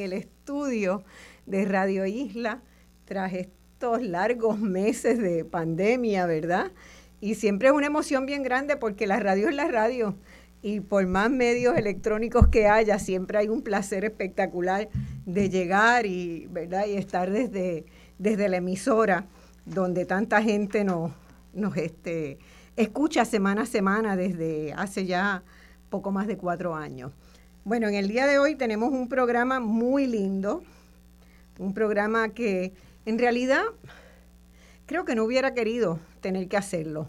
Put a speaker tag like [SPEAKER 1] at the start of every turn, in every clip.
[SPEAKER 1] El estudio de Radio Isla tras estos largos meses de pandemia, ¿verdad? Y siempre es una emoción bien grande porque la radio es la radio y por más medios electrónicos que haya, siempre hay un placer espectacular de llegar y, ¿verdad? y estar desde, desde la emisora donde tanta gente nos, nos este, escucha semana a semana desde hace ya poco más de cuatro años. Bueno, en el día de hoy tenemos un programa muy lindo, un programa que en realidad creo que no hubiera querido tener que hacerlo,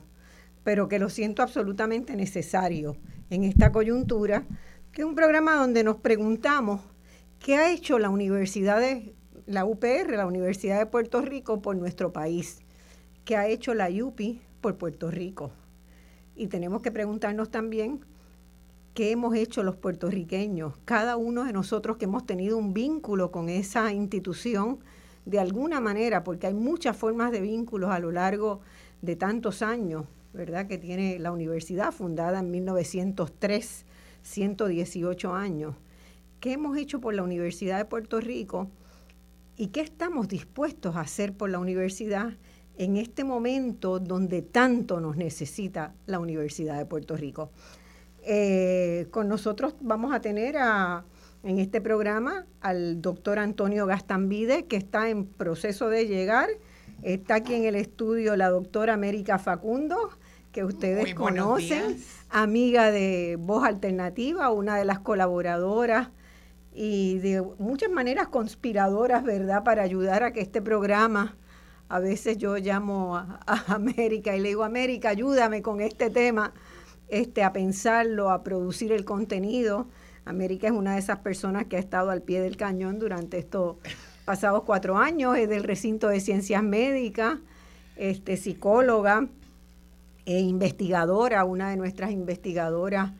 [SPEAKER 1] pero que lo siento absolutamente necesario en esta coyuntura, que es un programa donde nos preguntamos qué ha hecho la Universidad de la UPR, la Universidad de Puerto Rico, por nuestro país, qué ha hecho la UPI por Puerto Rico. Y tenemos que preguntarnos también ¿Qué hemos hecho los puertorriqueños, cada uno de nosotros que hemos tenido un vínculo con esa institución de alguna manera, porque hay muchas formas de vínculos a lo largo de tantos años, ¿verdad? Que tiene la universidad fundada en 1903, 118 años. ¿Qué hemos hecho por la Universidad de Puerto Rico y qué estamos dispuestos a hacer por la universidad en este momento donde tanto nos necesita la Universidad de Puerto Rico? Eh, con nosotros vamos a tener en este programa al doctor Antonio Gastambide, que está en proceso de llegar. Está aquí en el estudio la doctora América Facundo, que ustedes conocen, amiga de Voz Alternativa, una de las colaboradoras y de muchas maneras conspiradoras, ¿verdad?, para ayudar a que este programa, a veces yo llamo a América y le digo, América, ayúdame con este tema este, a pensarlo, a producir el contenido. América es una de esas personas que ha estado al pie del cañón durante estos pasados cuatro años, es del recinto de ciencias médicas, este, psicóloga e investigadora, una de nuestras investigadoras.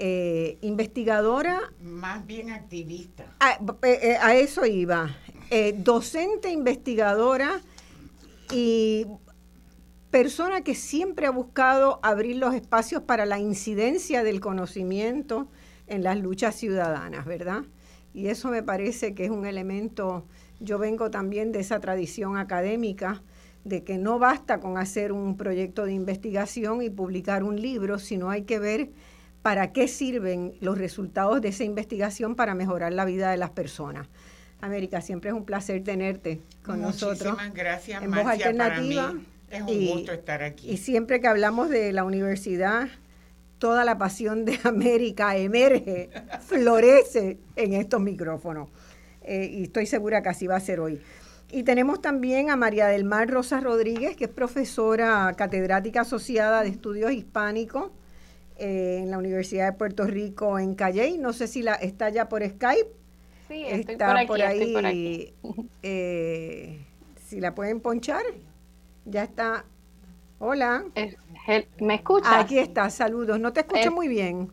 [SPEAKER 1] Eh, investigadora.
[SPEAKER 2] Más bien activista.
[SPEAKER 1] A, eh, eh, a eso iba. docente, investigadora y persona que siempre ha buscado abrir los espacios para la incidencia del conocimiento en las luchas ciudadanas, ¿verdad? Y eso me parece que es un elemento, yo vengo también de esa tradición académica, de que no basta con hacer un proyecto de investigación y publicar un libro, sino hay que ver para qué sirven los resultados de esa investigación para mejorar la vida de las personas. América, siempre es un placer tenerte con nosotros.
[SPEAKER 2] Muchísimas gracias, en Voz Alternativa. Es un gusto estar aquí.
[SPEAKER 1] Y siempre que hablamos de la universidad, toda la pasión de América emerge, florece en estos micrófonos. Eh, y estoy segura que así va a ser hoy. Y tenemos también a María del Mar Rosa Rodríguez, que es profesora catedrática asociada de estudios hispánicos eh, en la Universidad de Puerto Rico en Calley. No sé si la está ya por Skype.
[SPEAKER 3] Sí, estoy está por, ahí, estoy por aquí.
[SPEAKER 1] Eh, si la pueden ponchar. Ya está. Hola.
[SPEAKER 3] ¿Me escuchas?
[SPEAKER 1] Aquí está, saludos. No te escucho muy bien.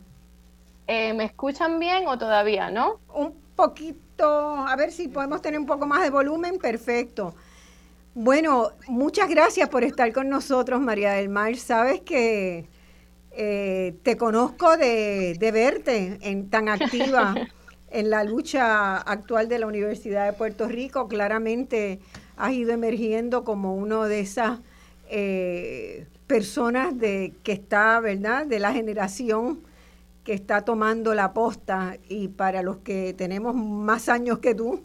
[SPEAKER 3] Eh, ¿Me escuchan bien o todavía no?
[SPEAKER 1] Un poquito, a ver si podemos tener un poco más de volumen. Perfecto. Bueno, muchas gracias por estar con nosotros, María del Mar. Sabes que eh, te conozco de, de verte en, tan activa en la lucha actual de la Universidad de Puerto Rico. Claramente has ido emergiendo como uno de esas eh, personas de, que está, ¿verdad?, de la generación que está tomando la posta y para los que tenemos más años que tú,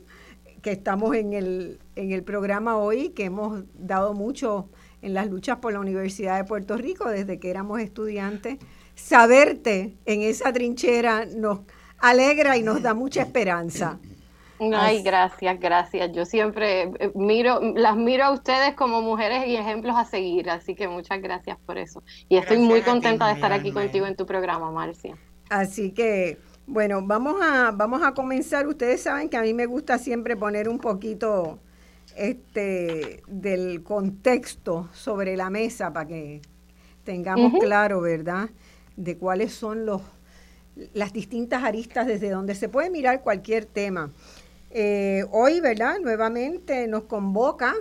[SPEAKER 1] que estamos en el, en el programa hoy, que hemos dado mucho en las luchas por la Universidad de Puerto Rico desde que éramos estudiantes. Saberte en esa trinchera nos alegra y nos da mucha esperanza.
[SPEAKER 3] Ay, gracias, gracias. Yo siempre eh, miro, las miro a ustedes como mujeres y ejemplos a seguir, así que muchas gracias por eso. Y estoy muy contenta de estar aquí contigo en tu programa, Marcia.
[SPEAKER 1] Así que, bueno, vamos a, vamos a comenzar. Ustedes saben que a mí me gusta siempre poner un poquito este del contexto sobre la mesa para que tengamos claro, ¿verdad? De cuáles son los las distintas aristas desde donde se puede mirar cualquier tema. Eh, hoy, ¿verdad? Nuevamente nos convoca,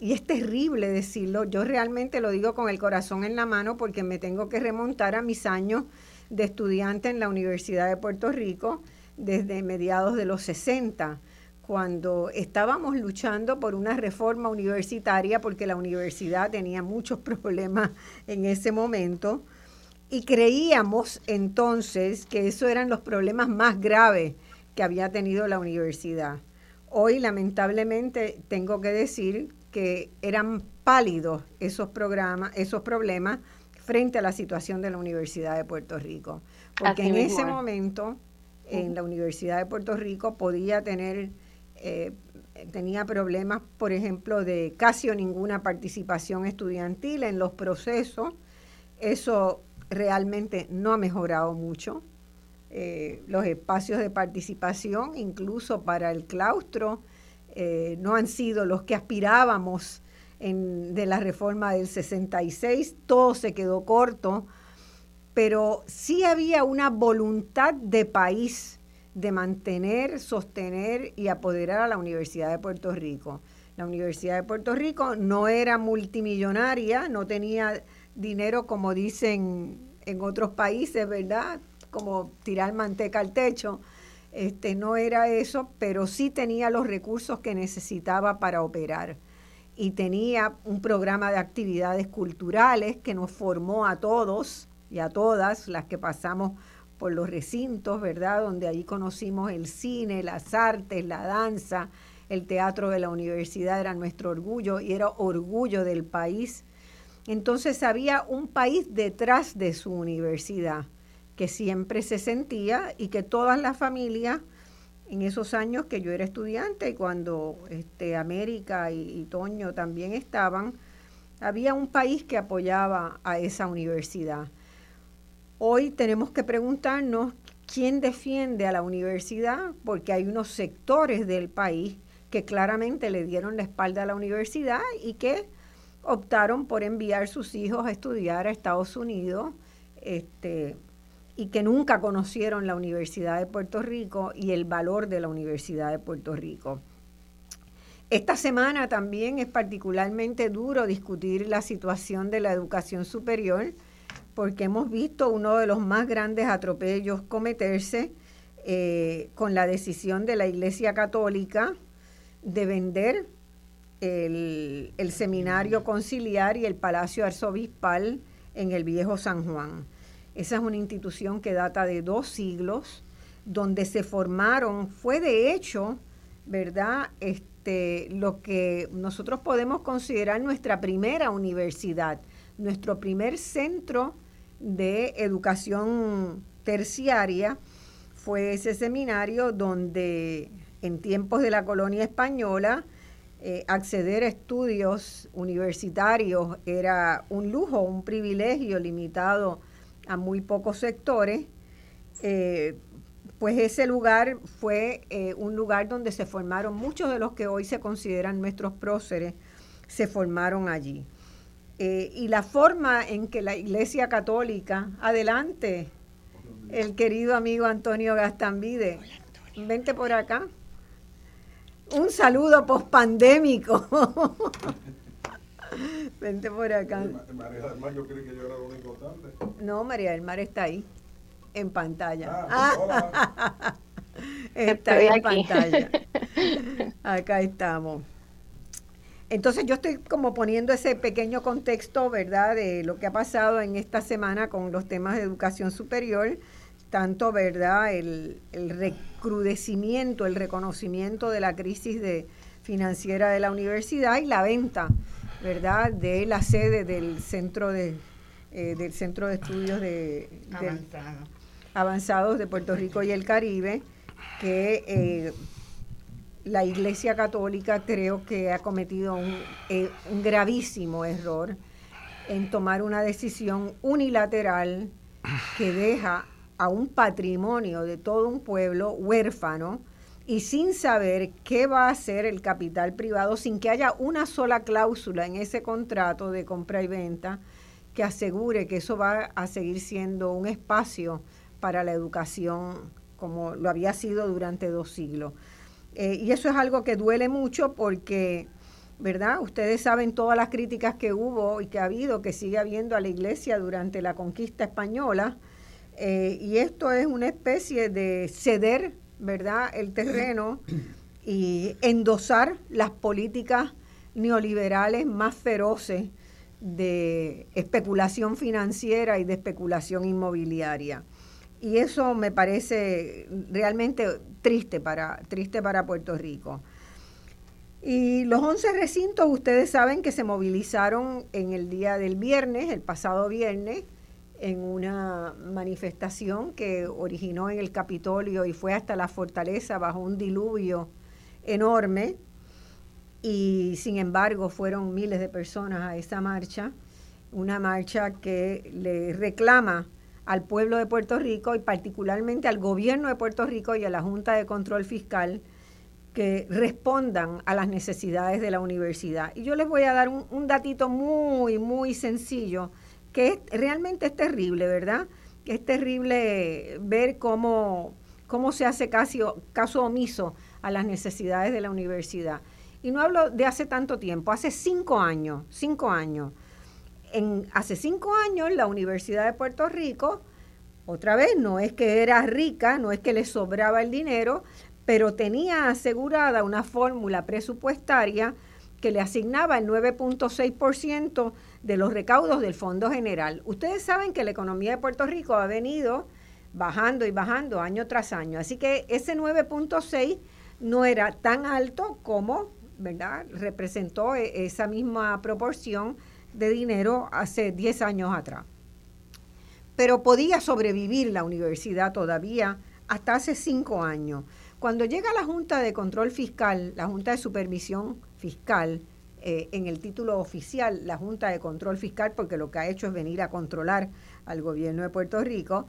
[SPEAKER 1] y es terrible decirlo, yo realmente lo digo con el corazón en la mano porque me tengo que remontar a mis años de estudiante en la Universidad de Puerto Rico desde mediados de los 60, cuando estábamos luchando por una reforma universitaria porque la universidad tenía muchos problemas en ese momento y creíamos entonces que esos eran los problemas más graves que había tenido la universidad. Hoy, lamentablemente, tengo que decir que eran pálidos esos programas, esos problemas frente a la situación de la Universidad de Puerto Rico. Porque en ese momento, en la Universidad de Puerto Rico podía tener, eh, tenía problemas, por ejemplo, de casi o ninguna participación estudiantil en los procesos. Eso realmente no ha mejorado mucho. Eh, los espacios de participación, incluso para el claustro, eh, no han sido los que aspirábamos en, de la reforma del 66, todo se quedó corto, pero sí había una voluntad de país de mantener, sostener y apoderar a la Universidad de Puerto Rico. La Universidad de Puerto Rico no era multimillonaria, no tenía dinero como dicen en otros países, ¿verdad? Como tirar manteca al techo. Este, no era eso, pero sí tenía los recursos que necesitaba para operar. Y tenía un programa de actividades culturales que nos formó a todos y a todas las que pasamos por los recintos, ¿verdad? Donde allí conocimos el cine, las artes, la danza, el teatro de la universidad era nuestro orgullo y era orgullo del país. Entonces había un país detrás de su universidad que siempre se sentía y que todas las familias en esos años que yo era estudiante y cuando este, América y, Toño también estaban, había un país que apoyaba a esa universidad. Hoy tenemos que preguntarnos quién defiende a la universidad, porque hay unos sectores del país que claramente le dieron la espalda a la universidad y que optaron por enviar sus hijos a estudiar a Estados Unidos, este, y que nunca conocieron la Universidad de Puerto Rico y el valor de la Universidad de Puerto Rico. Esta semana también es particularmente duro discutir la situación de la educación superior porque hemos visto uno de los más grandes atropellos cometerse eh, con la decisión de la Iglesia Católica de vender el, el seminario conciliar y el Palacio Arzobispal en el Viejo San Juan. Esa es una institución que data de dos siglos, donde se formaron, fue de hecho, ¿verdad? Este, lo que nosotros podemos considerar nuestra primera universidad, nuestro primer centro de educación terciaria fue ese seminario donde en tiempos de la colonia española eh, acceder a estudios universitarios era un lujo, un privilegio limitado a muy pocos sectores, eh, pues ese lugar fue eh, un lugar donde se formaron muchos de los que hoy se consideran nuestros próceres, se formaron allí. Eh, y la forma en que la Iglesia Católica, adelante, el querido amigo Antonio Gastambide, vente por acá. Un saludo pospandémico. Vente por acá. María del Mar, yo creí que yo era lo único tarde. No, María del Mar está ahí, en pantalla. Ah, está ahí en pantalla. Acá estamos. Entonces yo estoy como poniendo ese pequeño contexto, ¿verdad?, de lo que ha pasado en esta semana con los temas de educación superior, tanto, ¿verdad?, el, el, recrudecimiento, el reconocimiento de la crisis de, financiera de la universidad y la venta, ¿verdad?, de la sede del centro de, eh, del centro de estudios de, avanzados de Puerto Rico y el Caribe, que eh, la Iglesia Católica creo que ha cometido un, eh, un gravísimo error en tomar una decisión unilateral que deja a un patrimonio de todo un pueblo huérfano y sin saber qué va a hacer el capital privado, sin que haya una sola cláusula en ese contrato de compra y venta que asegure que eso va a seguir siendo un espacio para la educación como lo había sido durante dos siglos. Eh, y eso es algo que duele mucho porque, ¿verdad? Ustedes saben todas las críticas que hubo y que ha habido, que sigue habiendo a la iglesia durante la conquista española. Eh, y esto es una especie de ceder, ¿verdad?, el terreno y endosar las políticas neoliberales más feroces de especulación financiera y de especulación inmobiliaria. Y eso me parece realmente triste para, triste para Puerto Rico. Y los 11 recintos, ustedes saben que se movilizaron en el día del viernes, el pasado viernes, en una manifestación que originó en el Capitolio y fue hasta la fortaleza bajo un diluvio enorme. Y sin embargo fueron miles de personas a esa marcha, una marcha que le reclama al pueblo de Puerto Rico y particularmente al gobierno de Puerto Rico y a la Junta de Control Fiscal que respondan a las necesidades de la universidad. Y yo les voy a dar un, datito muy, muy sencillo, que realmente es terrible, ¿verdad? Que es terrible ver cómo, cómo se hace casi, caso omiso a las necesidades de la universidad. Y no hablo de hace tanto tiempo, hace cinco años, cinco años en, hace cinco años la Universidad de Puerto Rico, otra vez, no es que era rica, no es que le sobraba el dinero, pero tenía asegurada una fórmula presupuestaria que le asignaba el 9.6% de los recaudos del Fondo General. Ustedes saben que la economía de Puerto Rico ha venido bajando y bajando año tras año, así que ese 9.6 no era tan alto como, ¿verdad? Representó e, esa misma proporción de dinero hace 10 años atrás. Pero podía sobrevivir la universidad todavía hasta hace 5 años. Cuando llega la Junta de Control Fiscal, la Junta de Supervisión Fiscal, eh, en el título oficial, la Junta de Control Fiscal, porque lo que ha hecho es venir a controlar al gobierno de Puerto Rico,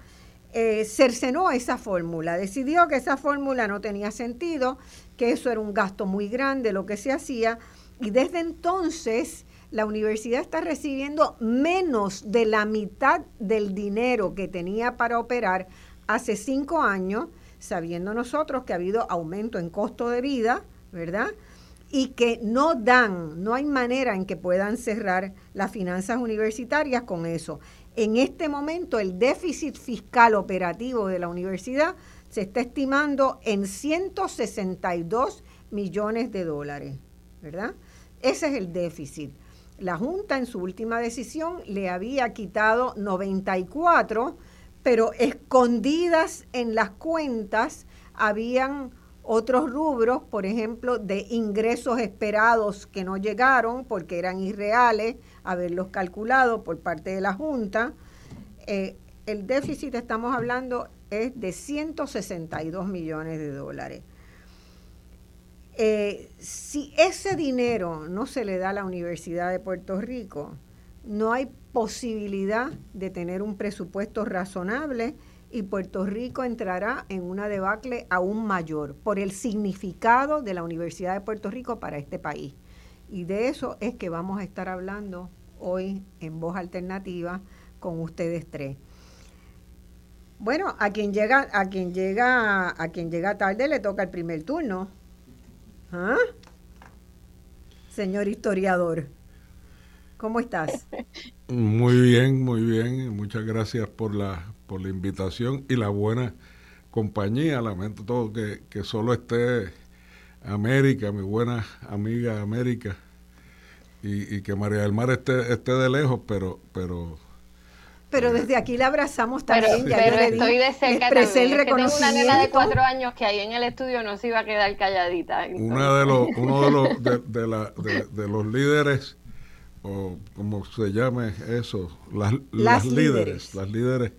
[SPEAKER 1] eh, cercenó esa fórmula, decidió que esa fórmula no tenía sentido, que eso era un gasto muy grande lo que se hacía, y desde entonces la universidad está recibiendo menos de la mitad del dinero que tenía para operar hace cinco años, sabiendo nosotros que ha habido aumento en costo de vida, ¿verdad? Y que no dan, no hay manera en que puedan cerrar las finanzas universitarias con eso. En este momento el déficit fiscal operativo de la universidad se está estimando en 162 millones de dólares, ¿verdad? Ese es el déficit. La Junta en su última decisión le había quitado 94, pero escondidas en las cuentas habían otros rubros, por ejemplo, de ingresos esperados que no llegaron porque eran irreales, haberlos calculado por parte de la Junta. Eh, el déficit, estamos hablando, es de 162 millones de dólares. Eh, si ese dinero no se le da a la Universidad de Puerto Rico, no hay posibilidad de tener un presupuesto razonable y Puerto Rico entrará en una debacle aún mayor por el significado de la Universidad de Puerto Rico para este país. Y de eso es que vamos a estar hablando hoy en Voz Alternativa con ustedes tres. Bueno, a quien llega, a quien llega, a quien llega tarde le toca el primer turno. ¿Ah? Señor historiador, ¿cómo estás?
[SPEAKER 4] Muy bien, muy bien. Muchas gracias por la, por la invitación y la buena compañía. Lamento todo que, que solo esté América, mi buena amiga América, y, y, que María del Mar esté, esté de lejos, pero, pero,
[SPEAKER 1] Pero desde aquí la abrazamos también.
[SPEAKER 3] Pero, estoy de cerca también. El tengo una nena de cuatro años que ahí en el estudio no se iba a quedar calladita.
[SPEAKER 4] Una de los, uno de los, de, la, de, los líderes, o como se llame eso, las, las, líderes, las líderes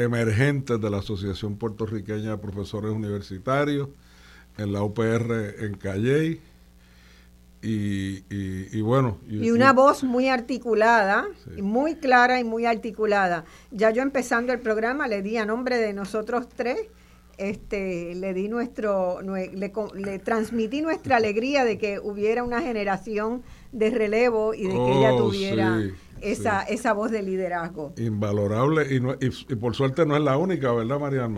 [SPEAKER 4] emergentes de la Asociación Puertorriqueña de Profesores Universitarios, en la UPR en Calley, y, y, bueno.
[SPEAKER 1] Y, una voz muy articulada, muy clara y muy articulada. Ya yo empezando el programa le di a nombre de nosotros tres, este, le di nuestro, le, transmití nuestra alegría de que hubiera una generación de relevo y de que ella oh, tuviera esa, esa voz de liderazgo.
[SPEAKER 4] Invalorable y, y, por suerte no es la única, ¿verdad, María?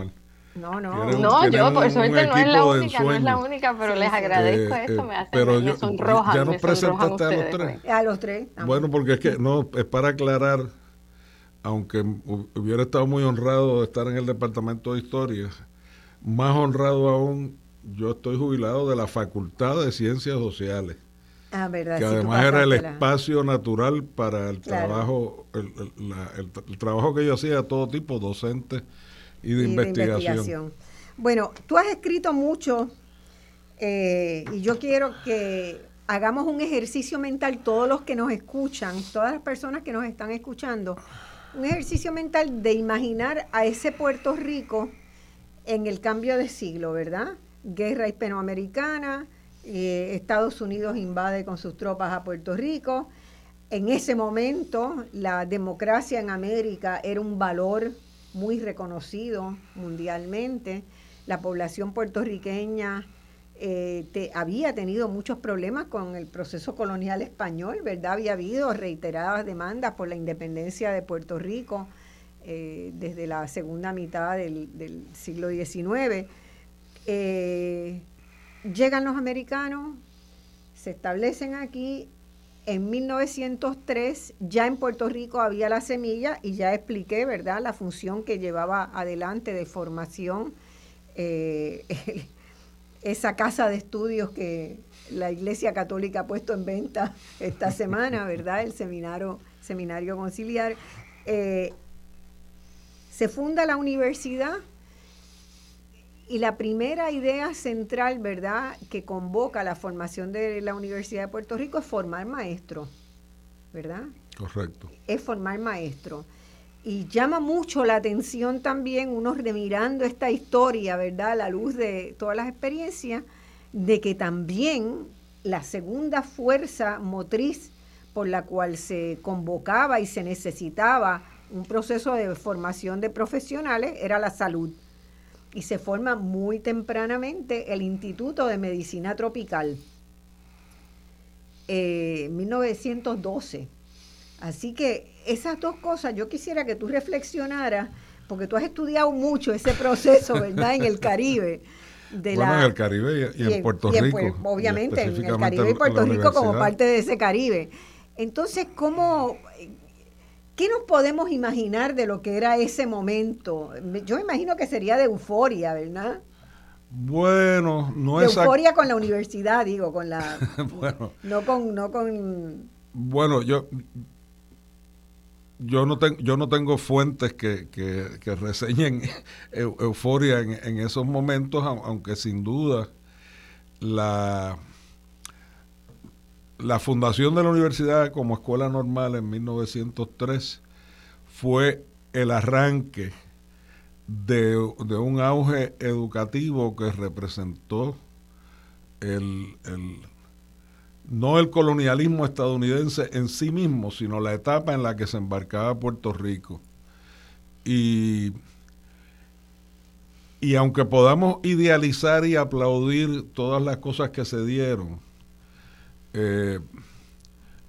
[SPEAKER 3] No, no. no, yo por suerte no es la única, no es la única, pero les agradezco esto, eh, me hace pero me sonrojan,
[SPEAKER 4] Ya nos presentaste a los tres.
[SPEAKER 1] A los tres.
[SPEAKER 4] Bueno, porque es que no, es para aclarar, aunque hubiera estado muy honrado de estar en el departamento de historia, más honrado aún, yo estoy jubilado de la Facultad de Ciencias Sociales.
[SPEAKER 1] Ah, verdad,
[SPEAKER 4] que además era el espacio natural para el trabajo, el, el, trabajo que yo hacía de todo tipo, docente y de, investigación.
[SPEAKER 1] Bueno, tú has escrito mucho eh, y yo quiero que hagamos un ejercicio mental, todos los que nos escuchan, todas las personas que nos están escuchando, un ejercicio mental de imaginar a ese Puerto Rico en el cambio de siglo, ¿verdad? Guerra hispanoamericana, eh, Estados Unidos invade con sus tropas a Puerto Rico. En ese momento la democracia en América era un valor muy reconocido mundialmente. La población puertorriqueña eh, había tenido muchos problemas con el proceso colonial español, ¿verdad? Había habido reiteradas demandas por la independencia de Puerto Rico eh, desde la segunda mitad del, siglo XIX. Llegan los americanos, se establecen aquí en 1903 ya en Puerto Rico había la semilla y ya expliqué, ¿verdad?, la función que llevaba adelante de formación eh, esa casa de estudios que la Iglesia Católica ha puesto en venta esta semana, ¿verdad?, el seminario, seminario conciliar. Eh, se funda la universidad y la primera idea central, ¿verdad?, que convoca la formación de la Universidad de Puerto Rico es formar maestros, ¿verdad?
[SPEAKER 4] Correcto.
[SPEAKER 1] Es formar maestros. Y llama mucho la atención también, uno remirando esta historia, ¿verdad?, a la luz de todas las experiencias, de que también la segunda fuerza motriz por la cual se convocaba y se necesitaba un proceso de formación de profesionales era la salud y se forma muy tempranamente el Instituto de Medicina Tropical, eh, 1912. Así que esas dos cosas yo quisiera que tú reflexionaras, porque tú has estudiado mucho ese proceso, ¿verdad?, en el Caribe.
[SPEAKER 4] De bueno, en el Caribe y, en Puerto Rico.
[SPEAKER 1] obviamente, en el Caribe y Puerto Rico como parte de ese Caribe. Entonces, ¿cómo, ¿Qué nos podemos imaginar de lo que era ese momento? Yo imagino que sería de euforia, ¿verdad?
[SPEAKER 4] Bueno, no
[SPEAKER 1] es euforia con la universidad, digo, con la bueno, no con no con
[SPEAKER 4] Bueno, yo yo no tengo yo no tengo fuentes que, que, reseñen euforia en, en esos momentos, aunque sin duda la la fundación de la universidad como escuela normal en 1903 fue el arranque de, un auge educativo que representó el, no el colonialismo estadounidense en sí mismo, sino la etapa en la que se embarcaba Puerto Rico. Y, y aunque podamos idealizar y aplaudir todas las cosas que se dieron, eh,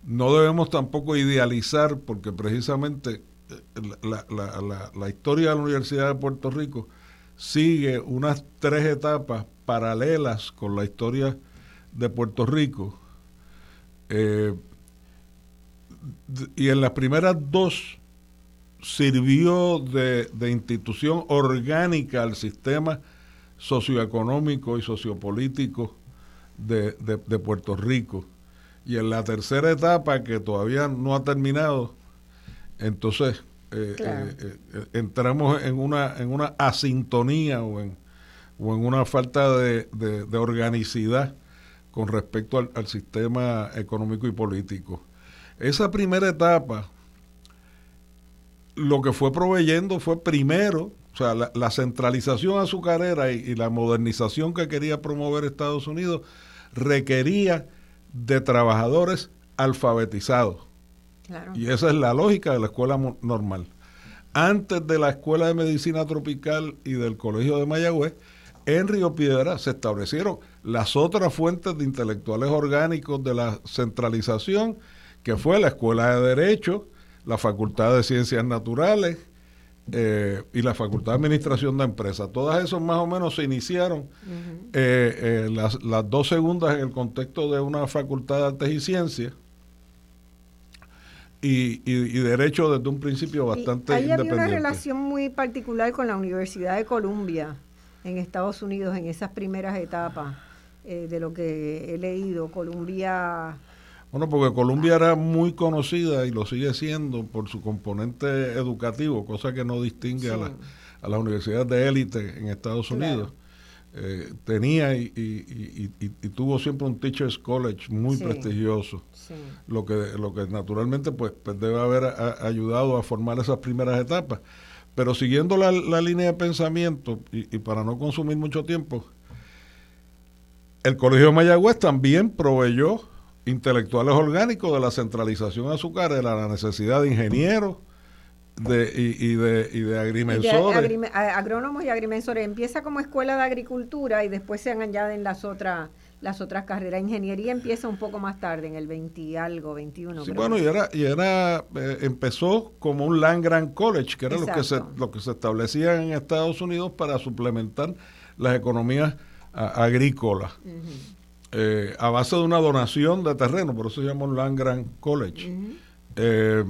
[SPEAKER 4] no debemos tampoco idealizar, porque precisamente eh, la, historia de la Universidad de Puerto Rico sigue unas tres etapas paralelas con la historia de Puerto Rico. Eh, y en las primeras dos sirvió de, institución orgánica al sistema socioeconómico y sociopolítico de Puerto Rico. Y en la tercera etapa, que todavía no ha terminado, entonces entramos en una, en una asintonía o en, o en una falta de, de, organicidad con respecto al, sistema económico y político. Esa primera etapa, lo que fue proveyendo fue primero, o sea, la, centralización azucarera y, y, la modernización que quería promover Estados Unidos requería de trabajadores alfabetizados. Y esa es la lógica de la escuela normal. Antes de la Escuela de Medicina Tropical y del Colegio de Mayagüez, en Río Piedra se establecieron las otras fuentes de intelectuales orgánicos de la centralización, que fue la Escuela de Derecho, la Facultad de Ciencias Naturales eh, y la Facultad de Administración de Empresas. Todas esas más o menos se iniciaron, eh, eh, las, las, dos segundas en el contexto de una Facultad de Artes y Ciencias. Y, y, derecho desde un principio bastante y ahí
[SPEAKER 1] había una relación muy particular con la Universidad de Columbia en Estados Unidos en esas primeras etapas eh, de lo que he leído. Columbia...
[SPEAKER 4] Bueno, porque Columbia era muy conocida y lo sigue siendo por su componente educativo, cosa que no distingue a, la, a las universidades de élite en Estados Unidos. Eh, tenía y, y, tuvo siempre un Teachers College muy prestigioso, lo que lo que naturalmente pues, pues debe haber ayudado a formar esas primeras etapas. Pero siguiendo la, línea de pensamiento y, para no consumir mucho tiempo, el Colegio de Mayagüez también proveyó intelectuales orgánicos de la centralización azucarera, la necesidad de ingenieros de, y, de, y de agrimensores.
[SPEAKER 1] agrónomos y agrimensores. Empieza como escuela de agricultura y después se añaden las otras las otras carreras. Ingeniería empieza un poco más tarde, en el 20 algo, 21.
[SPEAKER 4] Sí, bueno, y era, y era eh, empezó como un Land Grant College, que era lo que, se, lo que se establecía en Estados Unidos para suplementar las economías agrícolas. Eh, a base de una donación de terreno, por eso se llama un Land Grant College. Eh,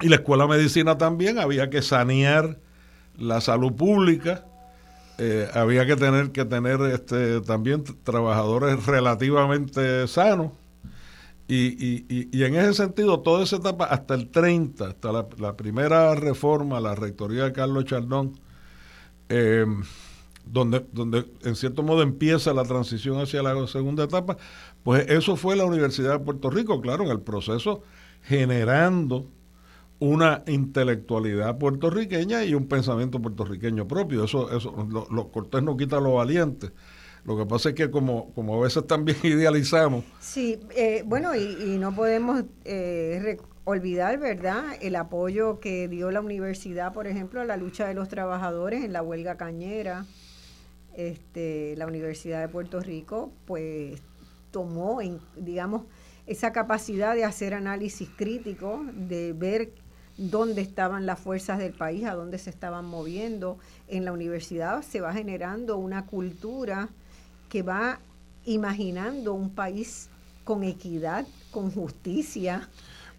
[SPEAKER 4] y la escuela de medicina también había que sanear la salud pública eh, había que tener que tener este, también trabajadores relativamente sanos. Y, y, en ese sentido, toda esa etapa, hasta el 30, hasta la, primera reforma, la rectoría de Carlos Chardón, em, donde, donde en cierto modo empieza la transición hacia la segunda etapa, pues eso fue la Universidad de Puerto Rico, claro, en el proceso generando una intelectualidad puertorriqueña y un pensamiento puertorriqueño propio. Eso, eso lo, Cortés no quita lo valiente. Lo que pasa es que como, como a veces también idealizamos.
[SPEAKER 1] Sí, eh, bueno, y, no podemos eh, olvidar, ¿verdad?, el apoyo que dio la universidad, por ejemplo, a la lucha de los trabajadores en la huelga cañera. Este, la Universidad de Puerto Rico, pues tomó, en, digamos, esa capacidad de hacer análisis crítico, de ver dónde estaban las fuerzas del país, a dónde se estaban moviendo. En la universidad se va generando una cultura que va imaginando un país con equidad, con justicia,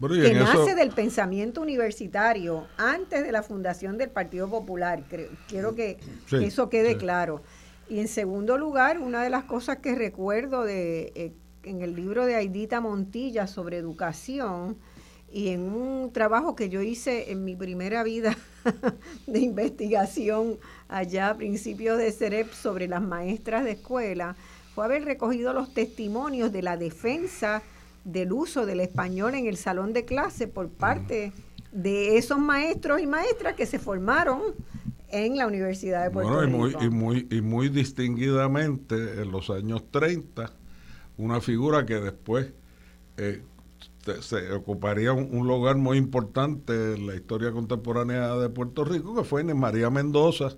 [SPEAKER 1] que nace del pensamiento universitario antes de la fundación del Partido Popular. quiero que, eso quede claro. Y en segundo lugar, una de las cosas que recuerdo de, eh, en el libro de Aidita Montilla sobre educación, y en un trabajo que yo hice en mi primera vida de investigación allá a principios de CEREP sobre las maestras de escuela, fue haber recogido los testimonios de la defensa del uso del español en el salón de clase por parte de esos maestros y maestras que se formaron en la Universidad de Puerto
[SPEAKER 4] Rico.
[SPEAKER 1] Y muy,
[SPEAKER 4] y, muy, y muy distinguidamente en los años 30, una figura que después eh, se ocuparía un, lugar muy importante en la historia contemporánea de Puerto Rico, que fue Inés María Mendoza,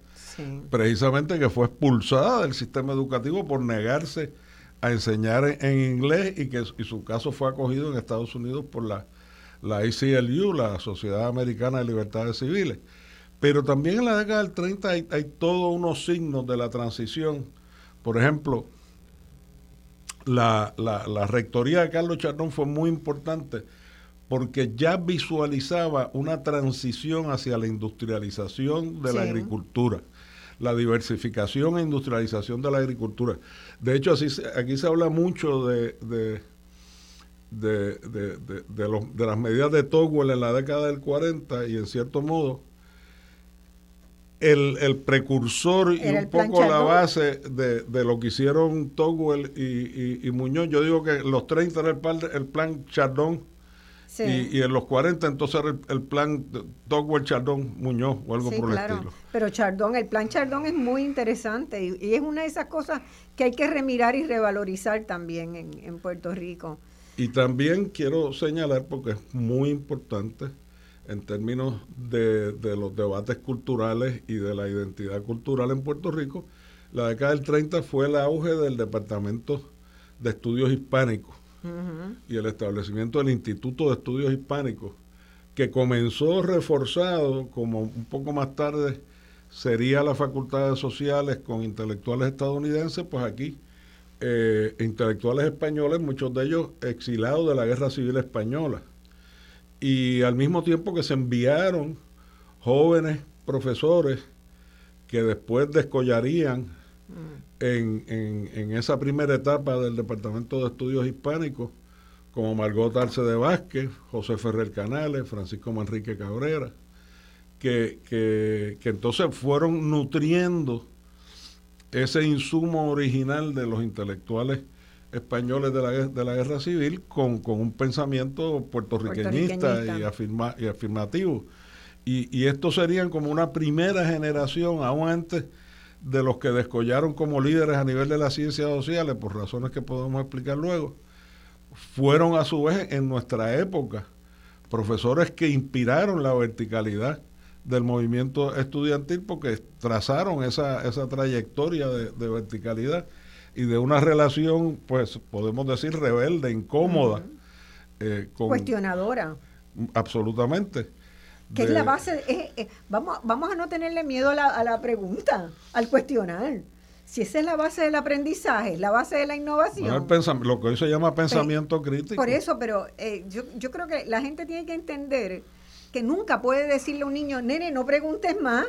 [SPEAKER 4] precisamente que fue expulsada del sistema educativo por negarse a enseñar en, inglés y que su caso fue acogido en Estados Unidos por la, la ACLU, la Sociedad Americana de Libertades Civiles. Pero también en la década del 30 hay, hay todos unos signos de la transición. Por ejemplo, la, la, rectoría de Carlos Chardón fue muy importante porque ya visualizaba una transición hacia la industrialización de la agricultura, la diversificación e industrialización de la agricultura. De hecho, así, aquí se habla mucho de, de, de, de, las medidas de Togwell en la década del 40 y en cierto modo el, el precursor y un poco la base de, de, lo que hicieron Togwell y, y, Muñoz. Yo digo que los 30 era el plan, el plan Chardón y, y, en los 40 entonces era el, plan Togwell Chardón Muñoz o algo por el estilo.
[SPEAKER 1] Pero Chardón, el plan Chardón es muy interesante y, y, es una de esas cosas que hay que remirar y revalorizar también en, en Puerto Rico.
[SPEAKER 4] Y también quiero señalar, porque es muy importante, en términos de, los debates culturales y de la identidad cultural en Puerto Rico, la década del 30 fue el auge del Departamento de Estudios Hispánicos y el establecimiento del Instituto de Estudios Hispánicos, que comenzó reforzado, como un poco más tarde sería la Facultad de Sociales con intelectuales estadounidenses, pues aquí eh, intelectuales españoles, muchos de ellos exilados de la Guerra Civil Española y al mismo tiempo que se enviaron jóvenes profesores que después descollarían mm. en, en, esa primera etapa del Departamento de Estudios Hispánicos, como Margot Arce de Vázquez, José Ferrer Canales, Francisco Manrique Cabrera, que, que, que entonces fueron nutriendo ese insumo original de los intelectuales españoles de la, de la guerra civil con, con un pensamiento puertorriqueñista, Y, afirma, y afirmativo. Y, y estos serían como una primera generación, aún antes de los que descollaron como líderes a nivel de las ciencias sociales, por razones que podemos explicar luego, fueron a su vez en nuestra época profesores que inspiraron la verticalidad del movimiento estudiantil porque trazaron esa, esa trayectoria de, de verticalidad y de una relación, pues podemos decir, rebelde, incómoda.
[SPEAKER 1] Eh, Cuestionadora.
[SPEAKER 4] Absolutamente.
[SPEAKER 1] Que es la base, vamos, vamos a no tenerle miedo a la, a la pregunta, al cuestionar. Si esa es la base del aprendizaje, la base de la innovación.
[SPEAKER 4] lo que hoy se llama pensamiento crítico.
[SPEAKER 1] Por eso, pero eh, yo, yo creo que la gente tiene que entender que nunca puede decirle a un niño, nene, no preguntes más,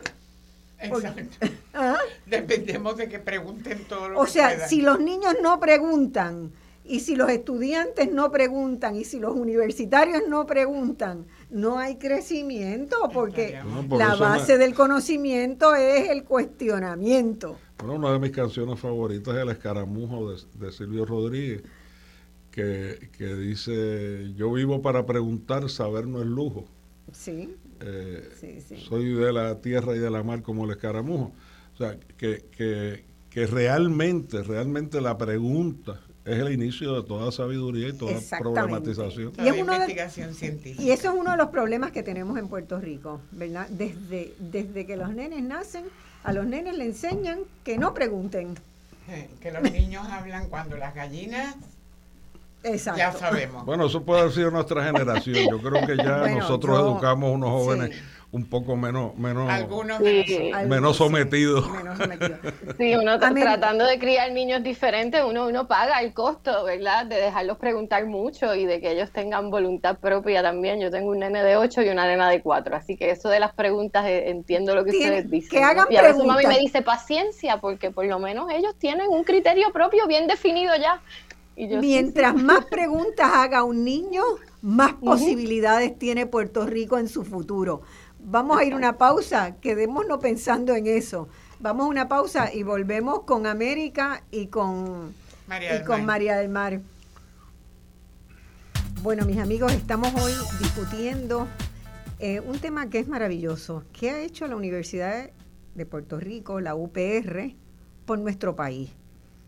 [SPEAKER 2] Exacto. ¿Ah? Dependemos de que pregunten todo lo
[SPEAKER 1] o sea, si los niños no preguntan y si los estudiantes no preguntan y si los universitarios no preguntan, no hay crecimiento porque la base del conocimiento es el cuestionamiento.
[SPEAKER 4] Bueno, una de mis canciones favoritas es El escaramujo de, Silvio Rodríguez, que, que dice, yo vivo para preguntar, saber no es lujo.
[SPEAKER 1] Sí.
[SPEAKER 4] Eh, soy de la tierra y de la mar como el escaramujo. O sea, que, que, que realmente, realmente la pregunta es el inicio de toda sabiduría y toda problematización.
[SPEAKER 2] Y, es investigación científica.
[SPEAKER 1] y eso es uno de los problemas que tenemos en Puerto Rico, ¿verdad? Desde, desde que los nenes nacen, a los nenes le enseñan que no pregunten.
[SPEAKER 2] Que los niños hablan cuando las gallinas Exacto. Ya sabemos.
[SPEAKER 4] Bueno, eso puede haber sido nuestra generación. Yo creo que ya nosotros educamos unos jóvenes un poco menos menos menos, sometidos.
[SPEAKER 3] Sí, uno tratando de criar niños diferentes, uno uno paga el costo, ¿verdad? De dejarlos preguntar mucho y de que ellos tengan voluntad propia también. Yo tengo un nene de 8 y una nena de 4, así que eso de las preguntas eh, entiendo lo que ustedes dicen.
[SPEAKER 1] Que hagan y a veces
[SPEAKER 3] mami me dice paciencia porque por lo menos ellos tienen un criterio propio bien definido ya
[SPEAKER 1] Mientras más preguntas haga un niño, más posibilidades tiene Puerto Rico en su futuro. Vamos a ir a una pausa, quedémonos pensando en eso. Vamos a una pausa y volvemos con América y con María, del, con Mar. María del Mar. Bueno, mis amigos, estamos hoy discutiendo eh, un tema que es maravilloso. ¿Qué ha hecho la Universidad de Puerto Rico, la UPR, por nuestro país?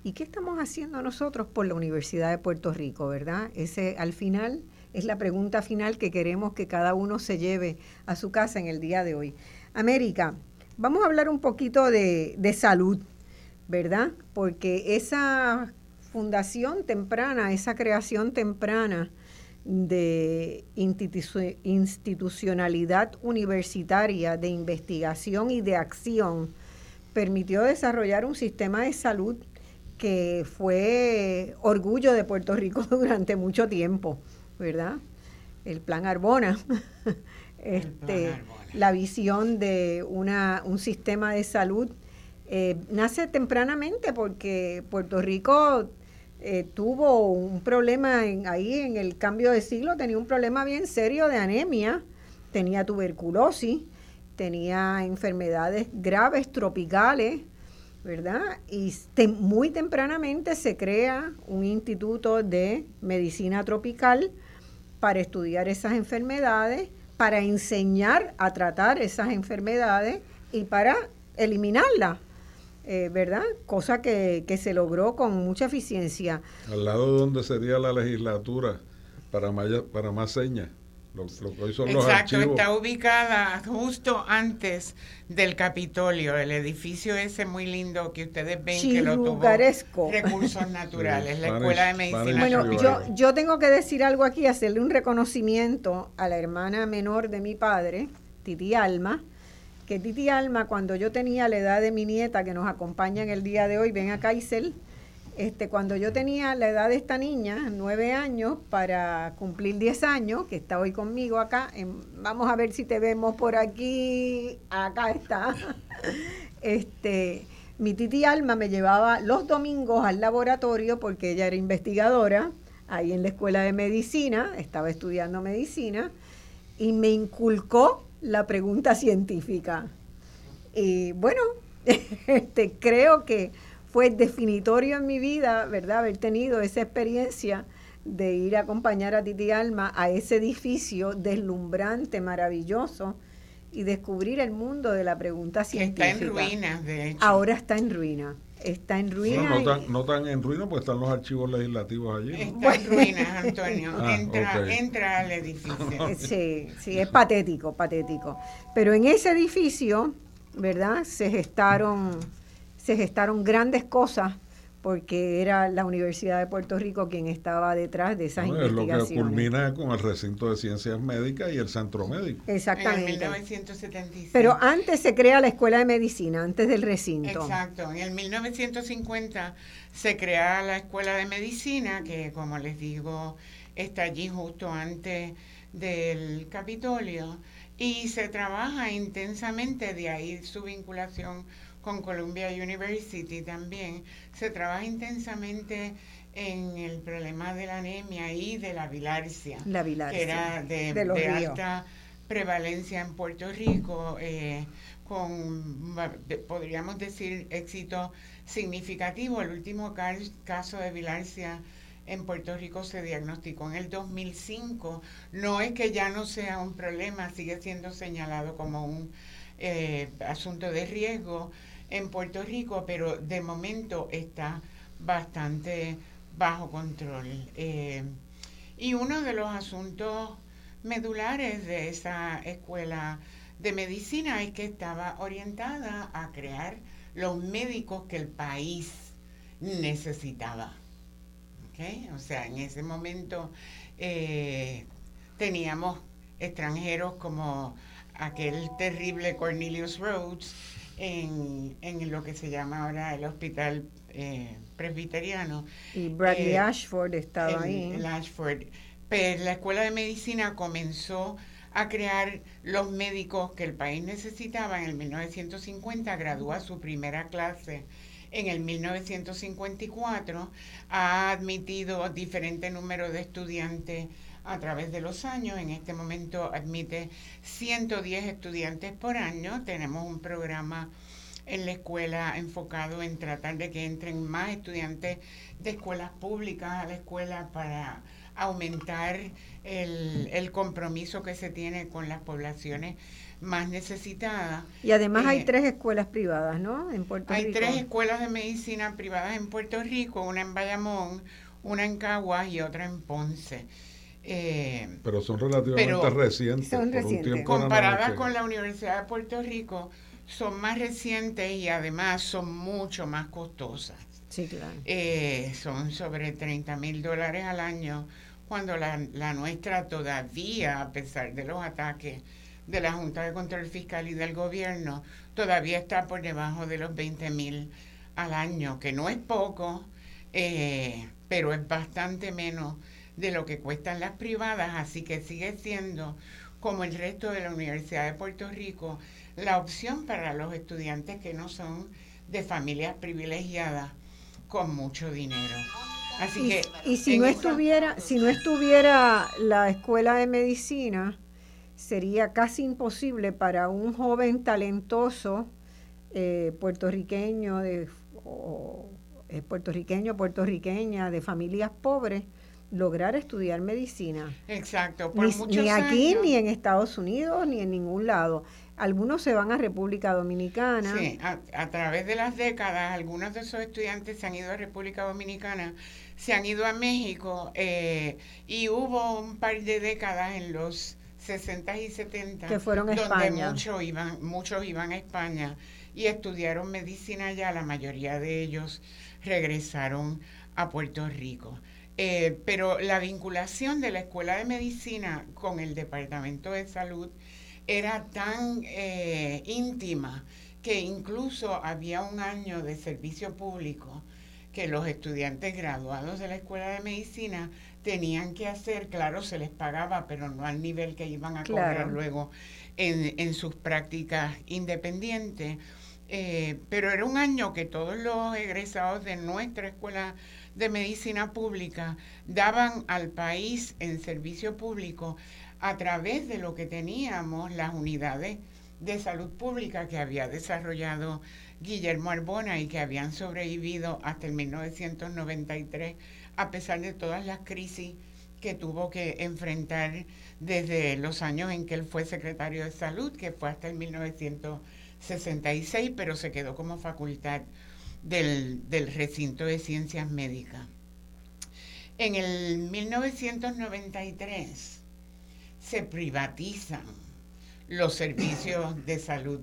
[SPEAKER 1] ¿Y qué estamos haciendo nosotros por la Universidad de Puerto Rico, verdad? Ese al final es la pregunta final que queremos que cada uno se lleve a su casa en el día de hoy. América, vamos a hablar un poquito de, salud, ¿verdad? Porque esa fundación temprana, esa creación temprana de institucionalidad universitaria, de investigación y de acción, permitió desarrollar un sistema de salud que fue orgullo de Puerto Rico durante mucho tiempo, ¿verdad? El plan Arbona, este, la visión de una, un sistema de salud eh, nace tempranamente porque Puerto Rico eh, tuvo un problema en, ahí en el cambio de siglo, tenía un problema bien serio de anemia, tenía tuberculosis, tenía enfermedades graves tropicales, ¿verdad? Y muy tempranamente se crea un instituto de medicina tropical para estudiar esas enfermedades, para enseñar a tratar esas enfermedades y para eliminarlas. Eh, ¿verdad? Cosa que, que, se logró con mucha eficiencia.
[SPEAKER 4] Al lado de donde sería la legislatura para, para más señas.
[SPEAKER 2] Exacto, está ubicada justo antes del Capitolio, el edificio ese muy lindo que ustedes ven que lo tuvo recursos naturales, la Escuela de Medicina.
[SPEAKER 1] Bueno, yo, yo tengo que decir algo aquí, hacerle un reconocimiento a la hermana menor de mi padre, Titi Alma, que Titi Alma, cuando yo tenía la edad de mi nieta que nos acompaña en el día de hoy, ven a Kaisel, este, cuando yo tenía la edad de esta niña, nueve años, para cumplir diez años, que está hoy conmigo acá, vamos a ver si te vemos por aquí, acá está. Este, mi titi Alma me llevaba los domingos al laboratorio porque ella era investigadora ahí en la escuela de medicina, estaba estudiando medicina, y me inculcó la pregunta científica. Y bueno, este, creo que fue definitorio en mi vida, ¿verdad? Haber tenido esa experiencia de ir a acompañar a Titi Alma a ese edificio deslumbrante, maravilloso, y descubrir el mundo de la pregunta científica.
[SPEAKER 2] Está en ruinas, de hecho.
[SPEAKER 1] Ahora está en ruina. Está en ruinas.
[SPEAKER 4] No, no, tan, no tan en ruinas porque están los archivos legislativos allí.
[SPEAKER 2] Está en ruinas, Antonio. Ah, entra, entra al edificio.
[SPEAKER 1] Eh, sí, sí, es patético, patético. Pero en ese edificio, ¿verdad? Se gestaron se gestaron grandes cosas porque era la Universidad de Puerto Rico quien estaba detrás de esas investigaciones.
[SPEAKER 4] Es lo que culmina con el recinto de ciencias médicas y el centro médico.
[SPEAKER 1] Exactamente.
[SPEAKER 2] En 1976.
[SPEAKER 1] Pero antes se crea la escuela de medicina, antes del recinto.
[SPEAKER 2] Exacto. En el 1950 se crea la escuela de medicina, que como les digo, está allí justo antes del Capitolio, y se trabaja intensamente, de ahí su vinculación con Columbia University también, se trabaja intensamente en el problema de la anemia y de la bilarcia,
[SPEAKER 1] la que
[SPEAKER 2] era de, alta prevalencia en Puerto Rico, eh, con, podríamos decir, éxito significativo. El último caso de bilarcia en Puerto Rico se diagnosticó en el 2005. No es que ya no sea un problema, sigue siendo señalado como un eh, asunto de riesgo, en Puerto Rico, pero de momento está bastante bajo control. Eh, y uno de los asuntos medulares de esa escuela de medicina es que estaba orientada a crear los médicos que el país necesitaba. O sea, en ese momento eh, teníamos extranjeros como aquel terrible Cornelius Rhodes, en, en lo que se llama ahora el Hospital eh, Presbiteriano.
[SPEAKER 1] Y Bradley eh, Ashford estaba ahí.
[SPEAKER 2] El Ashford. Pero la Escuela de Medicina comenzó a crear los médicos que el país necesitaba en el 1950, graduó su primera clase en el 1954, ha admitido diferente número de estudiantes a través de los años. En este momento admite 110 estudiantes por año. Tenemos un programa en la escuela enfocado en tratar de que entren más estudiantes de escuelas públicas a la escuela para aumentar el, compromiso que se tiene con las poblaciones más necesitadas.
[SPEAKER 1] Y además hay eh, tres escuelas privadas, ¿no? En Puerto
[SPEAKER 2] Rico.
[SPEAKER 1] Hay
[SPEAKER 2] tres escuelas de medicina privadas en Puerto Rico, una en Bayamón, una en Caguas y otra en Ponce.
[SPEAKER 4] Eh, pero son relativamente recientes.
[SPEAKER 2] Comparadas con la Universidad de Puerto Rico, son más recientes y además son mucho más costosas.
[SPEAKER 1] Sí, claro.
[SPEAKER 2] Eh, son sobre 30 mil dólares al año, cuando la, la nuestra todavía, a pesar de los ataques de la Junta de Control Fiscal y del gobierno, todavía está por debajo de los 20 mil al año, que no es poco, eh, pero es bastante menos de lo que cuestan las privadas, así que sigue siendo, como el resto de la Universidad de Puerto Rico, la opción para los estudiantes que no son de familias privilegiadas con mucho dinero.
[SPEAKER 1] Así que y si no estuviera, si no estuviera la escuela de medicina, sería casi imposible para un joven talentoso eh, puertorriqueño de o, eh, puertorriqueño puertorriqueña de familias pobres lograr estudiar medicina.
[SPEAKER 2] Exacto,
[SPEAKER 1] por ni, ni aquí, ni en Estados Unidos, ni en ningún lado. Algunos se van a República Dominicana.
[SPEAKER 2] Sí, a, través de las décadas, algunos de esos estudiantes se han ido a República Dominicana, se han ido a México eh, y hubo un par de décadas en los 60 y 70
[SPEAKER 1] que fueron a
[SPEAKER 2] donde Muchos iban, muchos iban a España y estudiaron medicina allá, la mayoría de ellos regresaron a Puerto Rico. Eh, pero la vinculación de la Escuela de Medicina con el Departamento de Salud era tan eh, íntima que incluso había un año de servicio público que los estudiantes graduados de la Escuela de Medicina tenían que hacer, claro, se les pagaba, pero no al nivel que iban a cobrar luego en, sus prácticas independientes. Eh, pero era un año que todos los egresados de nuestra escuela de medicina pública daban al país en servicio público a través de lo que teníamos las unidades de salud pública que había desarrollado Guillermo Arbona y que habían sobrevivido hasta el 1993 a pesar de todas las crisis que tuvo que enfrentar desde los años en que él fue secretario de salud, que fue hasta el 1966, pero se quedó como facultad del, recinto de ciencias médicas. En el 1993 se privatizan los servicios de salud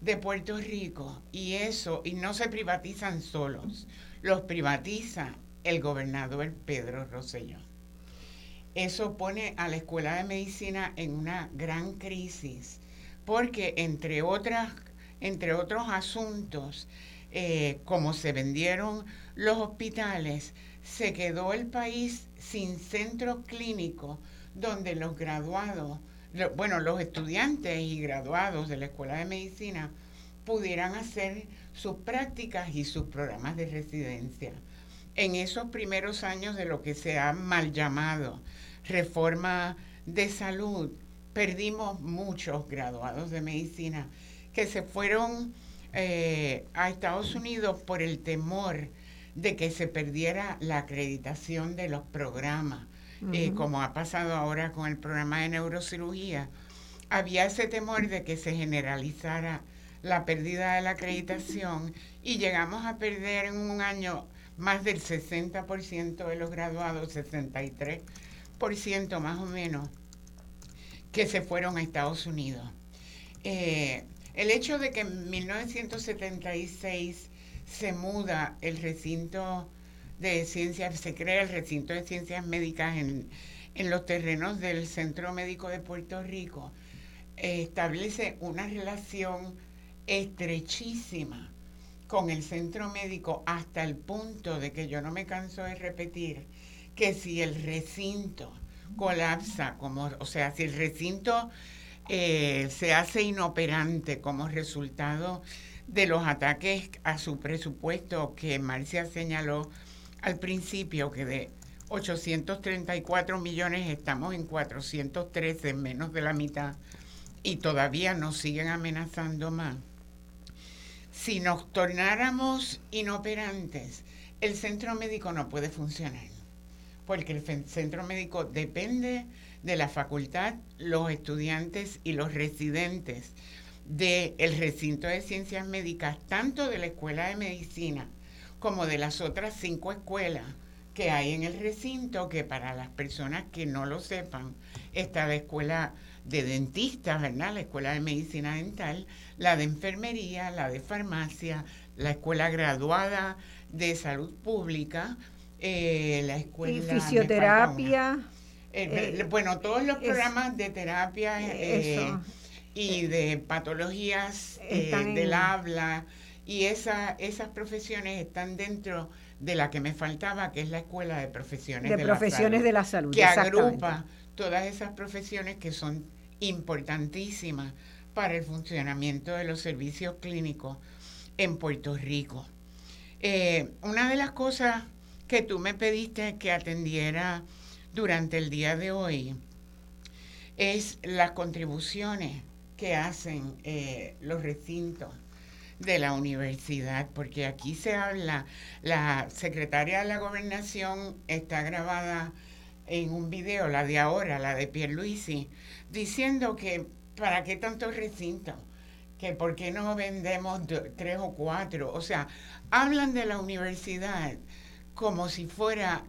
[SPEAKER 2] de Puerto Rico y eso, y no se privatizan solos, los privatiza el gobernador Pedro Rosselló. Eso pone a la Escuela de Medicina en una gran crisis, porque entre, otras, entre otros asuntos, eh, como se vendieron los hospitales, se quedó el país sin centros clínicos donde los graduados, bueno, los estudiantes y graduados de la Escuela de Medicina pudieran hacer sus prácticas y sus programas de residencia. En esos primeros años de lo que se ha mal llamado reforma de salud, perdimos muchos graduados de medicina que se fueron eh, a Estados Unidos por el temor de que se perdiera la acreditación de los programas, eh, como ha pasado ahora con el programa de neurocirugía. Había ese temor de que se generalizara la pérdida de la acreditación y llegamos a perder en un año más del 60% de los graduados, 63% más o menos, que se fueron a Estados Unidos. Eh, el hecho de que en 1976 se muda el recinto de ciencias, se crea el recinto de ciencias médicas en, los terrenos del Centro Médico de Puerto Rico, establece una relación estrechísima con el centro médico hasta el punto de que yo no me canso de repetir que si el recinto colapsa, como, o sea, si el recinto eh, se hace inoperante como resultado de los ataques a su presupuesto que Marcia señaló al principio, que de 834 millones estamos en 413, menos de la mitad, y todavía nos siguen amenazando más. Si nos tornáramos inoperantes, el centro médico no puede funcionar, porque el centro médico depende de la facultad, los estudiantes y los residentes del recinto de ciencias médicas, tanto de la Escuela de Medicina como de las otras cinco escuelas que hay en el recinto, que para las personas que no lo sepan, está la Escuela de Dentistas, ¿verdad? La Escuela de Medicina Dental, la de Enfermería, la de Farmacia, la Escuela Graduada de Salud Pública, eh, la Escuela...
[SPEAKER 1] Y fisioterapia.
[SPEAKER 2] Eh, eh, bueno, todos los programas de terapia eh, y de patologías del habla y esa, esas profesiones están dentro de la que me faltaba, que es la Escuela de Profesiones
[SPEAKER 1] de, profesiones de la Salud,
[SPEAKER 2] que agrupa todas esas profesiones que son importantísimas para el funcionamiento de los servicios clínicos en Puerto Rico. una de las cosas que tú me pediste que atendiera durante el día de hoy es las contribuciones que hacen eh, los recintos de la universidad, porque aquí se habla, la secretaria de la gobernación está grabada en un video, la de ahora, la de Pierluisi, diciendo que ¿para qué tantos recintos? Que por qué no vendemos tres o cuatro. O sea, hablan de la universidad como si fuera,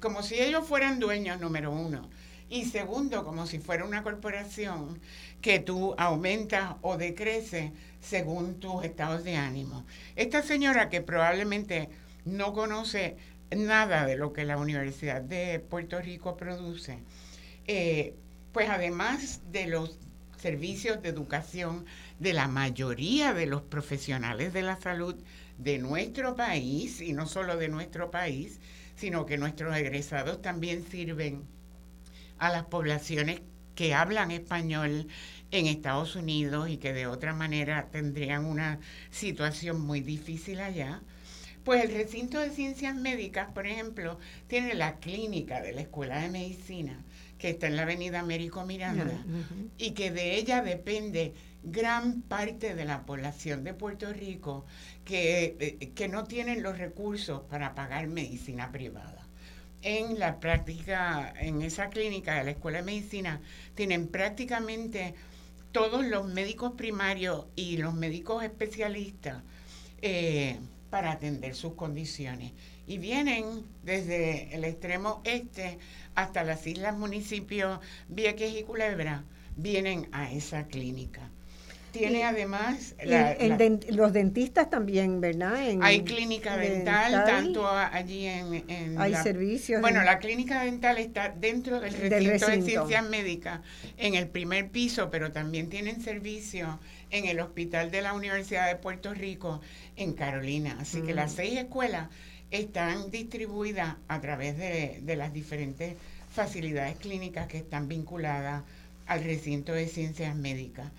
[SPEAKER 2] como si ellos fueran dueños número uno. Y segundo, como si fuera una corporación que tú aumentas o decreces según tus estados de ánimo. Esta señora que probablemente no conoce nada de lo que la Universidad de Puerto Rico produce, eh, pues además de los servicios de educación de la mayoría de los profesionales de la salud de nuestro país, y no solo de nuestro país, sino que nuestros egresados también sirven a las poblaciones que hablan español en Estados Unidos y que de otra manera tendrían una situación muy difícil allá. Pues el recinto de ciencias médicas, por ejemplo, tiene la clínica de la Escuela de Medicina, que está en la avenida Américo Miranda, y que de ella depende gran parte de la población de Puerto Rico que, eh, que no tienen los recursos para pagar medicina privada en la práctica, en esa clínica de la Escuela de Medicina, tienen prácticamente todos los médicos primarios y los médicos especialistas eh, para atender sus condiciones. Y vienen desde el extremo este hasta las islas municipios Vieques y Culebra, vienen a esa clínica. Tiene además...
[SPEAKER 1] los dentistas también, ¿verdad?
[SPEAKER 2] hay clínica dental, tanto allí en...
[SPEAKER 1] hay servicios.
[SPEAKER 2] Bueno, la clínica dental está dentro del recinto, de ciencias médicas, en el primer piso, pero también tienen servicio en el hospital de la Universidad de Puerto Rico, en Carolina. Así que las mm. seis escuelas están distribuidas a través de, de las diferentes facilidades clínicas que están vinculadas al recinto de ciencias médicas.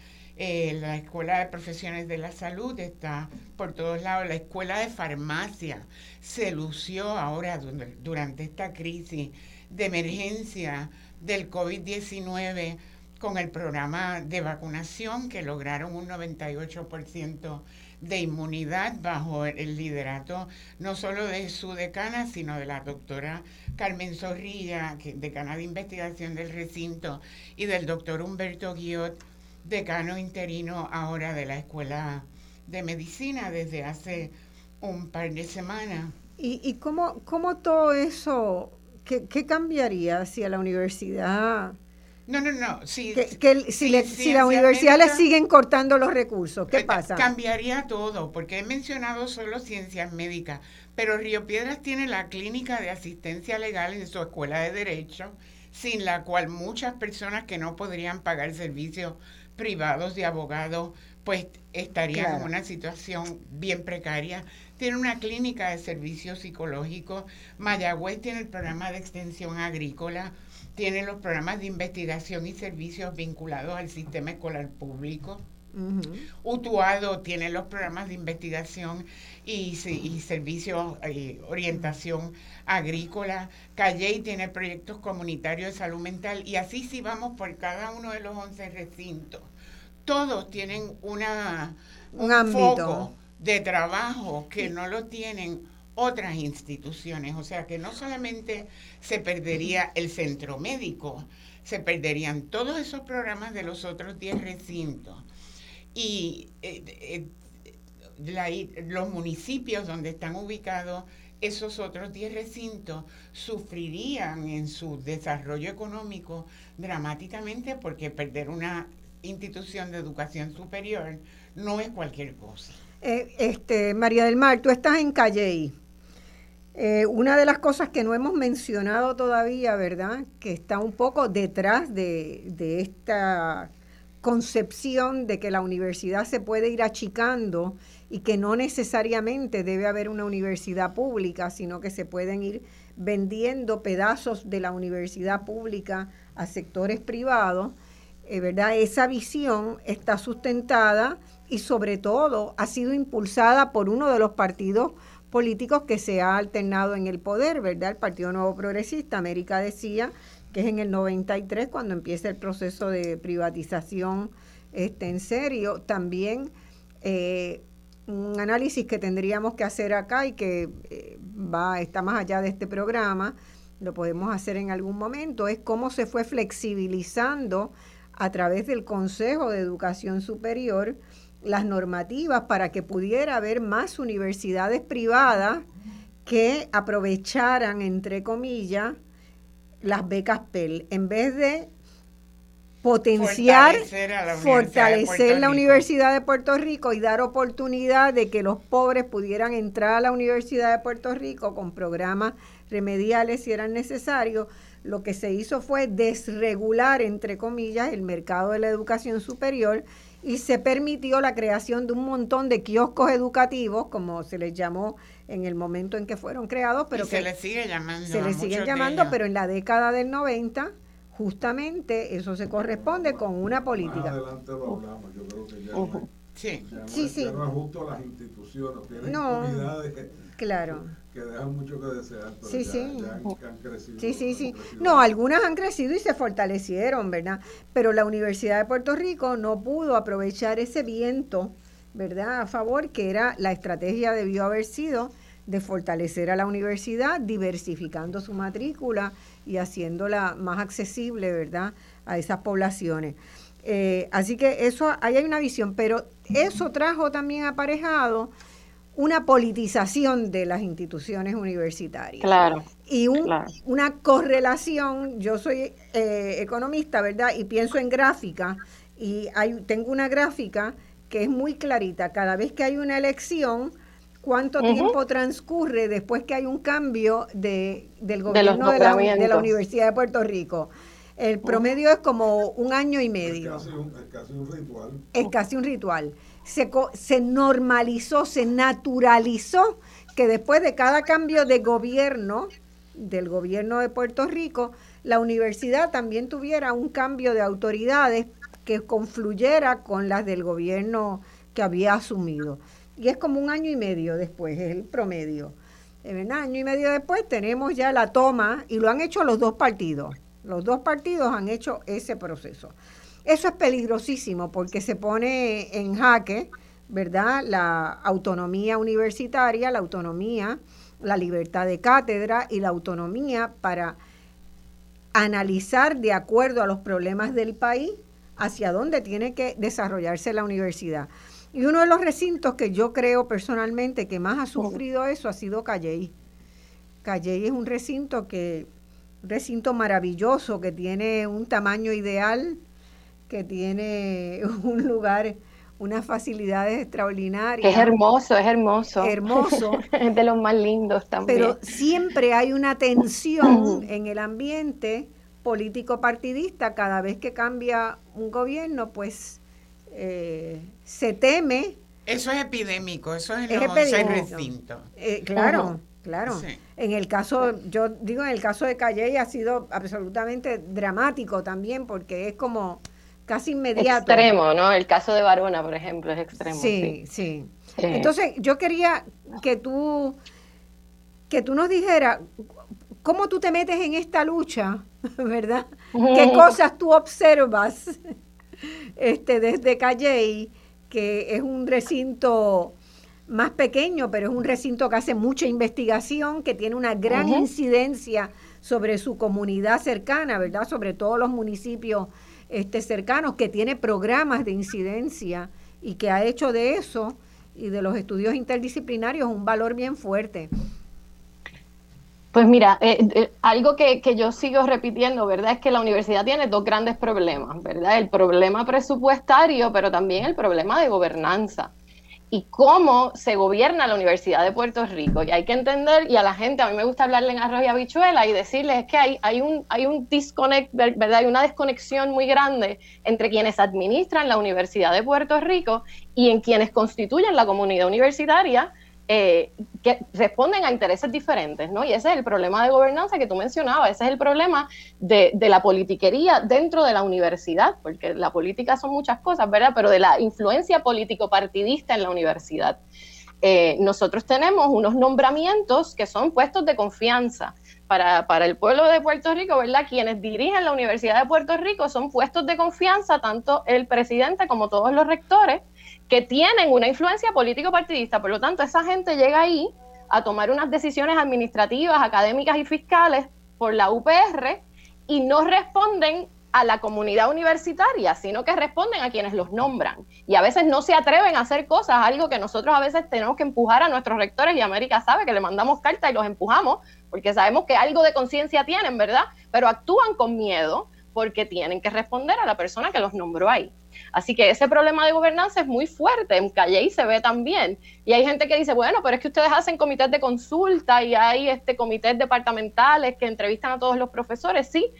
[SPEAKER 2] Eh, la Escuela de Profesiones de la Salud está por todos lados. La Escuela de Farmacia se lució ahora durante esta crisis de emergencia del COVID-19 con el programa de vacunación que lograron un 98% de inmunidad bajo el liderato no solo de su decana, sino de la doctora Carmen Zorrilla, decana de investigación del recinto, y del doctor Humberto Guiot, decano interino ahora de la Escuela de Medicina desde hace un par de semanas.
[SPEAKER 1] ¿Y, y cómo, cómo todo eso, qué, cambiaría si a la universidad...
[SPEAKER 2] No, no, no.
[SPEAKER 1] Si, que, si, la universidad le siguen cortando los recursos, ¿qué eh, pasa?
[SPEAKER 2] Cambiaría todo, porque he mencionado solo ciencias médicas, pero Río Piedras tiene la clínica de asistencia legal en su escuela de derecho, sin la cual muchas personas que no podrían pagar servicios privados de abogados, pues estarían en una situación bien precaria. Tiene una clínica de servicios psicológicos. Mayagüez tiene el programa de extensión agrícola. Tiene los programas de investigación y servicios vinculados al sistema escolar público. Utuado tiene los programas de investigación y, y servicios, eh, orientación agrícola. Calley tiene proyectos comunitarios de salud mental y así si vamos por cada uno de los 11 recintos todos tienen una, un, foco de trabajo que no lo tienen otras instituciones. O sea que no solamente se perdería el centro médico, se perderían todos esos programas de los otros 10 recintos. Y eh, eh, los municipios donde están ubicados esos otros 10 recintos sufrirían en su desarrollo económico dramáticamente porque perder una institución de educación superior no es cualquier cosa.
[SPEAKER 1] Eh, este, María del Mar, tú estás en Calley. Eh, una de las cosas que no hemos mencionado todavía, ¿verdad? Que está un poco detrás de, de esta concepción de que la universidad se puede ir achicando y que no necesariamente debe haber una universidad pública, sino que se pueden ir vendiendo pedazos de la universidad pública a sectores privados eh, ¿verdad? Esa visión está sustentada y sobre todo ha sido impulsada por uno de los partidos políticos que se ha alternado en el poder, ¿verdad? El Partido Nuevo Progresista, América decía que es en el 93 cuando empieza el proceso de privatización este, en serio. También eh, un análisis que tendríamos que hacer acá y que eh, va está más allá de este programa, lo podemos hacer en algún momento, es cómo se fue flexibilizando a través del Consejo de Educación Superior las normativas para que pudiera haber más universidades privadas que aprovecharan, entre comillas, las becas PEL, en vez de potenciar, fortalecer, la, Universidad de Puerto Rico y dar oportunidad de que los pobres pudieran entrar a la Universidad de Puerto Rico con programas remediales si eran necesarios, lo que se hizo fue desregular, entre comillas, el mercado de la educación superior y se permitió la creación de un montón de kioscos educativos, como se les llamó en el momento en que fueron creados, pero que
[SPEAKER 2] se les sigue llamando.
[SPEAKER 1] Se les sigue llamando, pero en la década del 90 justamente eso se corresponde con una política.
[SPEAKER 4] adelante lo hablamos, yo creo que ya
[SPEAKER 1] sí.
[SPEAKER 4] sí, sí. no es justo las instituciones, tienen no,
[SPEAKER 1] claro.
[SPEAKER 4] Que dejan mucho que desear, pero
[SPEAKER 1] sí,
[SPEAKER 4] ya,
[SPEAKER 1] sí.
[SPEAKER 4] Ya han, crecido.
[SPEAKER 1] Sí, sí, sí. No, algunas han crecido y se fortalecieron, ¿verdad? Pero la Universidad de Puerto Rico no pudo aprovechar ese viento, ¿verdad? A favor, que era la estrategia debió haber sido de fortalecer a la universidad, diversificando su matrícula y haciéndola más accesible, ¿verdad?, a esas poblaciones. Eh, así que eso, ahí hay una visión, pero eso trajo también aparejado una politización de las instituciones universitarias.
[SPEAKER 3] Claro.
[SPEAKER 1] Y una correlación, yo soy eh, economista, ¿verdad? Y pienso en gráfica, y hay, tengo una gráfica que es muy clarita. Cada vez que hay una elección, cuánto tiempo transcurre después que hay un cambio de, del gobierno de, la, de, la, Universidad de Puerto Rico. El promedio es como un año y medio.
[SPEAKER 4] Es casi un, ritual.
[SPEAKER 1] Es casi un ritual. Se, se normalizó, se naturalizó que después de cada cambio de gobierno, del gobierno de Puerto Rico, la universidad también tuviera un cambio de autoridades que confluyera con las del gobierno que había asumido y es como un año y medio después, es el promedio. Un año y medio después tenemos ya la toma y lo han hecho los dos partidos. Los dos partidos han hecho ese proceso. Eso es peligrosísimo porque se pone en jaque, ¿verdad? La autonomía universitaria, la autonomía, la libertad de cátedra y la autonomía para analizar de acuerdo a los problemas del país hacia dónde tiene que desarrollarse la universidad. Y uno de los recintos que yo creo personalmente que más ha sufrido eso ha sido Calley. Calley es un recinto que un recinto maravilloso que tiene un tamaño ideal, que tiene un lugar, unas facilidades extraordinarias.
[SPEAKER 3] Es hermoso, es hermoso.
[SPEAKER 1] Hermoso.
[SPEAKER 3] es de los más lindos también.
[SPEAKER 1] Pero siempre hay una tensión en el ambiente político partidista cada vez que cambia un gobierno, pues eh, se teme.
[SPEAKER 2] Eso es epidémico, eso es, es recinto.
[SPEAKER 1] Eh, claro, claro. En el caso, yo digo, en el caso de Calle ha sido absolutamente dramático también porque es como casi inmediato.
[SPEAKER 3] Extremo, ¿no? El caso de Varona, por ejemplo, es extremo.
[SPEAKER 1] Sí, sí. Entonces, yo quería que tú, que tú nos dijeras cómo tú te metes en esta lucha, ¿verdad? ¿Qué cosas tú observas este, desde Calley, que es un recinto más pequeño, pero es un recinto que hace mucha investigación, que tiene una gran incidencia sobre su comunidad cercana, ¿verdad? Sobre todos los municipios este, cercanos, que tiene programas de incidencia y que ha hecho de eso y de los estudios interdisciplinarios un valor bien fuerte.
[SPEAKER 3] Pues mira, eh, eh, algo que, que, yo sigo repitiendo, ¿verdad? Es que la universidad tiene dos grandes problemas, ¿verdad? El problema presupuestario, pero también el problema de gobernanza. Y cómo se gobierna la Universidad de Puerto Rico. Y hay que entender, y a la gente, a mí me gusta hablarle en arroz y habichuela y decirles que hay, hay, un, hay un disconnect, ¿verdad? Hay una desconexión muy grande entre quienes administran la Universidad de Puerto Rico y en quienes constituyen la comunidad universitaria eh, que responden a intereses diferentes, ¿no? Y ese es el problema de gobernanza que tú mencionabas, ese es el problema de, la politiquería dentro de la universidad, porque la política son muchas cosas, ¿verdad? Pero de la influencia político-partidista en la universidad. eh, nosotros tenemos unos nombramientos que son puestos de confianza. Para, para, el pueblo de Puerto Rico, ¿verdad? Quienes dirigen la Universidad de Puerto Rico son puestos de confianza, tanto el presidente como todos los rectores, que tienen una influencia político-partidista. Por lo tanto, esa gente llega ahí a tomar unas decisiones administrativas, académicas y fiscales por la UPR y no responden a la comunidad universitaria, sino que responden a quienes los nombran. Y a veces no se atreven a hacer cosas, algo que nosotros a veces tenemos que empujar a nuestros rectores y América sabe que le mandamos cartas y los empujamos, porque sabemos que algo de conciencia tienen, ¿verdad? Pero actúan con miedo porque tienen que responder a la persona que los nombró ahí. Así que ese problema de gobernanza es muy fuerte, en Calle se ve también. Y hay gente que dice, bueno, pero es que ustedes hacen comités de consulta y hay este comités departamentales que entrevistan a todos los profesores, sí,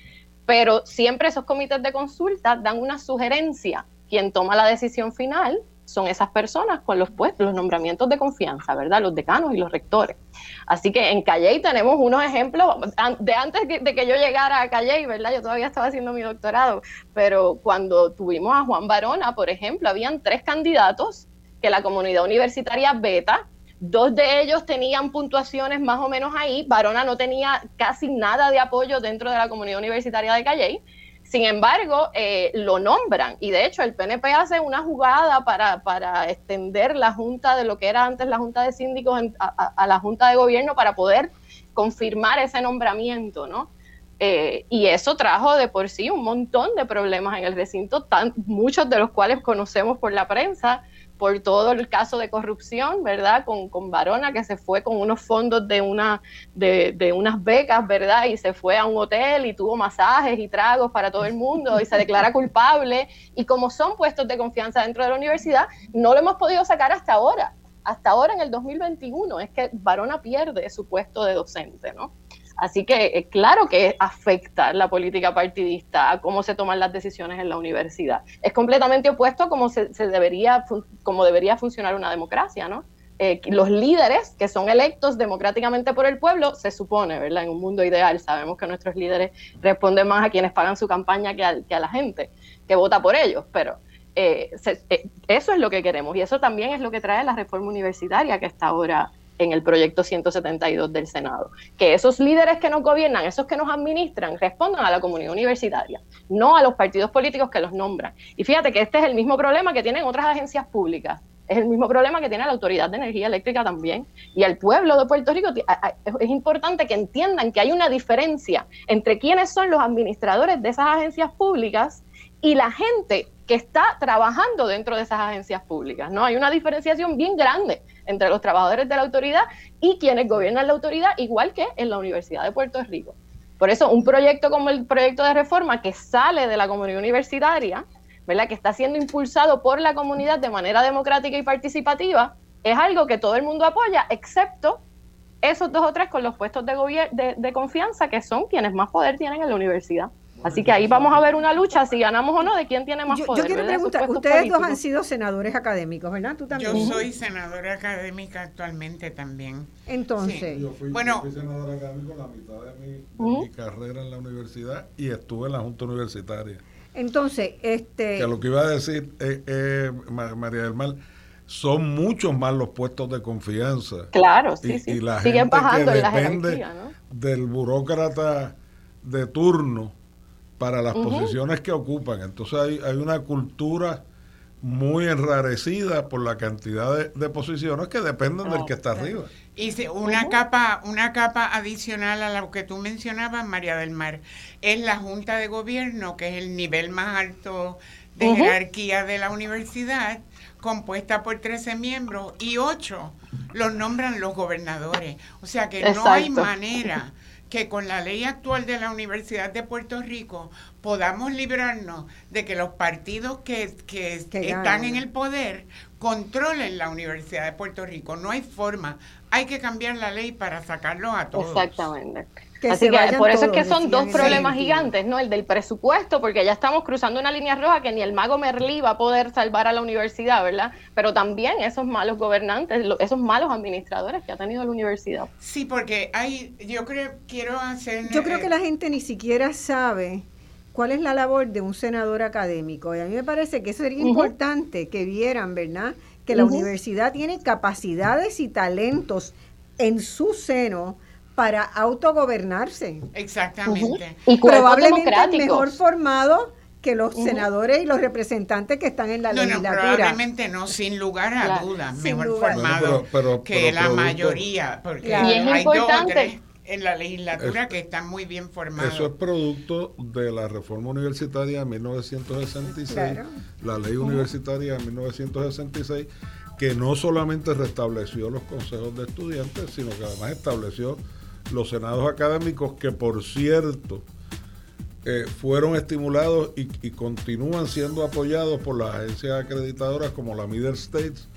[SPEAKER 3] pero siempre esos comités de consulta dan una sugerencia. Quien toma la decisión final son esas personas con los puestos, los nombramientos de confianza, ¿verdad? Los decanos y los rectores. Así que en Calley tenemos unos ejemplos de antes de que yo llegara a Calley, ¿verdad? Yo todavía estaba haciendo mi doctorado, pero cuando tuvimos a Juan Barona, por ejemplo, habían tres candidatos que la comunidad universitaria beta Dos de ellos tenían puntuaciones más o menos ahí. Barona no tenía casi nada de apoyo dentro de la comunidad universitaria de Calley. Sin embargo, eh, lo nombran y de hecho el PNP hace una jugada para, para, extender la junta de lo que era antes la junta de síndicos a, la junta de gobierno para poder confirmar ese nombramiento, ¿no? Eh, y eso trajo de por sí un montón de problemas en el recinto, muchos de los cuales conocemos por la prensa, por todo el caso de corrupción, ¿verdad? Con, con Varona, que se fue con unos fondos de, una, de, de, unas becas, ¿verdad? Y se fue a un hotel y tuvo masajes y tragos para todo el mundo y se declara culpable. Y como son puestos de confianza dentro de la universidad, no lo hemos podido sacar hasta ahora. Hasta ahora, en el 2021, es que Varona pierde su puesto de docente, ¿no? Así que eh, claro que afecta la política partidista a cómo se toman las decisiones en la universidad. Es completamente opuesto a cómo se, debería, cómo debería funcionar una democracia, ¿no? Eh, los líderes que son electos democráticamente por el pueblo, se supone, ¿verdad? En un mundo ideal sabemos que nuestros líderes responden más a quienes pagan su campaña que a, la gente que vota por ellos, pero eh, eso es lo que queremos y eso también es lo que trae la reforma universitaria que está ahora en el proyecto 172 del Senado. Que esos líderes que nos gobiernan, esos que nos administran, respondan a la comunidad universitaria, no a los partidos políticos que los nombran. Y fíjate que este es el mismo problema que tienen otras agencias públicas. Es el mismo problema que tiene la Autoridad de Energía Eléctrica también. Y el pueblo de Puerto Rico es importante que entiendan que hay una diferencia entre quiénes son los administradores de esas agencias públicas y la gente que está trabajando dentro de esas agencias públicas. ¿no? Hay una diferenciación bien grande entre los trabajadores de la autoridad y quienes gobiernan la autoridad, igual que en la Universidad de Puerto Rico. Por eso, un proyecto como el proyecto de reforma que sale de la comunidad universitaria, que está siendo impulsado por la comunidad de manera democrática y participativa, es algo que todo el mundo apoya, excepto esos dos o tres con los puestos de, de confianza, que son quienes más poder tienen en la universidad. Así que ahí vamos a ver una lucha, si ganamos o no, de quién tiene más poder.
[SPEAKER 1] Yo quiero preguntar, ustedes dos han sido senadores académicos, ¿verdad?
[SPEAKER 2] ¿Tú también? Yo soy senadora académica actualmente también.
[SPEAKER 1] Entonces,
[SPEAKER 4] yo, fui, bueno, senadora académica la mitad de, mi, carrera en la universidad y estuve en la Junta Universitaria.
[SPEAKER 1] Entonces, este...
[SPEAKER 4] Que lo que iba a decir, eh, eh, María del Mar, son muchos más los puestos de confianza.
[SPEAKER 3] Claro, sí,
[SPEAKER 4] y,
[SPEAKER 3] sí.
[SPEAKER 4] Y la Siguen bajando en la jerarquía, ¿no? del burócrata de turno para las posiciones que ocupan. Entonces hay, hay una cultura muy enrarecida por la cantidad de, posiciones que dependen del que está arriba.
[SPEAKER 2] Y una capa, una capa adicional a lo que tú mencionabas, María del Mar, es la Junta de Gobierno, que es el nivel más alto de jerarquía de la universidad, compuesta por 13 miembros y 8 los nombran los gobernadores. O sea que no hay manera que con la ley actual de la Universidad de Puerto Rico podamos librarnos de que los partidos que, que, están en el poder controlen la Universidad de Puerto Rico. No hay forma. Hay que cambiar la ley para sacarlos a todos.
[SPEAKER 3] Exactamente. Así que por eso es que son dos problemas gigantes, ¿no? El del presupuesto, porque ya estamos cruzando una línea roja que ni el mago Merlí va a poder salvar a la universidad, ¿verdad? Pero también esos malos gobernantes, esos malos administradores que ha tenido la universidad.
[SPEAKER 2] Sí, porque hay, yo creo, quiero hacer...
[SPEAKER 1] Yo creo que la gente ni siquiera sabe cuál es la labor de un senador académico. Y a mí me parece que sería importante que vieran, ¿verdad? que la universidad tiene capacidades y talentos en su seno para autogobernarse.
[SPEAKER 2] Exactamente.
[SPEAKER 1] Y probablemente mejor formado que los senadores y los representantes que están en la no, legislatura.
[SPEAKER 2] No, probablemente no, sin lugar a dudas, mejor formado que la mayoría, porque hay dos o tres en la legislatura que están muy bien formados.
[SPEAKER 4] Eso es producto de la reforma universitaria de 1966, la ley universitaria de 1966, que no solamente restableció los consejos de estudiantes, sino que además estableció los senados académicos, que por cierto, eh, fueron estimulados y, y, continúan siendo apoyados por las agencias acreditadoras como la Middle States,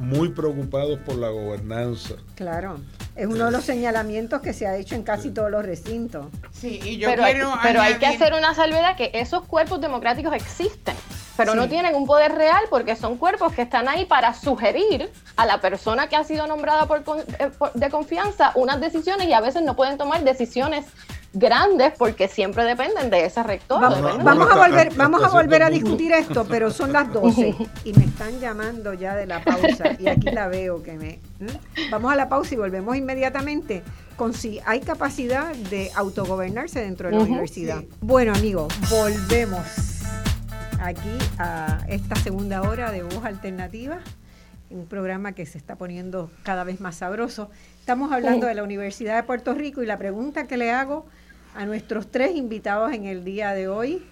[SPEAKER 4] muy preocupados por la gobernanza.
[SPEAKER 1] Claro, es uno de los señalamientos que se ha hecho en casi todos los recintos.
[SPEAKER 3] Sí, y yo pero, hay, pero hay que hacer una salvedad que esos cuerpos democráticos existen, pero no tienen un poder real porque son cuerpos que están ahí para sugerir a la persona que ha sido nombrada por, eh, de confianza unas decisiones y a veces no pueden tomar decisiones grandes porque siempre dependen de ese rector.
[SPEAKER 1] Vamos, a volver, vamos a volver a discutir esto, pero son las 12 y me están llamando ya de la pausa y aquí la veo que me... Vamos a la pausa y volvemos inmediatamente con si hay capacidad de autogobernarse dentro de la universidad. Bueno amigos, volvemos aquí a esta segunda hora de Voz Alternativa un programa que se está poniendo cada vez más sabroso. Estamos hablando de la Universidad de Puerto Rico y la pregunta que le hago a nuestros tres invitados en el día de hoy,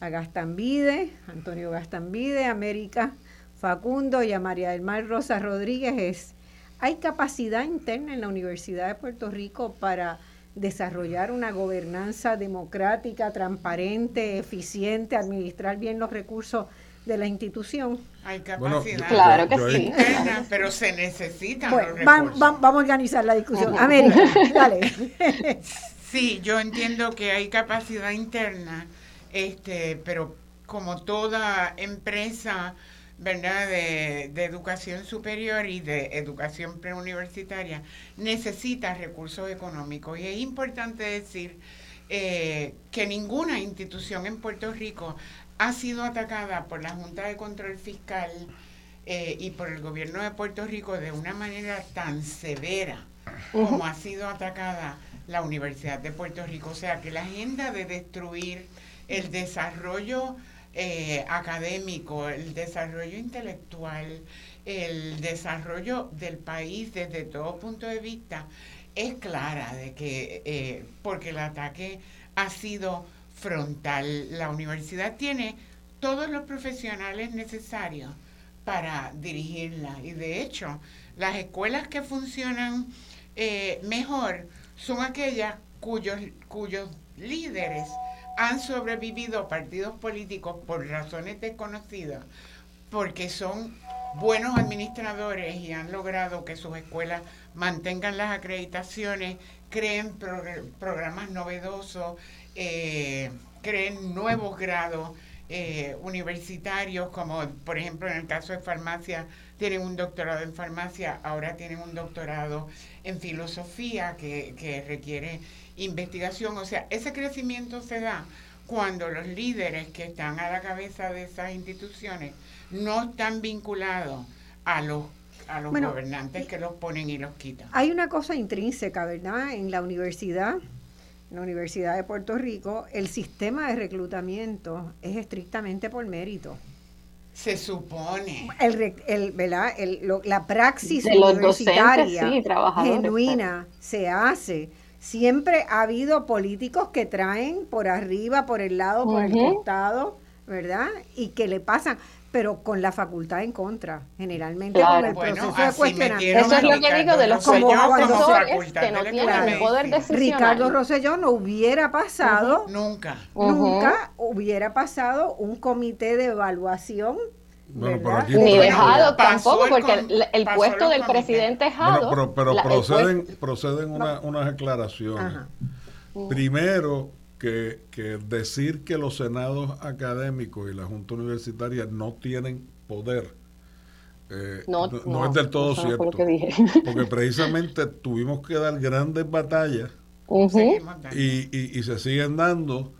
[SPEAKER 1] a Gastambide, Antonio Gastambide, América Facundo y a María del Mar Rosa Rodríguez es, ¿hay capacidad interna en la Universidad de Puerto Rico para desarrollar una gobernanza democrática, transparente, eficiente, administrar bien los recursos de la institución?
[SPEAKER 2] Hay capacidad
[SPEAKER 3] claro que sí.
[SPEAKER 2] interna, pero se necesitan
[SPEAKER 1] bueno, vamos a organizar la discusión. América, dale.
[SPEAKER 2] Sí, yo entiendo que hay capacidad interna, este, pero como toda empresa, ¿verdad?, de, educación superior y de educación preuniversitaria, necesita recursos económicos. Y es importante decir eh, que ninguna institución en Puerto Rico ha sido atacada por la Junta de Control Fiscal eh, y por el gobierno de Puerto Rico de una manera tan severa como ha sido atacada la Universidad de Puerto Rico. O sea que la agenda de destruir el desarrollo eh, académico, el desarrollo intelectual, el desarrollo del país desde todo punto de vista, es clara de que, eh, porque el ataque ha sido frontal. La universidad tiene todos los profesionales necesarios para dirigirla y de hecho las escuelas que funcionan eh, mejor son aquellas cuyos, cuyos líderes han sobrevivido partidos políticos por razones desconocidas, porque son buenos administradores y han logrado que sus escuelas mantengan las acreditaciones, creen programas novedosos, eh, creen nuevos grados eh, universitarios, como por ejemplo en el caso de farmacia, tienen un doctorado en farmacia, ahora tienen un doctorado en filosofía que, requiere investigación. O sea, ese crecimiento se da cuando los líderes que están a la cabeza de esas instituciones no están vinculados a los a los gobernantes que los ponen y los quitan.
[SPEAKER 1] Hay una cosa intrínseca, ¿verdad? En la universidad, la Universidad de Puerto Rico, el sistema de reclutamiento es estrictamente por mérito.
[SPEAKER 2] Se supone.
[SPEAKER 1] El, el, ¿verdad? El, la praxis universitaria genuina se hace. Siempre ha habido políticos que traen por arriba, por el lado, por el costado, ¿verdad? Y que le pasan pero con la facultad en contra, generalmente con el proceso de cuestionamiento.
[SPEAKER 3] Eso es lo que digo de los como, profesores que no tienen el poder decisional.
[SPEAKER 1] Ricardo Rosselló no hubiera pasado,
[SPEAKER 2] nunca,
[SPEAKER 1] nunca hubiera pasado un comité de evaluación
[SPEAKER 3] Ni dejado tampoco, porque el, puesto del presidente es
[SPEAKER 4] pero, pero proceden, proceden unas aclaraciones. Primero, que, decir que los senados académicos y la Junta Universitaria no tienen poder eh, no, es del todo cierto. Porque precisamente tuvimos que dar grandes batallas y, y, se siguen dando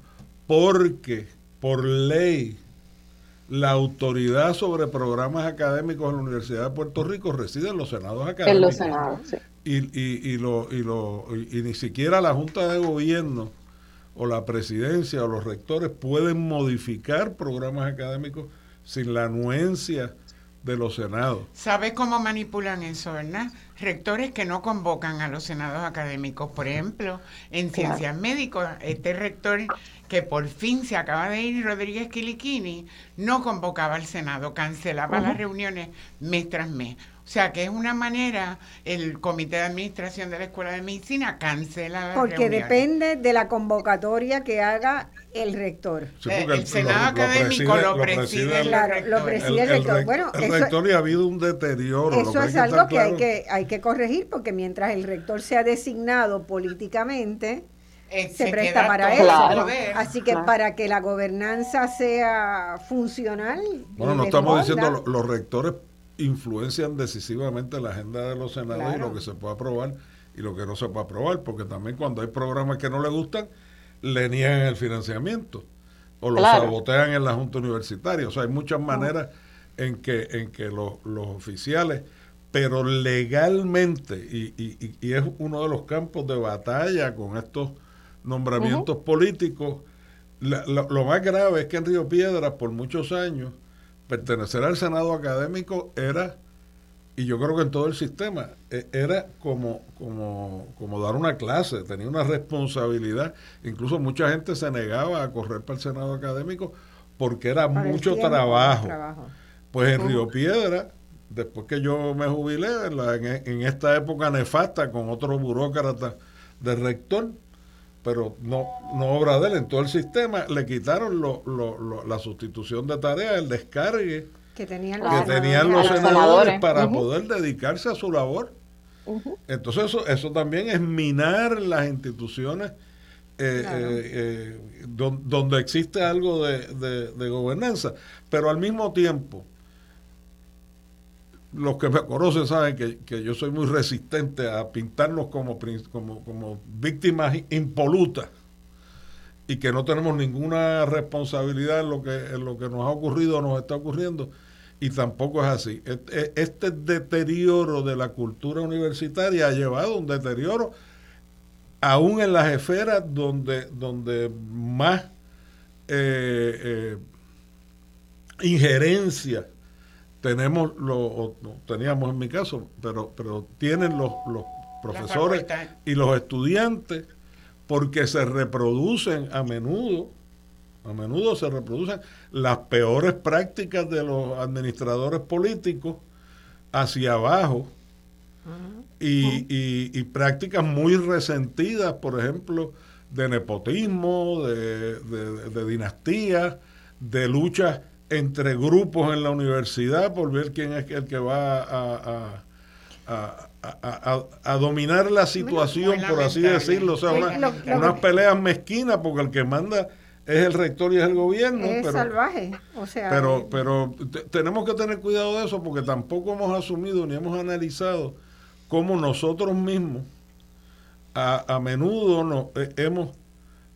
[SPEAKER 4] porque por ley la autoridad sobre programas académicos en la Universidad de Puerto Rico reside en los senados académicos.
[SPEAKER 3] En los senados, sí.
[SPEAKER 4] Y, y, y, lo, y, lo, y ni siquiera la Junta de Gobierno o la presidencia o los rectores pueden modificar programas académicos sin la anuencia de los senados.
[SPEAKER 2] ¿Sabes cómo manipulan eso, verdad? Rectores que no convocan a los senados académicos. Por ejemplo, en ciencias médicas, este rector que por fin se acaba de ir, Rodríguez Quiliquini, no convocaba al Senado, cancelaba las reuniones mes tras mes. O sea que es una manera, el Comité de Administración de la Escuela de Medicina cancela
[SPEAKER 1] Porque depende de la convocatoria que haga el rector.
[SPEAKER 2] Eh, el, Senado académico lo preside,
[SPEAKER 1] lo preside el, rector. bueno,
[SPEAKER 4] el rector y ha habido un deterioro.
[SPEAKER 1] Eso es algo que, hay que hay que corregir porque mientras el rector sea designado políticamente, eh, se, presta para eso. Así que para que la gobernanza sea funcional.
[SPEAKER 4] Bueno, no estamos diciendo los rectores influencian decisivamente la agenda de los senadores y lo que se puede aprobar y lo que no se puede aprobar, porque también cuando hay programas que no le gustan, le niegan el financiamiento o lo sabotean en la Junta Universitaria. O sea, hay muchas maneras en que, en que los, oficiales, pero legalmente, y, y, es uno de los campos de batalla con estos nombramientos políticos, lo más grave es que en Río Piedras por muchos años pertenecer al Senado académico era, y yo creo que en todo el sistema, e, era como, como, como dar una clase, tenía una responsabilidad. Incluso mucha gente se negaba a correr para el Senado académico porque era mucho trabajo. Pues en Río Piedra, después que yo me jubilé, en, en esta época nefasta con otro burócrata de rector, pero no, no obra de él, en todo el sistema le quitaron lo, lo, la sustitución de tareas, el descargue
[SPEAKER 1] que tenían
[SPEAKER 4] los, senadores, para poder dedicarse a su labor. Entonces eso, eso también es minar las instituciones eh, eh, eh, donde existe algo de, de gobernanza, pero al mismo tiempo los que me conocen saben que, yo soy muy resistente a pintarnos como, como, como víctimas impolutas y que no tenemos ninguna responsabilidad en lo que, en lo que nos ha ocurrido o nos está ocurriendo. Y tampoco es así. Este, deterioro de la cultura universitaria ha llevado a un deterioro aún en las esferas donde, donde más eh, eh, injerencia tenemos lo teníamos en mi caso, pero pero tienen los, los profesores y los estudiantes porque se reproducen a menudo a menudo se reproducen las peores prácticas de los administradores políticos hacia abajo. Y, y, prácticas muy resentidas, por ejemplo, de nepotismo, de, de, de dinastía, de luchas entre grupos en la universidad por ver quién es el que va a, a, dominar la situación, por así decirlo. O sea, unas peleas mezquinas porque el que manda es el rector y es el gobierno.
[SPEAKER 1] Es salvaje. O sea,
[SPEAKER 4] pero eh, pero tenemos que tener cuidado de eso porque tampoco hemos asumido ni hemos analizado cómo nosotros mismos a, menudo nos, eh, hemos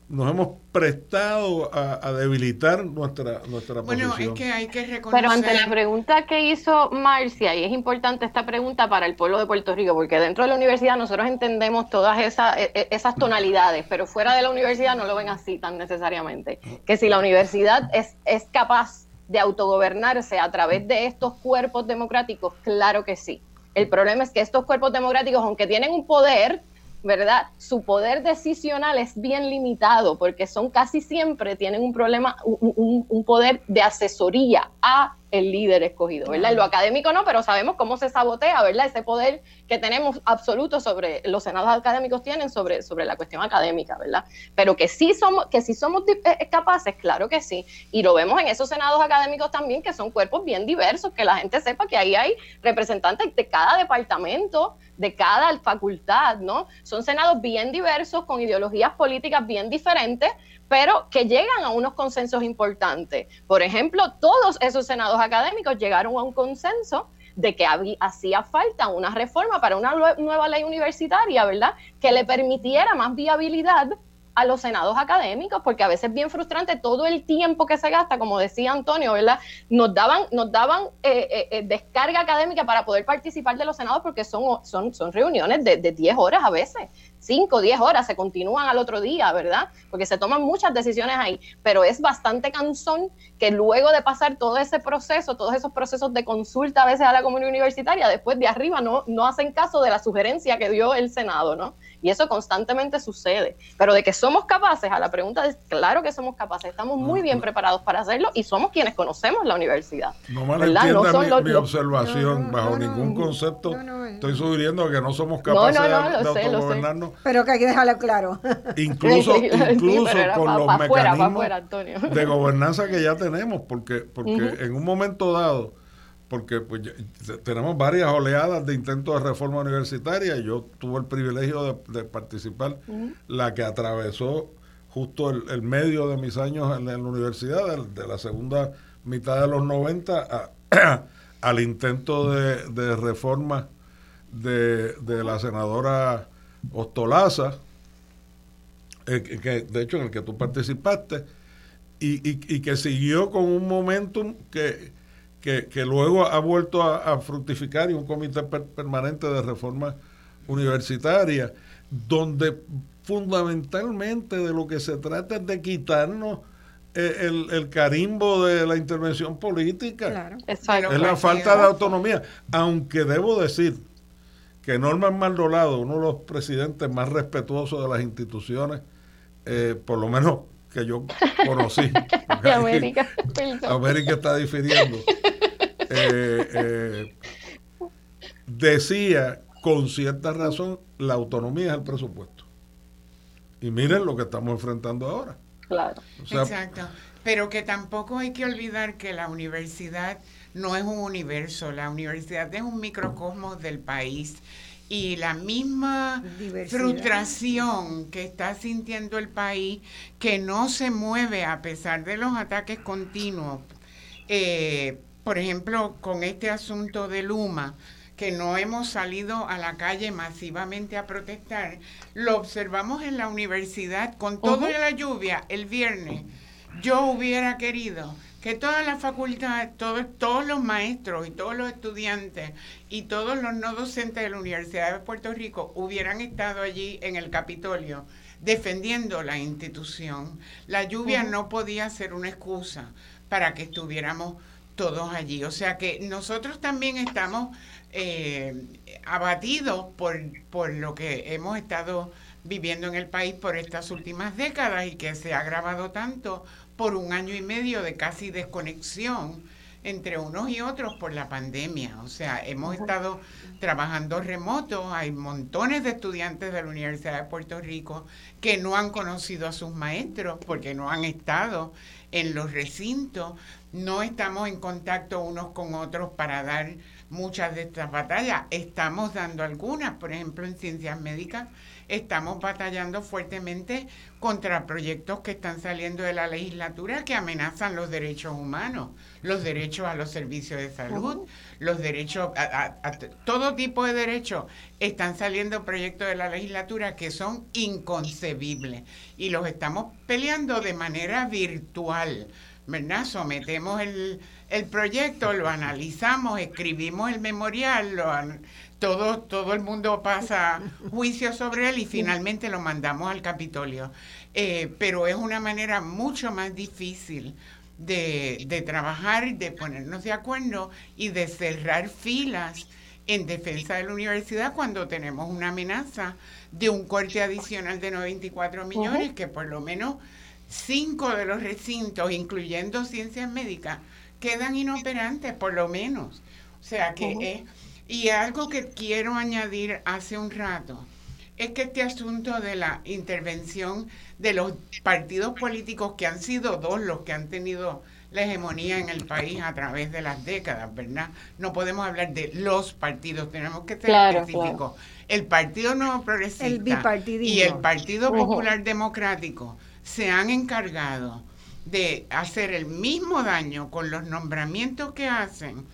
[SPEAKER 4] nos hemos prestado a, debilitar nuestra, nuestra
[SPEAKER 2] bueno,
[SPEAKER 4] posición.
[SPEAKER 2] Bueno, es que hay que reconocer...
[SPEAKER 3] Pero ante la pregunta que hizo Marcia, y es importante esta pregunta para el pueblo de Puerto Rico, porque dentro de la universidad nosotros entendemos todas esas, e, e, esas tonalidades, pero fuera de la universidad no lo ven así tan necesariamente. Que si la universidad es, es capaz de autogobernarse a través de estos cuerpos democráticos, claro que sí. El problema es que estos cuerpos democráticos, aunque tienen un poder, ¿verdad? Su poder decisional es bien limitado porque son casi siempre, tienen un problema, un, un poder de asesoría a el líder escogido, ¿verdad? En lo académico no, pero sabemos cómo se sabotea, ¿verdad? Ese poder que tenemos absoluto sobre, los senados académicos tienen sobre, sobre la cuestión académica, ¿verdad? Pero que sí somos, que sí somos eh, eh, capaces, claro que sí. Y lo vemos en esos senados académicos también, que son cuerpos bien diversos, que la gente sepa que ahí hay representantes de cada departamento, de cada facultad, ¿no? Son senados bien diversos, con ideologías políticas bien diferentes, pero que llegan a unos consensos importantes. Por ejemplo, todos esos senados académicos llegaron a un consenso de que había, hacía falta una reforma para una nueva ley universitaria, ¿verdad? Que le permitiera más viabilidad a los senados académicos, porque a veces es bien frustrante todo el tiempo que se gasta, como decía Antonio, ¿verdad? Nos daban, nos daban eh, eh, eh, descarga académica para poder participar de los senados porque son, son, son reuniones de, de 10 horas a veces. 5, 10 horas, se continúan al otro día, ¿verdad? Porque se toman muchas decisiones ahí, pero es bastante cansón que luego de pasar todo ese proceso, todos esos procesos de consulta a veces a la comunidad universitaria, después de arriba no, no hacen caso de la sugerencia que dio el Senado, ¿no? Y eso constantemente sucede. Pero de que somos capaces, a la pregunta es, claro que somos capaces, estamos muy bien preparados para hacerlo y somos quienes conocemos la universidad.
[SPEAKER 4] No malentienda mi, mi, observación, bajo ningún concepto estoy sugiriendo que no somos capaces de, de autogobernarnos.
[SPEAKER 1] Pero que hay que dejarlo claro.
[SPEAKER 4] Incluso, incluso con los mecanismos de gobernanza que ya tenemos, porque, porque en un momento dado porque pues, tenemos varias oleadas de intentos de reforma universitaria. Yo tuve el privilegio de, participar, la que atravesó justo el, medio de mis años en, la universidad, de, la segunda mitad de los 90 al intento de, reforma de, la senadora Ostolaza, eh, que, de hecho en el que tú participaste, y, y que siguió con un momentum que que, luego ha vuelto a, fructificar y un comité permanente de reforma universitaria, donde fundamentalmente de lo que se trata es de quitarnos eh, el, carimbo de la intervención política. Es la falta de autonomía. Aunque debo decir que Norman Maldolado, uno de los presidentes más respetuosos de las instituciones, eh, por lo menos que yo conocí. América. América está difiriendo. Eh, eh, decía con cierta razón, la autonomía es el presupuesto. Y miren lo que estamos enfrentando ahora.
[SPEAKER 2] Claro. Exacto. Pero que tampoco hay que olvidar que la universidad no es un universo, la universidad es un microcosmos del país y la misma frustración que está sintiendo el país, que no se mueve a pesar de los ataques continuos, eh, por ejemplo, con este asunto de Luma, que no hemos salido a la calle masivamente a protestar, lo observamos en la universidad con toda la lluvia el viernes. Yo hubiera querido que toda la facultad, todos, todos los maestros y todos los estudiantes y todos los no docentes de la Universidad de Puerto Rico hubieran estado allí en el Capitolio defendiendo la institución. La lluvia no podía ser una excusa para que estuviéramos todos allí. O sea que nosotros también estamos eh, abatidos por, por lo que hemos estado viviendo en el país por estas últimas décadas y que se ha agravado tanto por un año y medio de casi desconexión entre unos y otros por la pandemia. O sea, hemos estado trabajando remoto, hay montones de estudiantes de la Universidad de Puerto Rico que no han conocido a sus maestros porque no han estado en los recintos, no estamos en contacto unos con otros para dar muchas de estas batallas, estamos dando algunas, por ejemplo en ciencias médicas estamos batallando fuertemente contra proyectos que están saliendo de la legislatura que amenazan los derechos humanos, los derechos a los servicios de salud, los derechos a, todo tipo de derechos. Están saliendo proyectos de la legislatura que son inconcebibles y los estamos peleando de manera virtual. ¿Verdad? Sometemos el, el proyecto, lo analizamos, escribimos el memorial, lo, todo, todo el mundo pasa juicio sobre él y finalmente lo mandamos al Capitolio. Eh, pero es una manera mucho más difícil de, de trabajar, de ponernos de acuerdo y de cerrar filas en defensa de la universidad cuando tenemos una amenaza de un corte adicional de 94 millones, que por lo menos cinco de los recintos, incluyendo ciencias médicas, quedan inoperantes, por lo menos. O sea que es y algo que quiero añadir hace un rato es que este asunto de la intervención de los partidos políticos, que han sido dos los que han tenido la hegemonía en el país a través de las décadas, ¿verdad? No podemos hablar de los partidos, tenemos que ser específicos. El Partido Nuevo Progresista y el Partido Popular Democrático se han encargado de hacer el mismo daño con los nombramientos que hacen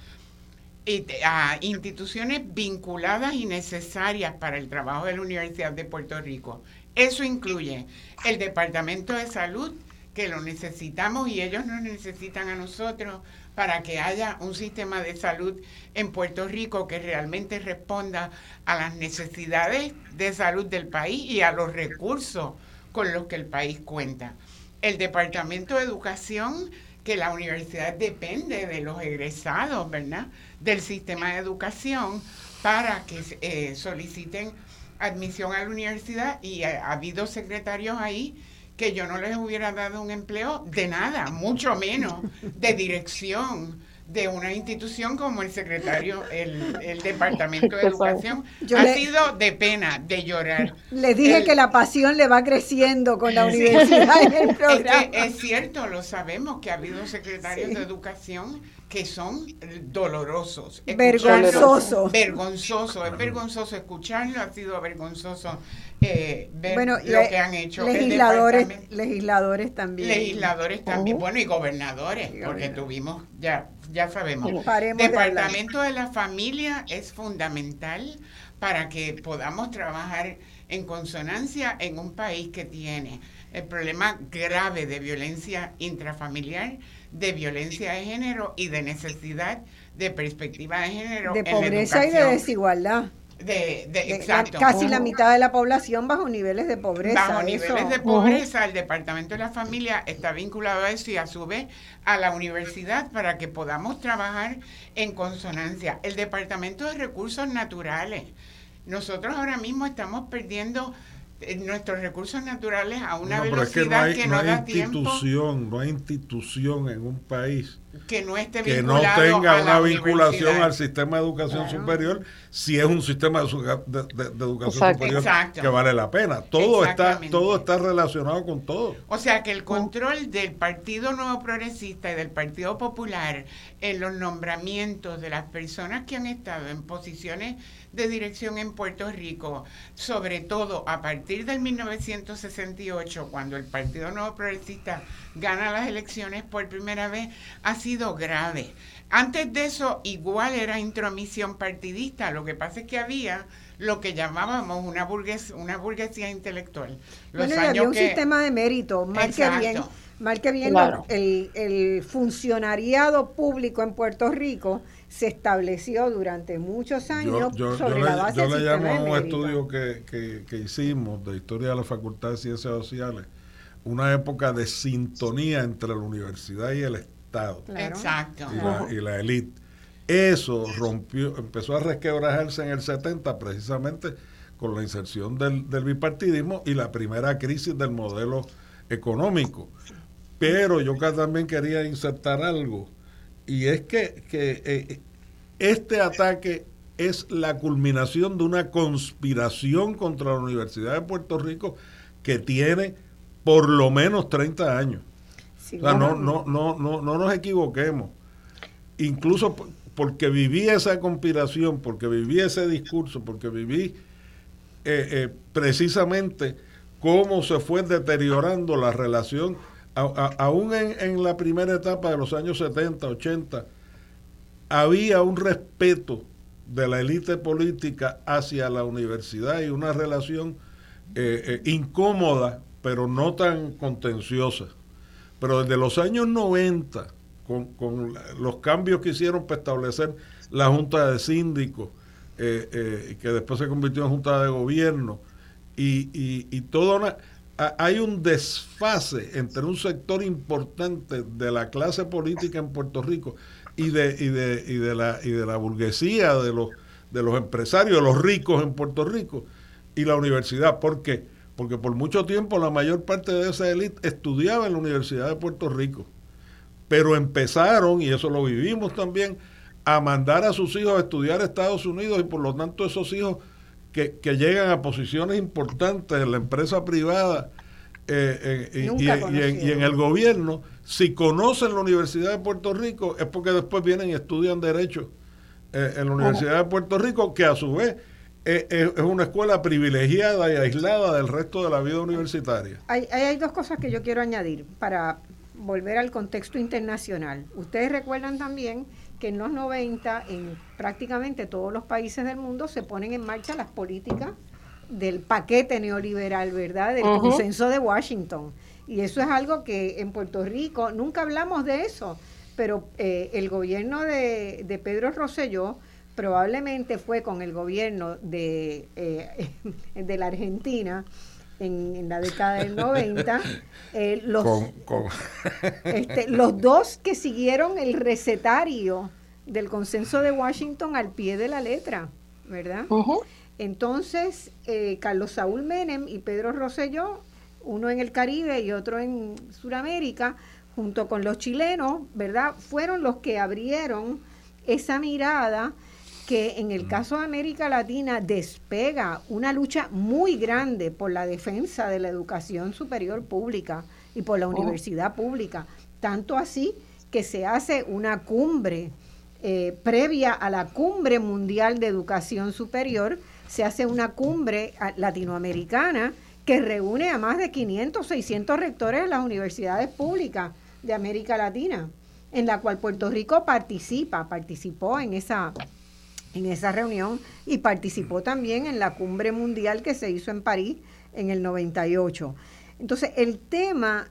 [SPEAKER 2] a instituciones vinculadas y necesarias para el trabajo de la Universidad de Puerto Rico. Eso incluye el Departamento de Salud, que lo necesitamos y ellos nos necesitan a nosotros para que haya un sistema de salud en Puerto Rico que realmente responda a las necesidades de salud del país y a los recursos con los que el país cuenta. El Departamento de Educación, que la universidad depende de los egresados, ¿verdad? Del sistema de educación para que eh, soliciten admisión a la universidad y ha habido secretarios ahí que yo no les hubiera dado un empleo de nada, mucho menos de dirección de una institución como el secretario, el, Departamento de Educación. ha sido de pena, de llorar.
[SPEAKER 1] Le dije que la pasión le va creciendo con la universidad en el programa.
[SPEAKER 2] Es, cierto, lo sabemos, que ha habido secretarios de Educación que son dolorosos.
[SPEAKER 1] Vergonzoso.
[SPEAKER 2] Vergonzoso, es vergonzoso escucharlo, ha sido vergonzoso eh, ver lo que han hecho.
[SPEAKER 1] Legisladores, legisladores también.
[SPEAKER 2] Legisladores también, bueno, y gobernadores, porque tuvimos, ya, ya sabemos. Departamento de, de la Familia es fundamental para que podamos trabajar en consonancia en un país que tiene el problema grave de violencia intrafamiliar de violencia de género y de necesidad de perspectiva de género.
[SPEAKER 1] De pobreza y de desigualdad.
[SPEAKER 2] De, exacto.
[SPEAKER 1] casi la mitad de la población bajo niveles de pobreza.
[SPEAKER 2] Bajo niveles de pobreza, el Departamento de la Familia está vinculado a eso y a su vez a la universidad para que podamos trabajar en consonancia. El Departamento de Recursos Naturales. Nosotros ahora mismo estamos perdiendo nuestros recursos naturales a una velocidad que no, hay,
[SPEAKER 4] institución, No hay institución en un país
[SPEAKER 2] que no esté
[SPEAKER 4] que no tenga una vinculación al sistema de educación superior si es un sistema de, educación superior que vale la pena. Todo está todo está relacionado con todo.
[SPEAKER 2] O sea que el control del Partido Nuevo Progresista y del Partido Popular en los nombramientos de las personas que han estado en posiciones de dirección en Puerto Rico, sobre todo a partir del 1968, cuando el Partido Nuevo Progresista gana las elecciones por primera vez, ha sido grave. Antes de eso, igual era intromisión partidista, lo que pasa es que había lo que llamábamos una, una burguesía intelectual.
[SPEAKER 1] bueno, había un sistema de mérito, marque bien, marque bien el, el funcionariado público en Puerto Rico se estableció durante muchos años sobre la base
[SPEAKER 4] yo le llamo a un estudio que, que, hicimos de historia de la Facultad de Ciencias Sociales una época de sintonía entre la universidad y el Estado.
[SPEAKER 2] Exacto.
[SPEAKER 4] Y la, élite. Eso rompió empezó a resquebrajarse en el 70 precisamente con la inserción del, del bipartidismo y la primera crisis del modelo económico. Pero yo también quería insertar algo y es que, eh, este ataque es la culminación de una conspiración contra la Universidad de Puerto Rico que tiene por lo menos 30 años. no, no, no, no, no nos equivoquemos. Incluso porque viví esa conspiración, porque viví ese discurso, porque viví eh, eh, precisamente cómo se fue deteriorando la relación aún en, la primera etapa de los años 70, 80, había un respeto de la élite política hacia la universidad y una relación eh, eh, incómoda, pero no tan contenciosa. Pero desde los años 90, con, los cambios que hicieron para establecer la Junta de Síndicos, eh, que después se convirtió en Junta de Gobierno, y, y, y toda una hay un desfase entre un sector importante de la clase política en Puerto Rico y de, y de, y de, la, y de la burguesía, de los, de los empresarios, de los ricos en Puerto Rico y la universidad. ¿Por qué? Porque por mucho tiempo la mayor parte de esa élite estudiaba en la Universidad de Puerto Rico. Pero empezaron, y eso lo vivimos también, a mandar a sus hijos a estudiar a Estados Unidos y por lo tanto esos hijos que, llegan a posiciones importantes en la empresa privada eh, eh, y, en, el gobierno, si conocen la Universidad de Puerto Rico, es porque después vienen y estudian Derecho eh, en la Universidad de Puerto Rico, que a su vez es una escuela privilegiada y aislada del resto de la vida universitaria.
[SPEAKER 1] Hay, hay dos cosas que yo quiero añadir para volver al contexto internacional. Ustedes recuerdan también que en los 90 en prácticamente todos los países del mundo se ponen en marcha las políticas del paquete neoliberal, ¿verdad? Del consenso de Washington. Y eso es algo que en Puerto Rico nunca hablamos de eso, pero eh, el gobierno de, de, Pedro Rosselló probablemente fue con el gobierno de, eh, de la Argentina en, la década del 90, eh, los, este, los dos que siguieron el recetario del consenso de Washington al pie de la letra, ¿verdad? Entonces, eh, Carlos Saúl Menem y Pedro Rosselló, uno en el Caribe y otro en Sudamérica, junto con los chilenos, ¿verdad? Fueron los que abrieron esa mirada que en el caso de América Latina despega una lucha muy grande por la defensa de la educación superior pública y por la oh. universidad pública. Tanto así que se hace una cumbre eh, previa a la cumbre mundial de educación superior, se hace una cumbre latinoamericana que reúne a más de 500, 600 rectores de las universidades públicas de América Latina, en la cual Puerto Rico participa, participó en esa, en esa reunión y participó también en la cumbre mundial que se hizo en París en el 98. Entonces, el tema,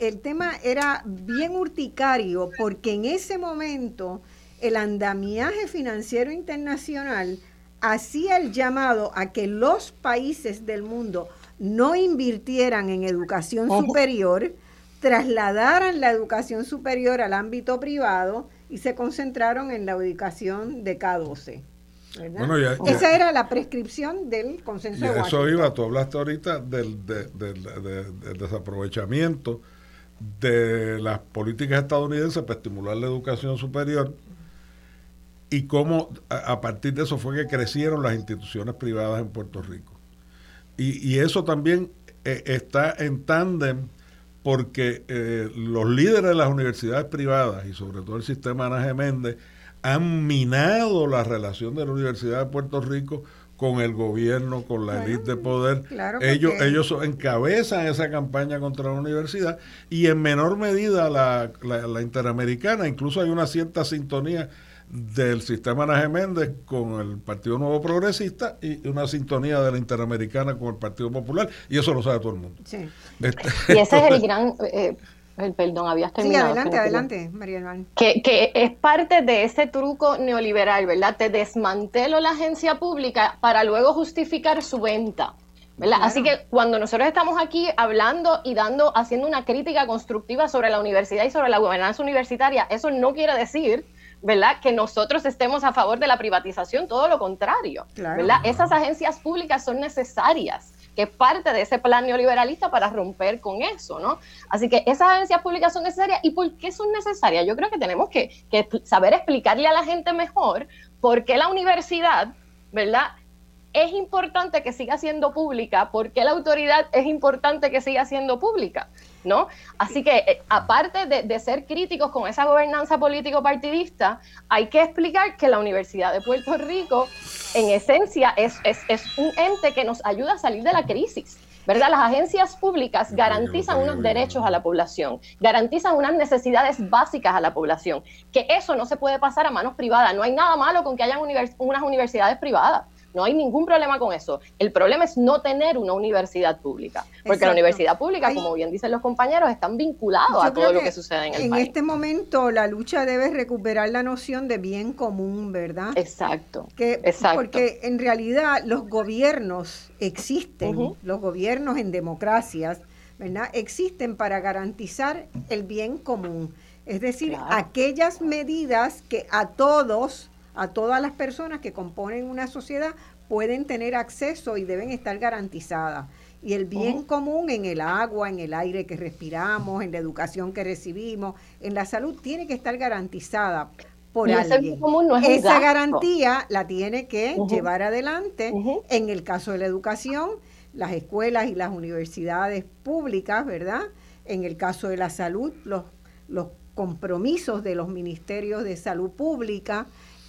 [SPEAKER 1] el tema era bien urticario porque en ese momento el andamiaje financiero internacional hacía el llamado a que los países del mundo no invirtieran en educación superior, trasladaran la educación superior al ámbito privado y se concentraron en la educación de K12. Esa era la prescripción del consenso.
[SPEAKER 4] Y eso iba, tú hablaste ahorita del, del desaprovechamiento de las políticas estadounidenses para estimular la educación superior y cómo a, partir de eso fue que crecieron las instituciones privadas en Puerto Rico. Y, eso también eh, está en tándem porque eh, los líderes de las universidades privadas y sobre todo el sistema Ana Geméndez han minado la relación de la Universidad de Puerto Rico con el gobierno, con la élite de poder. ellos, ellos encabezan esa campaña contra la universidad y en menor medida la, la Interamericana, incluso hay una cierta sintonía del sistema Ana Méndez con el Partido Nuevo Progresista y una sintonía de la Interamericana con el Partido Popular, y eso lo sabe todo el mundo.
[SPEAKER 3] Sí. Este, y ese es el gran... Eh, el, perdón, habías terminado.
[SPEAKER 1] Sí, adelante, adelante, María
[SPEAKER 3] que, que es parte de ese truco neoliberal, ¿verdad? Te desmantelo la agencia pública para luego justificar su venta. ¿verdad? Así que cuando nosotros estamos aquí hablando y dando, haciendo una crítica constructiva sobre la universidad y sobre la gobernanza universitaria, eso no quiere decir ¿verdad? Que nosotros estemos a favor de la privatización, todo lo contrario, ¿verdad? Esas agencias públicas son necesarias, que es parte de ese plan neoliberalista para romper con eso, ¿no? Así que esas agencias públicas son necesarias. ¿Y por qué son necesarias? Yo creo que tenemos que, que saber explicarle a la gente mejor por qué la universidad, ¿verdad? Es importante que siga siendo pública, por qué la autoridad es importante que siga siendo pública. ¿no? Así que, eh, aparte de, ser críticos con esa gobernanza político-partidista, hay que explicar que la Universidad de Puerto Rico, en esencia, es, un ente que nos ayuda a salir de la crisis. ¿verdad? Las agencias públicas garantizan unos derechos a la población, garantizan unas necesidades básicas a la población, que eso no se puede pasar a manos privadas. No hay nada malo con que hayan unas universidades privadas. No hay ningún problema con eso. El problema es no tener una universidad pública, porque la universidad pública, como bien dicen los compañeros, están vinculados a todo lo que sucede en el
[SPEAKER 1] país. En este momento la lucha debe recuperar la noción de bien común, ¿verdad?
[SPEAKER 3] Exacto.
[SPEAKER 1] Que, Porque en realidad los gobiernos existen, los gobiernos en democracias, ¿verdad? Existen para garantizar el bien común. Es decir, aquellas medidas que a todos a todas las personas que componen una sociedad pueden tener acceso y deben estar garantizadas. Y el bien común en el agua, en el aire que respiramos, en la educación que recibimos, en la salud, tiene que estar garantizada por alguien. Esa garantía la tiene que llevar adelante, en el caso de la educación, las escuelas y las universidades públicas, ¿verdad? En el caso de la salud, los, los compromisos de los ministerios de salud pública,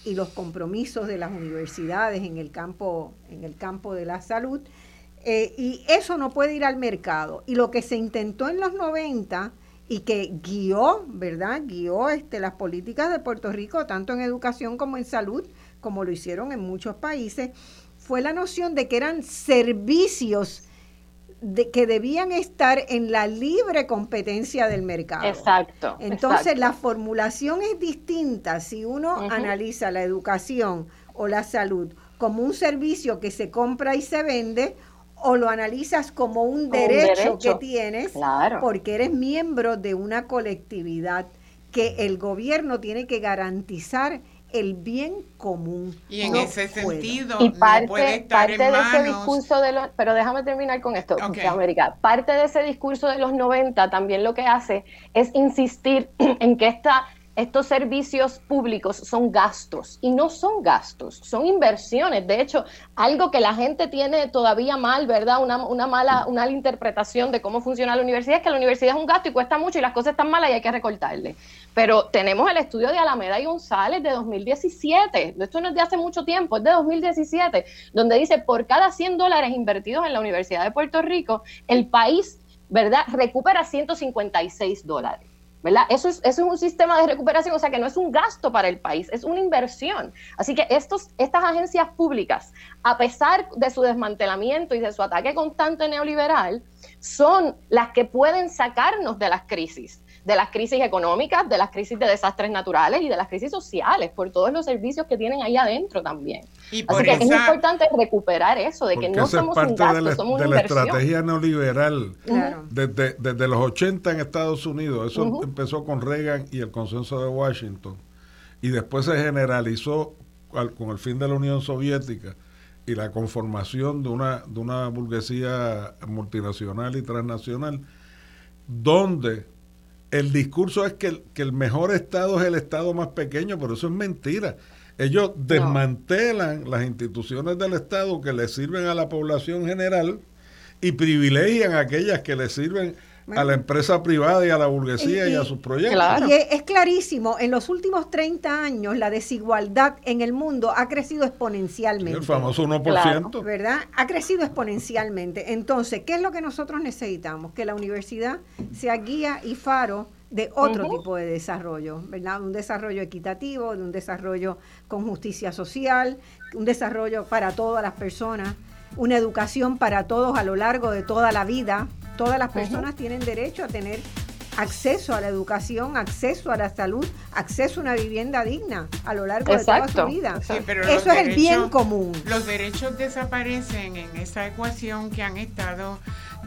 [SPEAKER 1] y los compromisos de las universidades en el campo, en el campo de la salud. Eh, y eso no puede ir al mercado. Y lo que se intentó en los 90 y que guió, ¿verdad? Guió este, las políticas de Puerto Rico, tanto en educación como en salud, como lo hicieron en muchos países, fue la noción de que eran servicios de, que debían estar en la libre competencia del mercado.
[SPEAKER 3] Exacto.
[SPEAKER 1] Entonces la formulación es distinta si uno analiza la educación o la salud como un servicio que se compra y se vende o lo analizas como un, derecho, que tienes porque eres miembro de una colectividad que el gobierno tiene que garantizar el bien común.
[SPEAKER 2] Y en ese sentido,
[SPEAKER 3] y parte, parte de ese discurso de los, pero déjame terminar con esto, América. Parte de ese discurso de los 90 también lo que hace es insistir en que esta estos servicios públicos son gastos y no son gastos, son inversiones. De hecho, algo que la gente tiene todavía mal, ¿verdad? Una, una mala, una interpretación de cómo funciona la universidad es que la universidad es un gasto y cuesta mucho y las cosas están malas y hay que recortarle. Pero tenemos el estudio de Alameda y González de 2017, esto no es de hace mucho tiempo, es de 2017, donde dice por cada 100 dólares invertidos en la Universidad de Puerto Rico, el país, ¿verdad?, recupera 156 dólares. Eso es, eso es un sistema de recuperación, o sea que no es un gasto para el país, es una inversión. Así que estos, estas agencias públicas, a pesar de su desmantelamiento y de su ataque constante neoliberal, son las que pueden sacarnos de las crisis de las crisis económicas, de las crisis de desastres naturales y de las crisis sociales, por todos los servicios que tienen ahí adentro también. Así que es importante recuperar eso, de que no somos un gasto, de la, somos de la
[SPEAKER 4] estrategia neoliberal desde, desde, los 80 en Estados Unidos. Eso empezó con Reagan y el consenso de Washington. Y después se generalizó con el fin de la Unión Soviética y la conformación de una, de una burguesía multinacional y transnacional, donde el discurso es que el, que el mejor Estado es el Estado más pequeño, pero eso es mentira. Ellos desmantelan las instituciones del Estado que le sirven a la población general y privilegian a aquellas que le sirven a la empresa privada y a la burguesía y, a sus proyectos.
[SPEAKER 1] Y es, clarísimo, en los últimos 30 años la desigualdad en el mundo ha crecido exponencialmente.
[SPEAKER 4] El famoso 1%.
[SPEAKER 1] ¿Verdad? Ha crecido exponencialmente. Entonces, ¿qué es lo que nosotros necesitamos? Que la universidad sea guía y faro de otro tipo de desarrollo, ¿verdad? Un desarrollo equitativo, de un desarrollo con justicia social, un desarrollo para todas las personas, una educación para todos a lo largo de toda la vida, Todas las personas tienen derecho a tener acceso a la educación, acceso a la salud, acceso a una vivienda digna a lo largo de toda su vida. Eso es el bien común.
[SPEAKER 2] Los derechos desaparecen en esa ecuación que han estado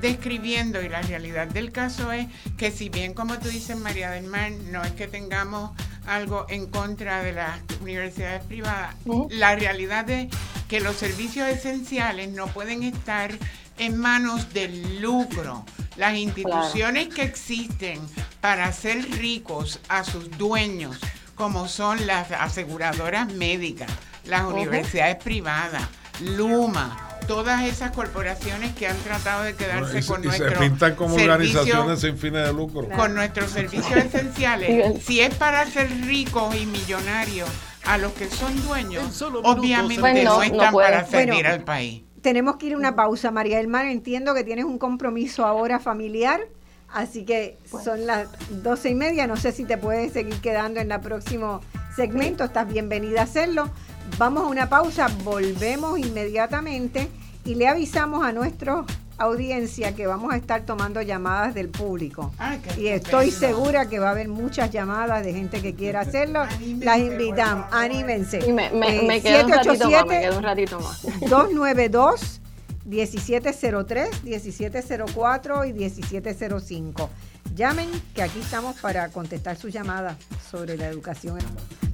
[SPEAKER 2] describiendo y la realidad del caso es que si bien como tú dices María del Mar, no es que tengamos algo en contra de las universidades privadas, la realidad es que los servicios esenciales no pueden estar en manos del lucro. Las instituciones que existen para hacer ricos a sus dueños, como son las aseguradoras médicas, las universidades privadas, Luma, todas esas corporaciones que han tratado de quedarse con nuestros
[SPEAKER 4] se pintan como organizaciones sin fines de lucro.
[SPEAKER 2] Con nuestros servicios esenciales. si es para hacer ricos y millonarios a los que son dueños, obviamente no, están para servir al país
[SPEAKER 1] tenemos que ir a una pausa, María del Mar. Entiendo que tienes un compromiso ahora familiar, así que son las doce y media. No sé si te puedes seguir quedando en el próximo segmento. Estás bienvenida a hacerlo. Vamos a una pausa, volvemos inmediatamente y le avisamos a nuestros audiencia que vamos a estar tomando llamadas del público. y estoy segura que va a haber muchas llamadas de gente que quiera hacerlo. Las invitamos, anímense.
[SPEAKER 3] me, me, eh, quedo un ratito más, me quedo un ratito más.
[SPEAKER 1] 292 1703, 1704 y 1705. Llamen, que aquí estamos para contestar sus llamadas sobre la educación.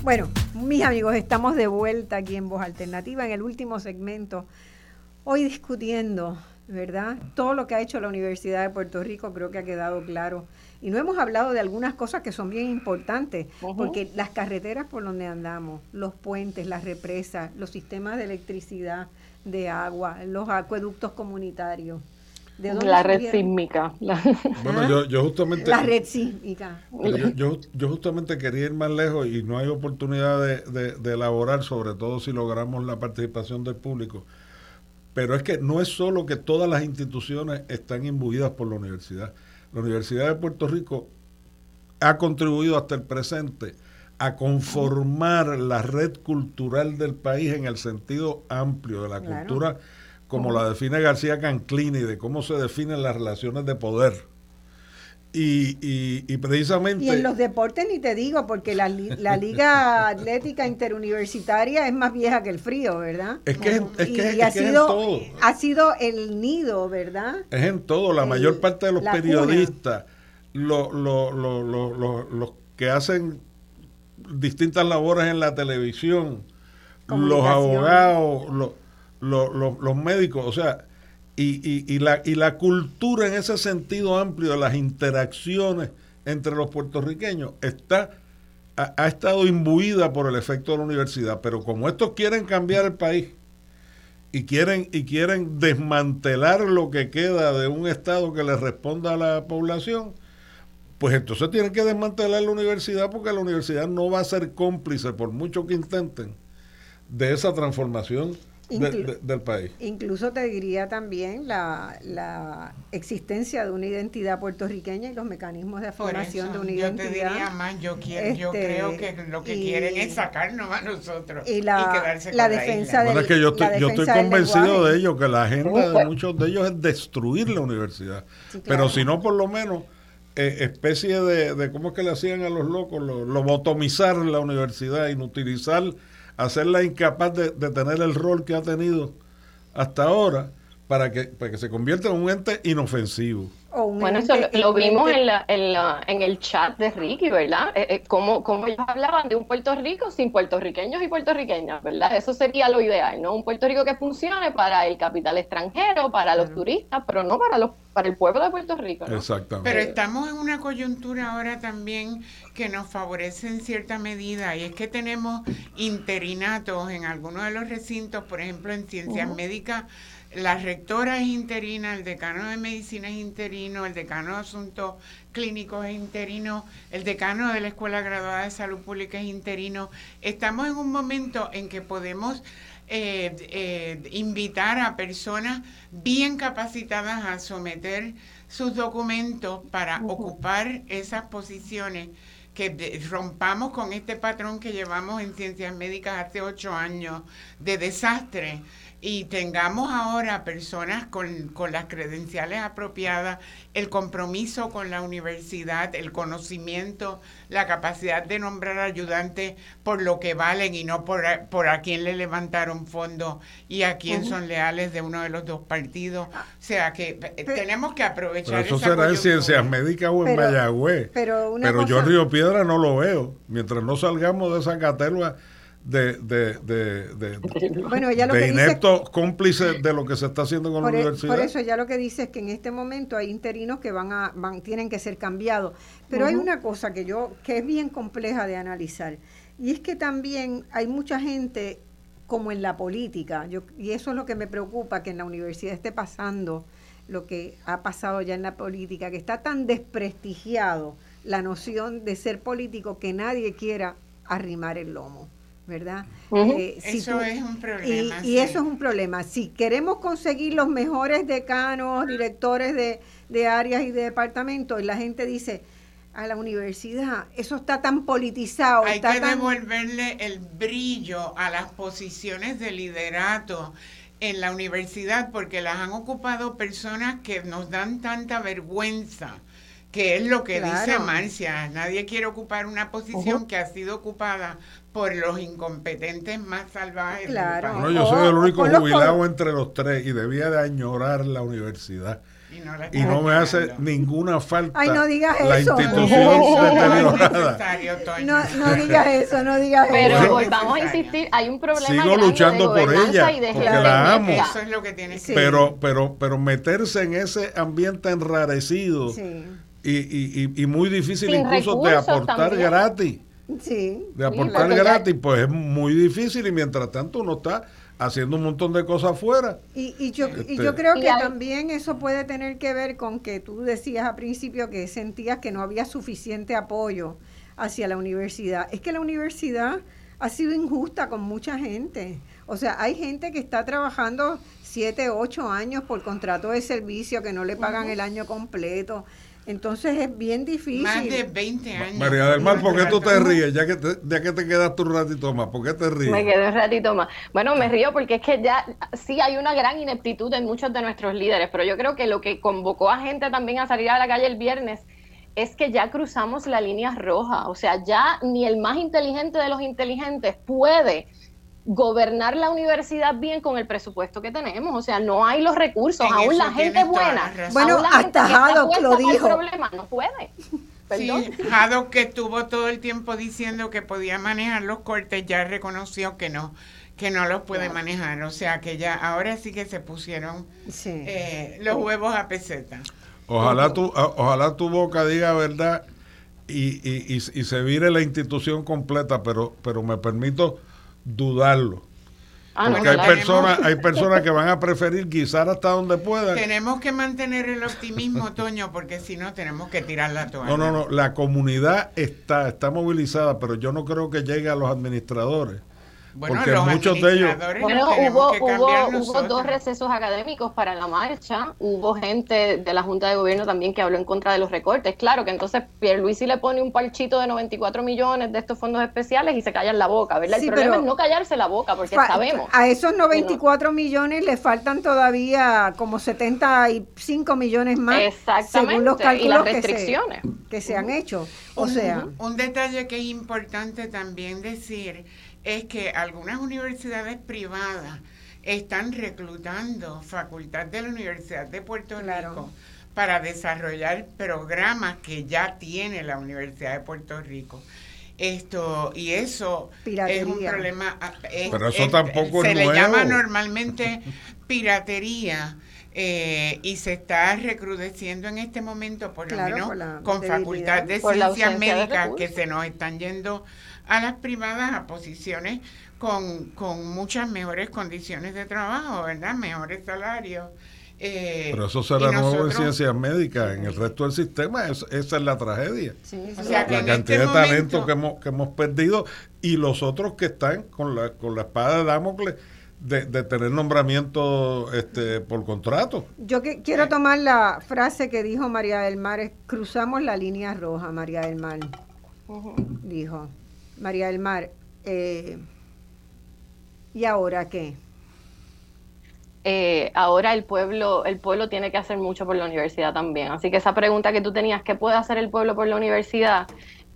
[SPEAKER 1] Bueno, mis amigos, estamos de vuelta aquí en Voz Alternativa en el último segmento. Hoy discutiendo ¿verdad? Todo lo que ha hecho la Universidad de Puerto Rico creo que ha quedado claro. Y no hemos hablado de algunas cosas que son bien importantes, porque las carreteras por donde andamos, los puentes, las represas, los sistemas de electricidad, de agua, los acueductos comunitarios.
[SPEAKER 3] La red sísmica.
[SPEAKER 4] Bueno, yo, justamente...
[SPEAKER 1] La red sísmica.
[SPEAKER 4] Yo, yo, justamente quería ir más lejos y no hay oportunidad de, de elaborar, sobre todo si logramos la participación del público pero es que no es solo que todas las instituciones están imbuidas por la universidad. La Universidad de Puerto Rico ha contribuido hasta el presente a conformar la red cultural del país en el sentido amplio de la cultura como la define García Canclini, de cómo se definen las relaciones de poder. Y, y, precisamente...
[SPEAKER 1] Y en los deportes ni te digo, porque la, la Liga Atlética Interuniversitaria es más vieja que el frío, ¿verdad?
[SPEAKER 4] Es que, es, que,
[SPEAKER 1] ha, sido, todo. ha sido el nido, ¿verdad?
[SPEAKER 4] Es en todo. La mayor parte de los periodistas, los que hacen distintas labores en la televisión, los abogados, los los, médicos, o sea, y, y, la, y la cultura en ese sentido amplio de las interacciones entre los puertorriqueños está ha, estado imbuida por el efecto de la universidad, pero como estos quieren cambiar el país y quieren y quieren desmantelar lo que queda de un estado que le responda a la población, pues entonces tienen que desmantelar la universidad porque la universidad no va a ser cómplice por mucho que intenten de esa transformación del país.
[SPEAKER 1] Incluso te diría también la, la, existencia de una identidad puertorriqueña y los mecanismos de formación de una identidad. Yo te diría
[SPEAKER 2] más, yo, quiero, yo este, creo que lo que quieren es sacarnos a nosotros
[SPEAKER 1] y, la, quedarse la defensa
[SPEAKER 4] la que yo estoy, yo estoy convencido de ello, que la agenda de muchos de ellos es destruir la universidad. Pero si no, por lo menos eh, especie de, de, ¿cómo es que le hacían a los locos? Lo, lobotomizar la universidad, inutilizar hacerla incapaz de, tener el rol que ha tenido hasta ahora para que, para que se convierta en un ente inofensivo
[SPEAKER 3] bueno, eso lo, vimos en, la, en, la, en, el chat de Ricky, ¿verdad? Eh, eh, cómo, ellos hablaban de un Puerto Rico sin puertorriqueños y puertorriqueñas, ¿verdad? Eso sería lo ideal, ¿no? Un Puerto Rico que funcione para el capital extranjero, para los turistas, pero no para los para el pueblo de Puerto Rico. ¿no?
[SPEAKER 4] Exactamente.
[SPEAKER 2] Pero estamos en una coyuntura ahora también que nos favorece en cierta medida y es que tenemos interinatos en algunos de los recintos, por ejemplo, en ciencias médicas la rectora es interina, el decano de medicina es interino, el decano de asuntos clínicos es interino, el decano de la Escuela Graduada de Salud Pública es interino. Estamos en un momento en que podemos eh, eh, invitar a personas bien capacitadas a someter sus documentos para ocupar esas posiciones que rompamos con este patrón que llevamos en ciencias médicas hace ocho años de desastre y tengamos ahora personas con, con, las credenciales apropiadas, el compromiso con la universidad, el conocimiento, la capacidad de nombrar ayudantes por lo que valen y no por, por a quién le levantaron fondos y a quién son leales de uno de los dos partidos. O sea que eh, tenemos que aprovechar
[SPEAKER 4] eso será en ciencias médicas o en Mayagüez. Pero, pero yo Río Piedra no lo veo. Mientras no salgamos de esa catelua de, de, de,
[SPEAKER 1] bueno, ella lo
[SPEAKER 4] de ineptos cómplices de lo que se está haciendo con la e, universidad.
[SPEAKER 1] Por eso ya lo que dice es que en este momento hay interinos que van a van tienen que ser cambiados. Pero hay una cosa que yo que es bien compleja de analizar y es que también hay mucha gente como en la política, yo, y eso es lo que me preocupa que en la universidad esté pasando lo que ha pasado ya en la política, que está tan desprestigiado la noción de ser político que nadie quiera arrimar el lomo. ¿Verdad?
[SPEAKER 2] Eh, eso es un problema.
[SPEAKER 1] Y, eso es un problema. Si queremos conseguir los mejores decanos, directores de, de áreas y de departamentos, y la gente dice, a la universidad, eso está tan politizado.
[SPEAKER 2] Hay que devolverle el brillo a las posiciones de liderato en la universidad porque las han ocupado personas que nos dan tanta vergüenza que es lo que dice Marcia, nadie quiere ocupar una posición que ha sido ocupada por los incompetentes más salvajes.
[SPEAKER 1] Claro.
[SPEAKER 4] No, yo soy el único jubilado entre los tres y debía de añorar la universidad. Y no, me hace ninguna falta
[SPEAKER 1] Ay, no digas
[SPEAKER 4] la
[SPEAKER 1] eso.
[SPEAKER 4] institución
[SPEAKER 1] no, no digas eso, no digas
[SPEAKER 3] Pero
[SPEAKER 1] eso.
[SPEAKER 3] volvamos a insistir, hay un problema
[SPEAKER 4] Sigo luchando por ella, porque la amo.
[SPEAKER 2] Eso es lo que tiene
[SPEAKER 4] pero, pero, pero meterse en ese ambiente enrarecido y, y, y, muy difícil incluso de aportar gratis de aportar gratis, pues es muy difícil y mientras tanto uno está haciendo un montón de cosas afuera.
[SPEAKER 1] Y, y, yo, y yo este, creo que también eso puede tener que ver con que tú decías al principio que sentías que no había suficiente apoyo hacia la universidad. Es que la universidad ha sido injusta con mucha gente. O sea, hay gente que está trabajando siete, ocho años por contrato de servicio que no le pagan el año completo. Entonces es bien difícil.
[SPEAKER 2] Más de 20 años.
[SPEAKER 4] María del Mar, ¿por qué tú te ríes? Ya que te, ya que te quedaste un ratito más, ¿por qué te ríes?
[SPEAKER 3] Me quedé un ratito más. Bueno, me río porque es que ya sí hay una gran ineptitud en muchos de nuestros líderes, pero yo creo que lo que convocó a gente también a salir a la calle el viernes es que ya cruzamos la línea roja. O sea, ya ni el más inteligente de los inteligentes puede gobernar la universidad bien con el presupuesto que tenemos. O sea, no hay los recursos. aún la gente buena.
[SPEAKER 1] Bueno, hasta Haddock lo dijo.
[SPEAKER 3] Problema, no puede.
[SPEAKER 2] Sí, Haddock que estuvo todo el tiempo diciendo que podía manejar los cortes, ya reconoció que no que no los puede manejar. O sea, que ya ahora sí que se pusieron eh, los huevos a peseta.
[SPEAKER 4] Ojalá tu, ojalá tu boca diga verdad y, y, y, se vire la institución completa, pero, pero me permito dudarlo. Ah, Porque hay personas, hay personas que van a preferir guisar hasta donde puedan.
[SPEAKER 2] Tenemos que mantener el optimismo, Toño, porque si no tenemos que tirar la toalla.
[SPEAKER 4] No, no, no. La comunidad está, está movilizada, pero yo no creo que llegue a los administradores porque muchos de ellos...
[SPEAKER 3] Bueno, hubo, hubo, hubo, dos recesos académicos para la marcha, hubo gente de la Junta de Gobierno también que habló en contra de los recortes. Claro que entonces Pierluisi le pone un parchito de 94 millones de estos fondos especiales y se callan la boca, ¿verdad? El problema es no callarse la boca, porque sabemos.
[SPEAKER 1] A esos 94 millones le faltan todavía como 75 millones más, según los cálculos y las restricciones. Que, se, han hecho. O sea...
[SPEAKER 2] Un detalle que es importante también decir es que algunas universidades privadas están reclutando facultad de la Universidad de Puerto Rico para desarrollar programas que ya tiene la Universidad de Puerto Rico. Esto y eso es un problema. Ah,
[SPEAKER 4] Pero eso tampoco
[SPEAKER 2] se le llama normalmente piratería. Eh, y se está recrudeciendo en este momento, por lo menos con facultad de ciencias médicas que se nos están yendo a las privadas a posiciones con, muchas mejores condiciones de trabajo, ¿verdad? Mejores salarios.
[SPEAKER 4] Eh, Pero eso será nuevo en ciencias médicas, en el resto del sistema esa es la tragedia. la cantidad este de talento que hemos, que hemos perdido y los otros que están con la, con la espada de Damocles de, tener nombramiento este, por contrato.
[SPEAKER 1] Yo que, quiero tomar la frase que dijo María del Mar, cruzamos la línea roja, María del Mar. Dijo. María del Mar, eh, ¿y ahora qué?
[SPEAKER 3] Eh, ahora el pueblo, el pueblo tiene que hacer mucho por la universidad también. Así que esa pregunta que tú tenías, ¿qué puede hacer el pueblo por la universidad?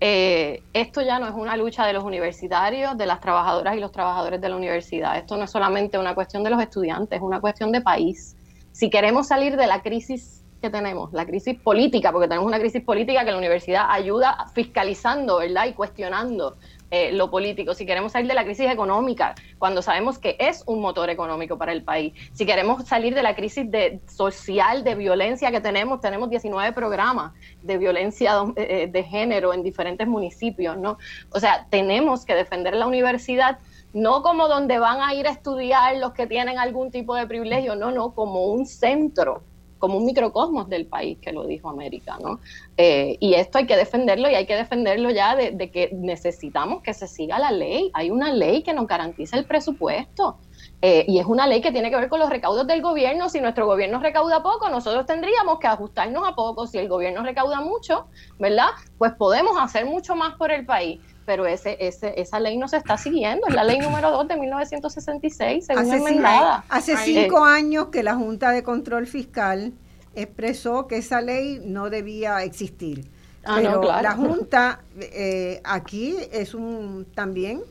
[SPEAKER 3] Eh, esto ya no es una lucha de los universitarios, de las trabajadoras y los trabajadores de la universidad. Esto no es solamente una cuestión de los estudiantes, es una cuestión de país. Si queremos salir de la crisis que tenemos, la crisis política, porque tenemos una crisis política que la universidad ayuda fiscalizando, ¿verdad? Y cuestionando eh, lo político. Si queremos salir de la crisis económica, cuando sabemos que es un motor económico para el país. Si queremos salir de la crisis de, social de violencia que tenemos, tenemos 19 programas de violencia eh, de género en diferentes municipios, ¿no? O sea, tenemos que defender la universidad no como donde van a ir a estudiar los que tienen algún tipo de privilegio, no, no, como un centro como un microcosmos del país, que lo dijo América, ¿no? Eh, y esto hay que defenderlo y hay que defenderlo ya de, que necesitamos que se siga la ley. Hay una ley que nos garantiza el presupuesto. Eh, y es una ley que tiene que ver con los recaudos del gobierno. Si nuestro gobierno recauda poco, nosotros tendríamos que ajustarnos a poco. Si el gobierno recauda mucho, ¿verdad? Pues podemos hacer mucho más por el país pero ese, ese, esa ley no se está siguiendo, es la ley número 2 de 1966, según hace enmendada.
[SPEAKER 1] hace cinco años que la Junta de Control Fiscal expresó que esa ley no debía existir. Ah, pero la Junta eh, aquí es un también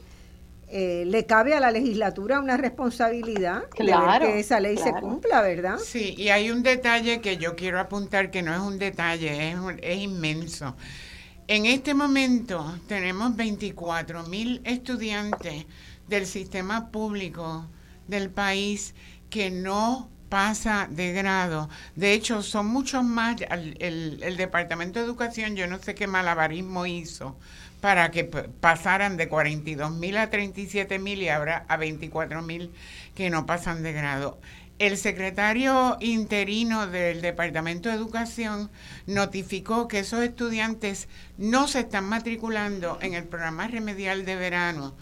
[SPEAKER 1] eh, le cabe a la legislatura una responsabilidad de ver que esa ley se cumpla, ¿verdad?
[SPEAKER 2] Sí, y hay un detalle que yo quiero apuntar que no es un detalle, es, es inmenso. En este momento tenemos 24 mil estudiantes del sistema público del país que no pasa de grado. De hecho, son muchos más. El, Departamento de Educación, yo no sé qué malabarismo hizo para que pasaran de 42 mil a 37 mil y ahora a 24 mil que no pasan de grado el secretario interino del Departamento de Educación notificó que esos estudiantes no se están matriculando en el programa remedial de verano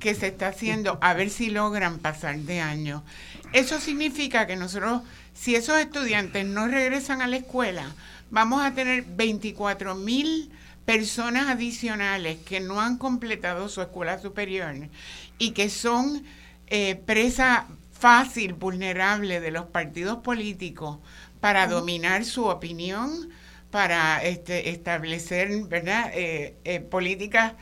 [SPEAKER 2] que se está haciendo a ver si logran pasar de año. Eso significa que nosotros, si esos estudiantes no regresan a la escuela, vamos a tener 24 mil personas adicionales que no han completado su escuela superior y que son eh, presa fácil, vulnerable de los partidos políticos para dominar su opinión, para este, establecer ¿verdad? Eh, eh, políticas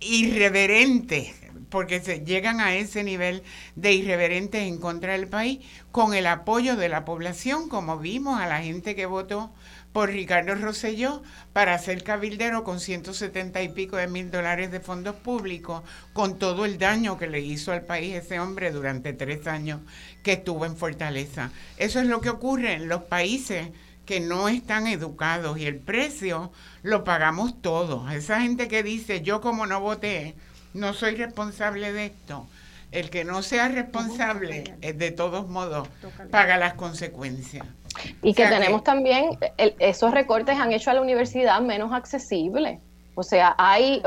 [SPEAKER 2] irreverentes, porque se llegan a ese nivel de irreverentes en contra del país, con el apoyo de la población, como vimos a la gente que votó por Ricardo Rosselló para ser cabildero con 170 y pico de mil dólares de fondos públicos, con todo el daño que le hizo al país ese hombre durante tres años que estuvo en Fortaleza. Eso es lo que ocurre en los países que no están educados y el precio lo pagamos todos. Esa gente que dice, yo como no voté, no soy responsable de esto. El que no sea responsable, eh, de todos modos, paga las consecuencias.
[SPEAKER 3] Y que tenemos también, esos recortes han hecho a la universidad menos accesible. O sea, hay,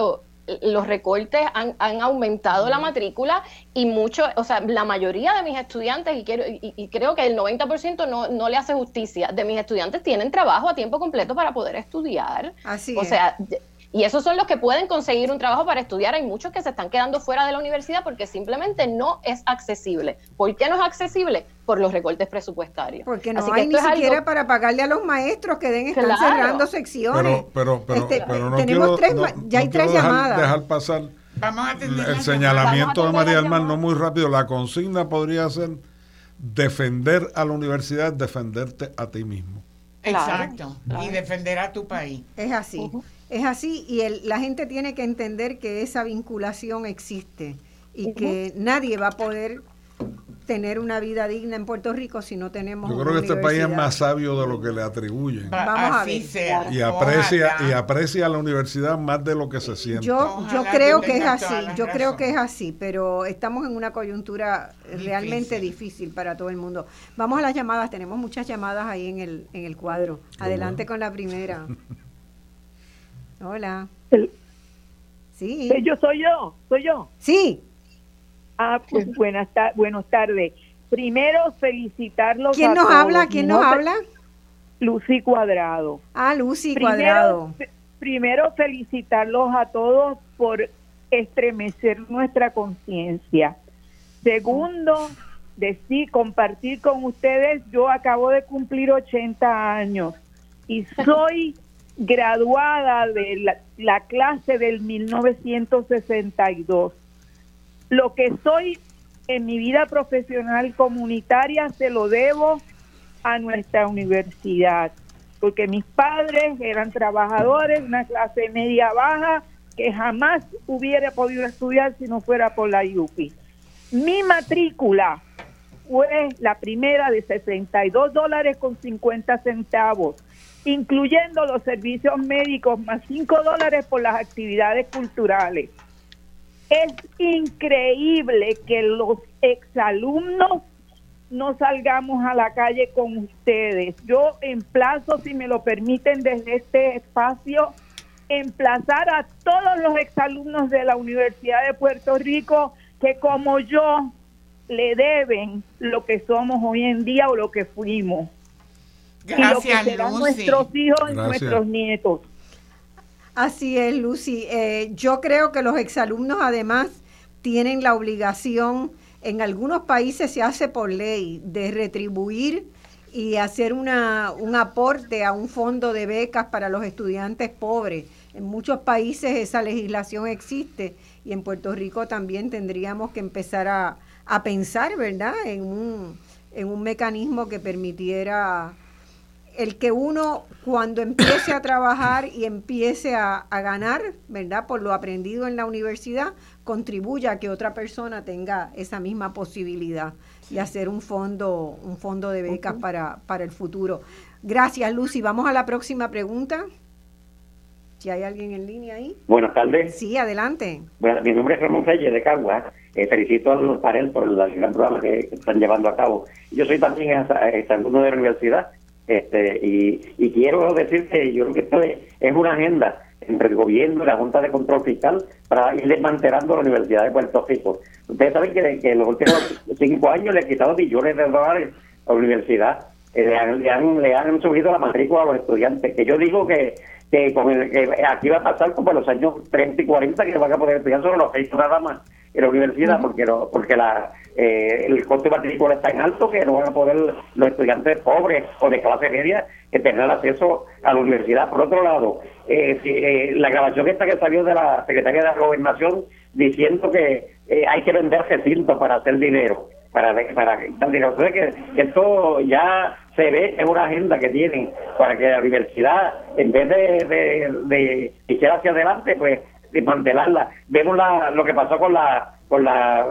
[SPEAKER 3] los recortes han, aumentado la matrícula y mucho, o sea, la mayoría de mis estudiantes, y, quiero, y, creo que el 90% no, no le hace justicia, de mis estudiantes tienen trabajo a tiempo completo para poder estudiar.
[SPEAKER 1] Así
[SPEAKER 3] o sea, y esos son los que pueden conseguir un trabajo para estudiar. Hay muchos que se están quedando fuera de la universidad porque simplemente no es accesible. ¿Por qué no es accesible? Por los recortes presupuestarios.
[SPEAKER 1] Porque no hay ni siquiera para pagarle a los maestros que den, están cerrando secciones.
[SPEAKER 4] Pero, pero, pero, este, no tenemos tres,
[SPEAKER 1] ya hay tres llamadas.
[SPEAKER 4] Dejar pasar
[SPEAKER 2] Vamos a
[SPEAKER 4] el señalamiento de María del Mar, no muy rápido. La consigna podría ser defender a la universidad, defenderte a ti mismo.
[SPEAKER 2] Exacto. Y defender a tu país.
[SPEAKER 1] Es así. Es así y el, la gente tiene que entender que esa vinculación existe y que nadie va a poder tener una vida digna en Puerto Rico si no tenemos
[SPEAKER 4] Yo creo que este país es más sabio de lo que le atribuyen.
[SPEAKER 2] Vamos a ver.
[SPEAKER 4] Y aprecia y aprecia a la universidad más de lo que se siente.
[SPEAKER 1] Yo yo creo que es así, yo creo que es así, pero estamos en una coyuntura realmente difícil para todo el mundo. Vamos a las llamadas, tenemos muchas llamadas ahí en el en el cuadro. Adelante con la primera. Hola.
[SPEAKER 5] sí. Yo soy yo, soy yo.
[SPEAKER 1] Sí.
[SPEAKER 5] Ah, pues buenas, buenas tardes. Primero felicitarlos.
[SPEAKER 1] ¿Quién nos habla? ¿Quién nos habla?
[SPEAKER 5] Lucy Cuadrado.
[SPEAKER 1] Ah, Lucy Cuadrado.
[SPEAKER 5] Primero felicitarlos a todos por estremecer nuestra conciencia. Segundo, decir, compartir con ustedes, yo acabo de cumplir 80 años y soy graduada de la, clase del 1962. Lo que soy en mi vida profesional comunitaria se lo debo a nuestra universidad, porque mis padres eran trabajadores, una clase media baja, que jamás hubiera podido estudiar si no fuera por la IUPI. Mi matrícula fue la primera de 62 dólares con 50 centavos incluyendo los servicios médicos, más 5 dólares por las actividades culturales. Es increíble que los exalumnos no salgamos a la calle con ustedes. Yo emplazo, si me lo permiten, desde este espacio, emplazar a todos los exalumnos de la Universidad de Puerto Rico que como yo le deben lo que somos hoy en día o lo que fuimos.
[SPEAKER 2] Gracias,
[SPEAKER 5] y nuestros hijos y nuestros nietos.
[SPEAKER 1] Así es, Lucy. Eh, yo creo que los exalumnos además tienen la obligación, en algunos países se hace por ley, de retribuir y hacer una, un aporte a un fondo de becas para los estudiantes pobres. En muchos países esa legislación existe y en Puerto Rico también tendríamos que empezar a, a pensar, ¿verdad?, en un, en un mecanismo que permitiera el que uno cuando empiece a trabajar y empiece a, ganar, ¿verdad? Por lo aprendido en la universidad, contribuya a que otra persona tenga esa misma posibilidad de hacer un fondo, un fondo de becas para, para el futuro. Gracias, Lucy. Vamos a la próxima pregunta. Si hay alguien en línea ahí.
[SPEAKER 6] Buenas tardes.
[SPEAKER 1] Sí, adelante.
[SPEAKER 6] Bueno, mi nombre es Ramón Reyes de Cagua. Eh, felicito a los panel por el gran programa que están llevando a cabo. Yo soy también exalumno de la universidad este, y, quiero decir que yo creo que esto es, una agenda entre el gobierno y la Junta de Control Fiscal para ir desmantelando la Universidad de Puerto Rico. Ustedes saben que, en los últimos cinco años le han quitado billones de dólares a la universidad le, han, le, han, subido la matrícula a los estudiantes, que yo digo que, que, con el, que aquí va a pasar como en los años 30 y 40 que van a poder estudiar solo los seis nada más en la universidad porque no, porque la eh, el costo de matrícula es tan alto que no van a poder los estudiantes pobres o de clase media que tener acceso a la universidad. Por otro lado, eh, eh, la grabación esta que salió de la Secretaría de la Gobernación diciendo que hay que vender recintos para hacer dinero, para para dinero. que esto ya se ve en una agenda que tienen para que la universidad, en vez de, de, de ir hacia adelante, pues desmantelarla. Vemos la, lo que pasó con la con la,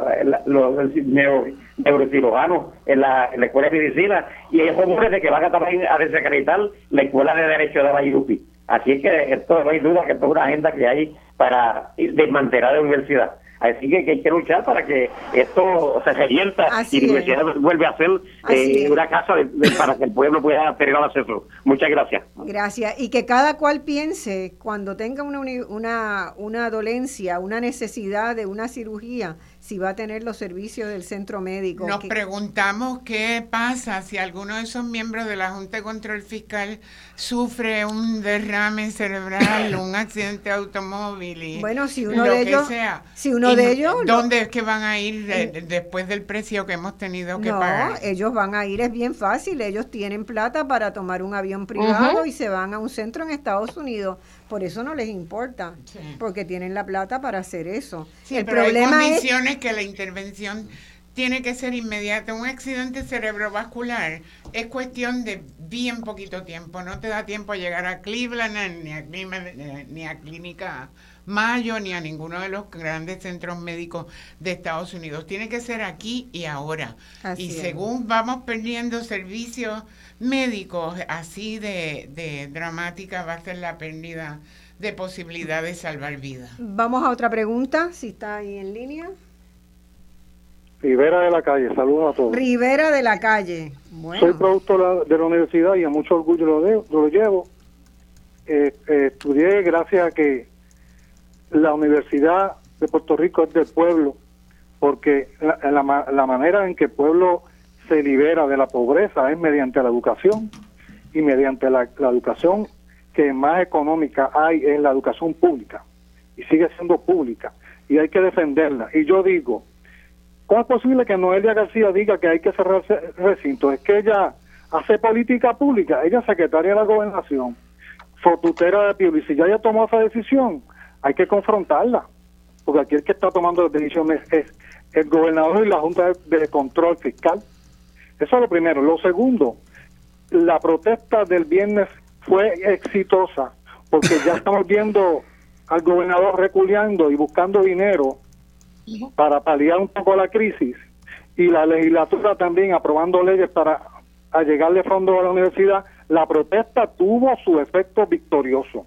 [SPEAKER 6] los neuro, neurocirujanos en la, escuela de medicina y hay rumores de que van a también a desacreditar la escuela de derecho de la IUPI. Así es que esto no hay duda que esto es una agenda que hay para desmantelar la universidad. Así que, hay que luchar para que esto se revierta y la universidad vuelve a ser eh, una casa para que el pueblo pueda tener acceso. Muchas gracias.
[SPEAKER 1] Gracias. Y que cada cual piense cuando tenga una, una, una dolencia, una necesidad de una cirugía, si va a tener los servicios del centro médico.
[SPEAKER 2] Nos preguntamos qué pasa si alguno de esos miembros de la Junta de Control Fiscal sufre un derrame cerebral, un accidente automóvil y
[SPEAKER 1] bueno, si uno de ellos, si uno de ellos,
[SPEAKER 2] ¿dónde es que van a ir después del precio que hemos tenido que pagar?
[SPEAKER 1] No, ellos van a ir es bien fácil, ellos tienen plata para tomar un avión privado y se van a un centro en Estados Unidos por eso no les importa, porque tienen la plata para hacer eso.
[SPEAKER 2] el problema hay condiciones que la intervención tiene que ser inmediata. Un accidente cerebrovascular es cuestión de bien poquito tiempo. No te da tiempo a llegar a Cleveland ni a, ni a Clínica Mayo ni a ninguno de los grandes centros médicos de Estados Unidos. Tiene que ser aquí y ahora. y según vamos perdiendo servicios médicos, así de, dramática va a ser la pérdida de posibilidad de salvar vidas.
[SPEAKER 1] Vamos a otra pregunta, si está ahí en línea.
[SPEAKER 7] Rivera de la calle, saludos a todos.
[SPEAKER 1] Rivera de la calle.
[SPEAKER 7] Soy productor de la universidad y a mucho orgullo lo, lo llevo. Eh, eh, estudié gracias a que la Universidad de Puerto Rico es del pueblo, porque la, la manera en que el pueblo se libera de la pobreza es mediante la educación y mediante la, educación que más económica hay es la educación pública y sigue siendo pública y hay que defenderla. Y yo digo, ¿cómo es posible que Noelia García diga que hay que cerrar recinto? Es que ella hace política pública, ella es secretaria de la gobernación, fotutera de y si ya ella tomó esa decisión, hay que confrontarla, porque aquí el que está tomando las decisiones es el gobernador y la Junta de Control Fiscal. Eso es lo primero. Lo segundo, la protesta del viernes fue exitosa porque ya estamos viendo al gobernador reculeando y buscando dinero para paliar un poco la crisis y la legislatura también aprobando leyes para llegarle fondo a la universidad, la protesta tuvo su efecto victorioso.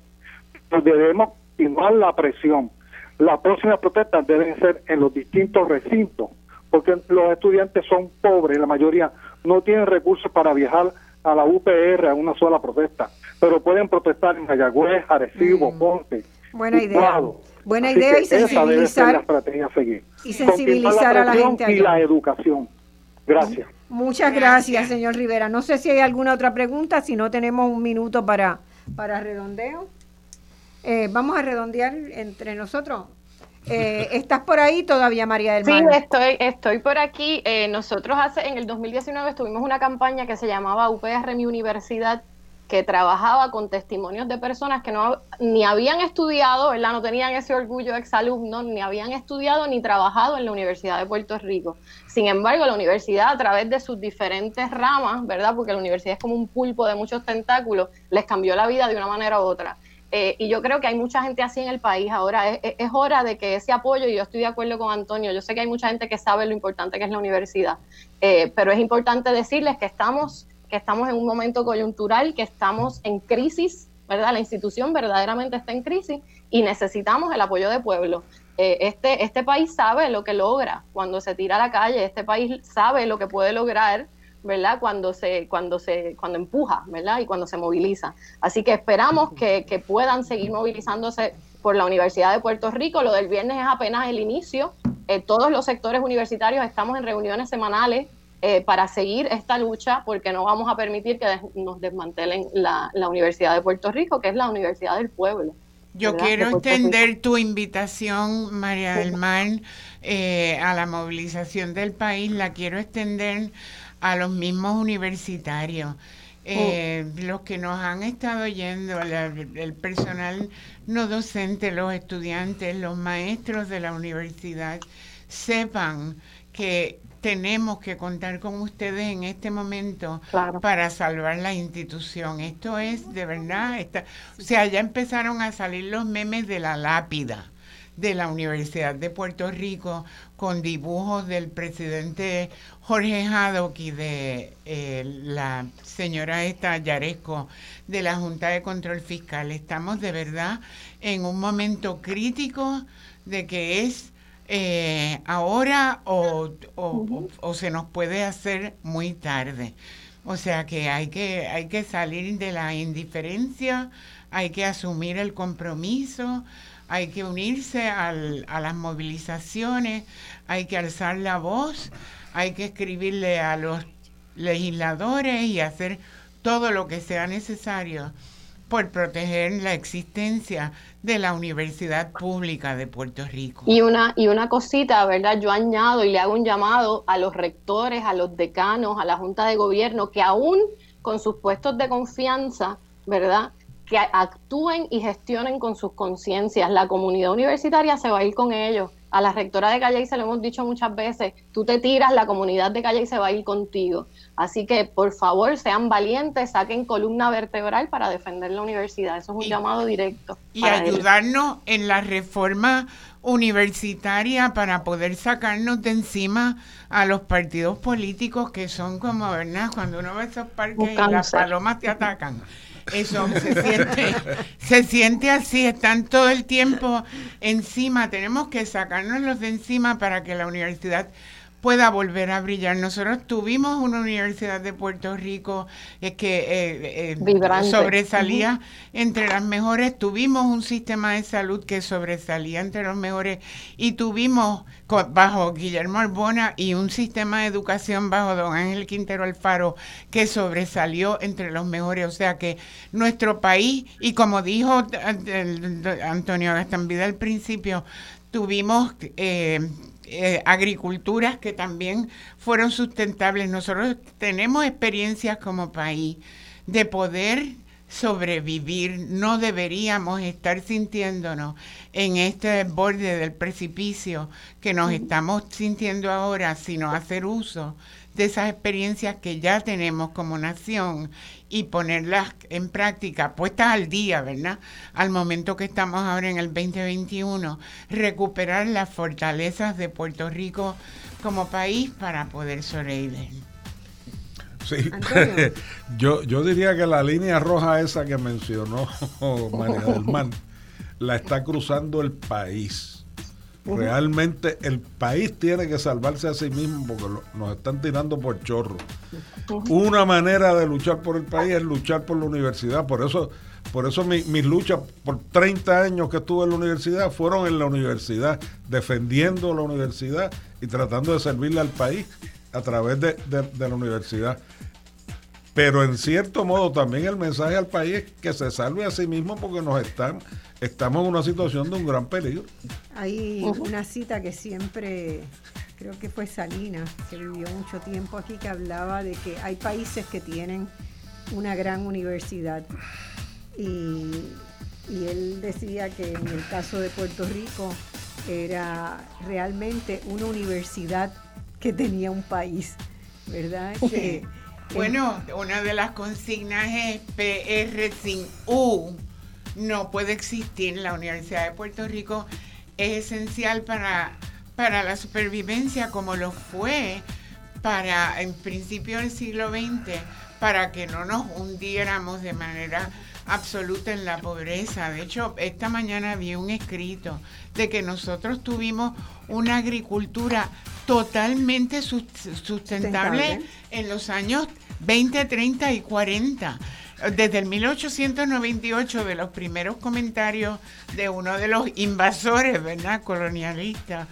[SPEAKER 7] debemos continuar la presión. Las próximas protestas deben ser en los distintos recintos porque los estudiantes son pobres, la mayoría no tienen recursos para viajar a la UPR a una sola protesta, pero pueden protestar en Mayagüez, Arecibo, mm. Ponte.
[SPEAKER 1] Buena idea. Buena idea y sensibilizar. Y sensibilizar a la gente.
[SPEAKER 7] Y la educación. Gracias.
[SPEAKER 1] Muchas gracias, señor Rivera. No sé si hay alguna otra pregunta, si no tenemos un minuto para, para redondeo. Eh, vamos a redondear entre nosotros. Eh, ¿Estás por ahí todavía, María del
[SPEAKER 3] Mar? Sí, estoy, estoy por aquí. Eh, nosotros hace, en el 2019 tuvimos una campaña que se llamaba UPR Mi Universidad, que trabajaba con testimonios de personas que no ni habían estudiado, ¿verdad? No tenían ese orgullo de exalumnos, ni habían estudiado ni trabajado en la Universidad de Puerto Rico. Sin embargo, la universidad, a través de sus diferentes ramas, ¿verdad? Porque la universidad es como un pulpo de muchos tentáculos, les cambió la vida de una manera u otra. Eh, y yo creo que hay mucha gente así en el país ahora. Es, hora de que ese apoyo, y yo estoy de acuerdo con Antonio, yo sé que hay mucha gente que sabe lo importante que es la universidad, eh, pero es importante decirles que estamos, que estamos en un momento coyuntural, que estamos en crisis, ¿verdad? La institución verdaderamente está en crisis y necesitamos el apoyo de pueblo. Eh, este, este país sabe lo que logra cuando se tira a la calle, este país sabe lo que puede lograr ¿verdad? Cuando se, cuando se, cuando empuja, ¿verdad? Y cuando se moviliza. Así que esperamos que, puedan seguir movilizándose por la Universidad de Puerto Rico. Lo del viernes es apenas el inicio. Eh, todos los sectores universitarios estamos en reuniones semanales eh, para seguir esta lucha, porque no vamos a permitir que nos desmantelen la, Universidad de Puerto Rico, que es la Universidad del Pueblo.
[SPEAKER 2] Yo quiero extender tu invitación, María del Mar, eh, a la movilización del país, la quiero extender a los mismos universitarios. Eh, los que nos han estado oyendo, el personal no docente, los estudiantes, los maestros de la universidad, sepan que tenemos que contar con ustedes en este momento para salvar la institución. Esto es de verdad, o sea, ya empezaron a salir los memes de la lápida de la Universidad de Puerto Rico con dibujos del presidente Jorge Haddock y de eh, la señora esta Yaresco de la Junta de Control Fiscal. Estamos de verdad en un momento crítico de que es eh, ahora o, o, se nos puede hacer muy tarde. O sea que hay que, hay que salir de la indiferencia, hay que asumir el compromiso, hay que unirse al, a las movilizaciones, hay que alzar la voz, hay que escribirle a los legisladores y hacer todo lo que sea necesario por proteger la existencia de la Universidad Pública de Puerto Rico.
[SPEAKER 3] Y una, y una cosita, ¿verdad? Yo añado y le hago un llamado a los rectores, a los decanos, a la Junta de Gobierno, que aún con sus puestos de confianza, ¿verdad? Que actúen y gestionen con sus conciencias. La comunidad universitaria se va a ir con ellos a la rectora de Calle y se lo hemos dicho muchas veces, tú te tiras, la comunidad de Calle y se va a ir contigo. Así que por favor sean valientes, saquen columna vertebral para defender la universidad. Eso es un llamado directo.
[SPEAKER 2] Y ayudarnos en la reforma universitaria para poder sacarnos de encima a los partidos políticos que son como, ¿verdad? Cuando uno ve esos parques y las palomas te atacan. Eso se siente, se siente así, están todo el tiempo encima. Tenemos que los de encima para que la universidad pueda volver a brillar. Nosotros tuvimos una universidad de Puerto Rico eh, que eh, eh, sobresalía entre las mejores, tuvimos un sistema de salud que sobresalía entre los mejores y tuvimos bajo Guillermo Arbona y un sistema de educación bajo don Ángel Quintero Alfaro que sobresalió entre los mejores. O sea que nuestro país, y como dijo Antonio Gastambida al principio, tuvimos eh, agriculturas que también fueron sustentables. Nosotros tenemos experiencias como país de poder sobrevivir, no deberíamos estar sintiéndonos en este borde del precipicio que nos estamos sintiendo ahora, sino hacer uso de esas experiencias que ya tenemos como nación y ponerlas en práctica, puestas al día, ¿verdad? Al momento que estamos ahora en el 2021, recuperar las fortalezas de Puerto Rico como país para poder sobrevivir.
[SPEAKER 4] Sí, yo, yo diría que la línea roja esa que mencionó María del Mar, la está cruzando el país Realmente el país tiene que salvarse a sí mismo porque nos están tirando por chorro. Una manera de luchar por el país es luchar por la universidad. Por eso, por eso mi, mis luchas por 30 años que estuve en la universidad fueron en la universidad, defendiendo la universidad y tratando de servirle al país a través de, de la universidad. Pero en cierto modo también el mensaje al país es que se salve a sí mismo porque nos están estamos en una situación de un gran peligro.
[SPEAKER 1] Hay una cita que siempre, creo que fue Salinas, que vivió mucho tiempo aquí, que hablaba de que hay países que tienen una gran universidad. Y, y él decía que en el caso de Puerto Rico era realmente una universidad que tenía un país, ¿verdad? Que,
[SPEAKER 2] bueno, una de las consignas es PR sin U no puede existir. La Universidad de Puerto Rico es esencial para, para la supervivencia como lo fue para en principio del siglo XX, para que no nos hundiéramos de manera absoluta en la pobreza. De hecho, esta mañana vi un escrito de que nosotros tuvimos una agricultura totalmente sustentable en los años 20, 30 y 40 desde el 1898 de los primeros comentarios de uno de los invasores, ¿verdad? Colonialistas,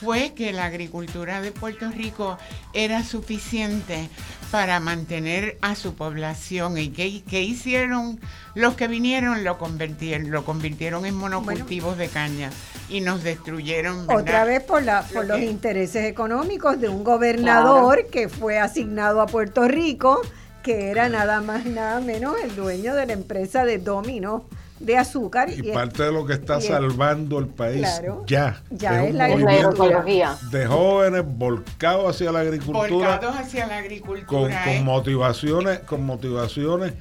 [SPEAKER 2] fue que la agricultura de Puerto Rico era suficiente para mantener a su población. ¿Y qué, hicieron los que vinieron? Lo convirtieron, lo convirtieron en monocultivos de caña y nos destruyeron.
[SPEAKER 1] Otra vez por, la, por los intereses económicos de un gobernador que fue asignado a Puerto Rico, que era nada más nada menos el dueño de la empresa de Domino de azúcar.
[SPEAKER 4] Y, parte de lo que está salvando el país ya,
[SPEAKER 1] ya es, la.
[SPEAKER 4] De jóvenes volcados hacia la agricultura.
[SPEAKER 2] Volcados hacia la agricultura.
[SPEAKER 4] Con, ¿eh? motivaciones, con motivaciones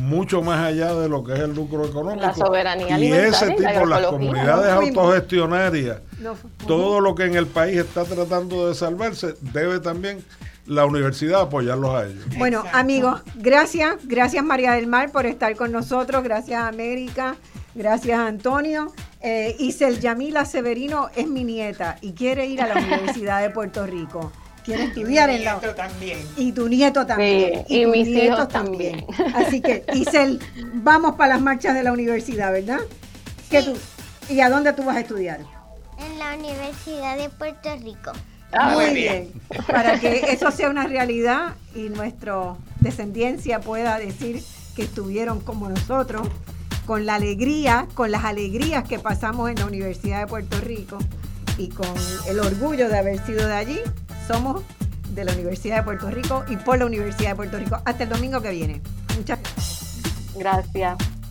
[SPEAKER 4] mucho más allá de lo que es el lucro económico.
[SPEAKER 3] La soberanía
[SPEAKER 4] y ese tipo, las comunidades autogestionarias, todo lo que en el país está tratando de salvarse, debe también la universidad apoyarlos a ellos.
[SPEAKER 1] Bueno, amigos, gracias, gracias María del Mar por estar con nosotros, gracias América, gracias Antonio. Eh, Isel Yamila Severino es mi nieta y quiere ir a la Universidad de Puerto Rico. Quiere estudiar en la.
[SPEAKER 2] también.
[SPEAKER 1] Y tu nieto también.
[SPEAKER 3] y, mis hijos también.
[SPEAKER 1] Así que, Isel, vamos para las marchas de la universidad, ¿verdad? tú, ¿Y a dónde tú vas a estudiar?
[SPEAKER 8] En la Universidad de Puerto Rico.
[SPEAKER 1] Ah, muy bien. Para que eso sea una realidad y nuestra descendencia pueda decir que estuvieron como nosotros, con la alegría, con las alegrías que pasamos en la Universidad de Puerto Rico y con el orgullo de haber sido de allí, somos de la Universidad de Puerto Rico y por la Universidad de Puerto Rico. Hasta el domingo que viene. Muchas
[SPEAKER 3] gracias. Gracias.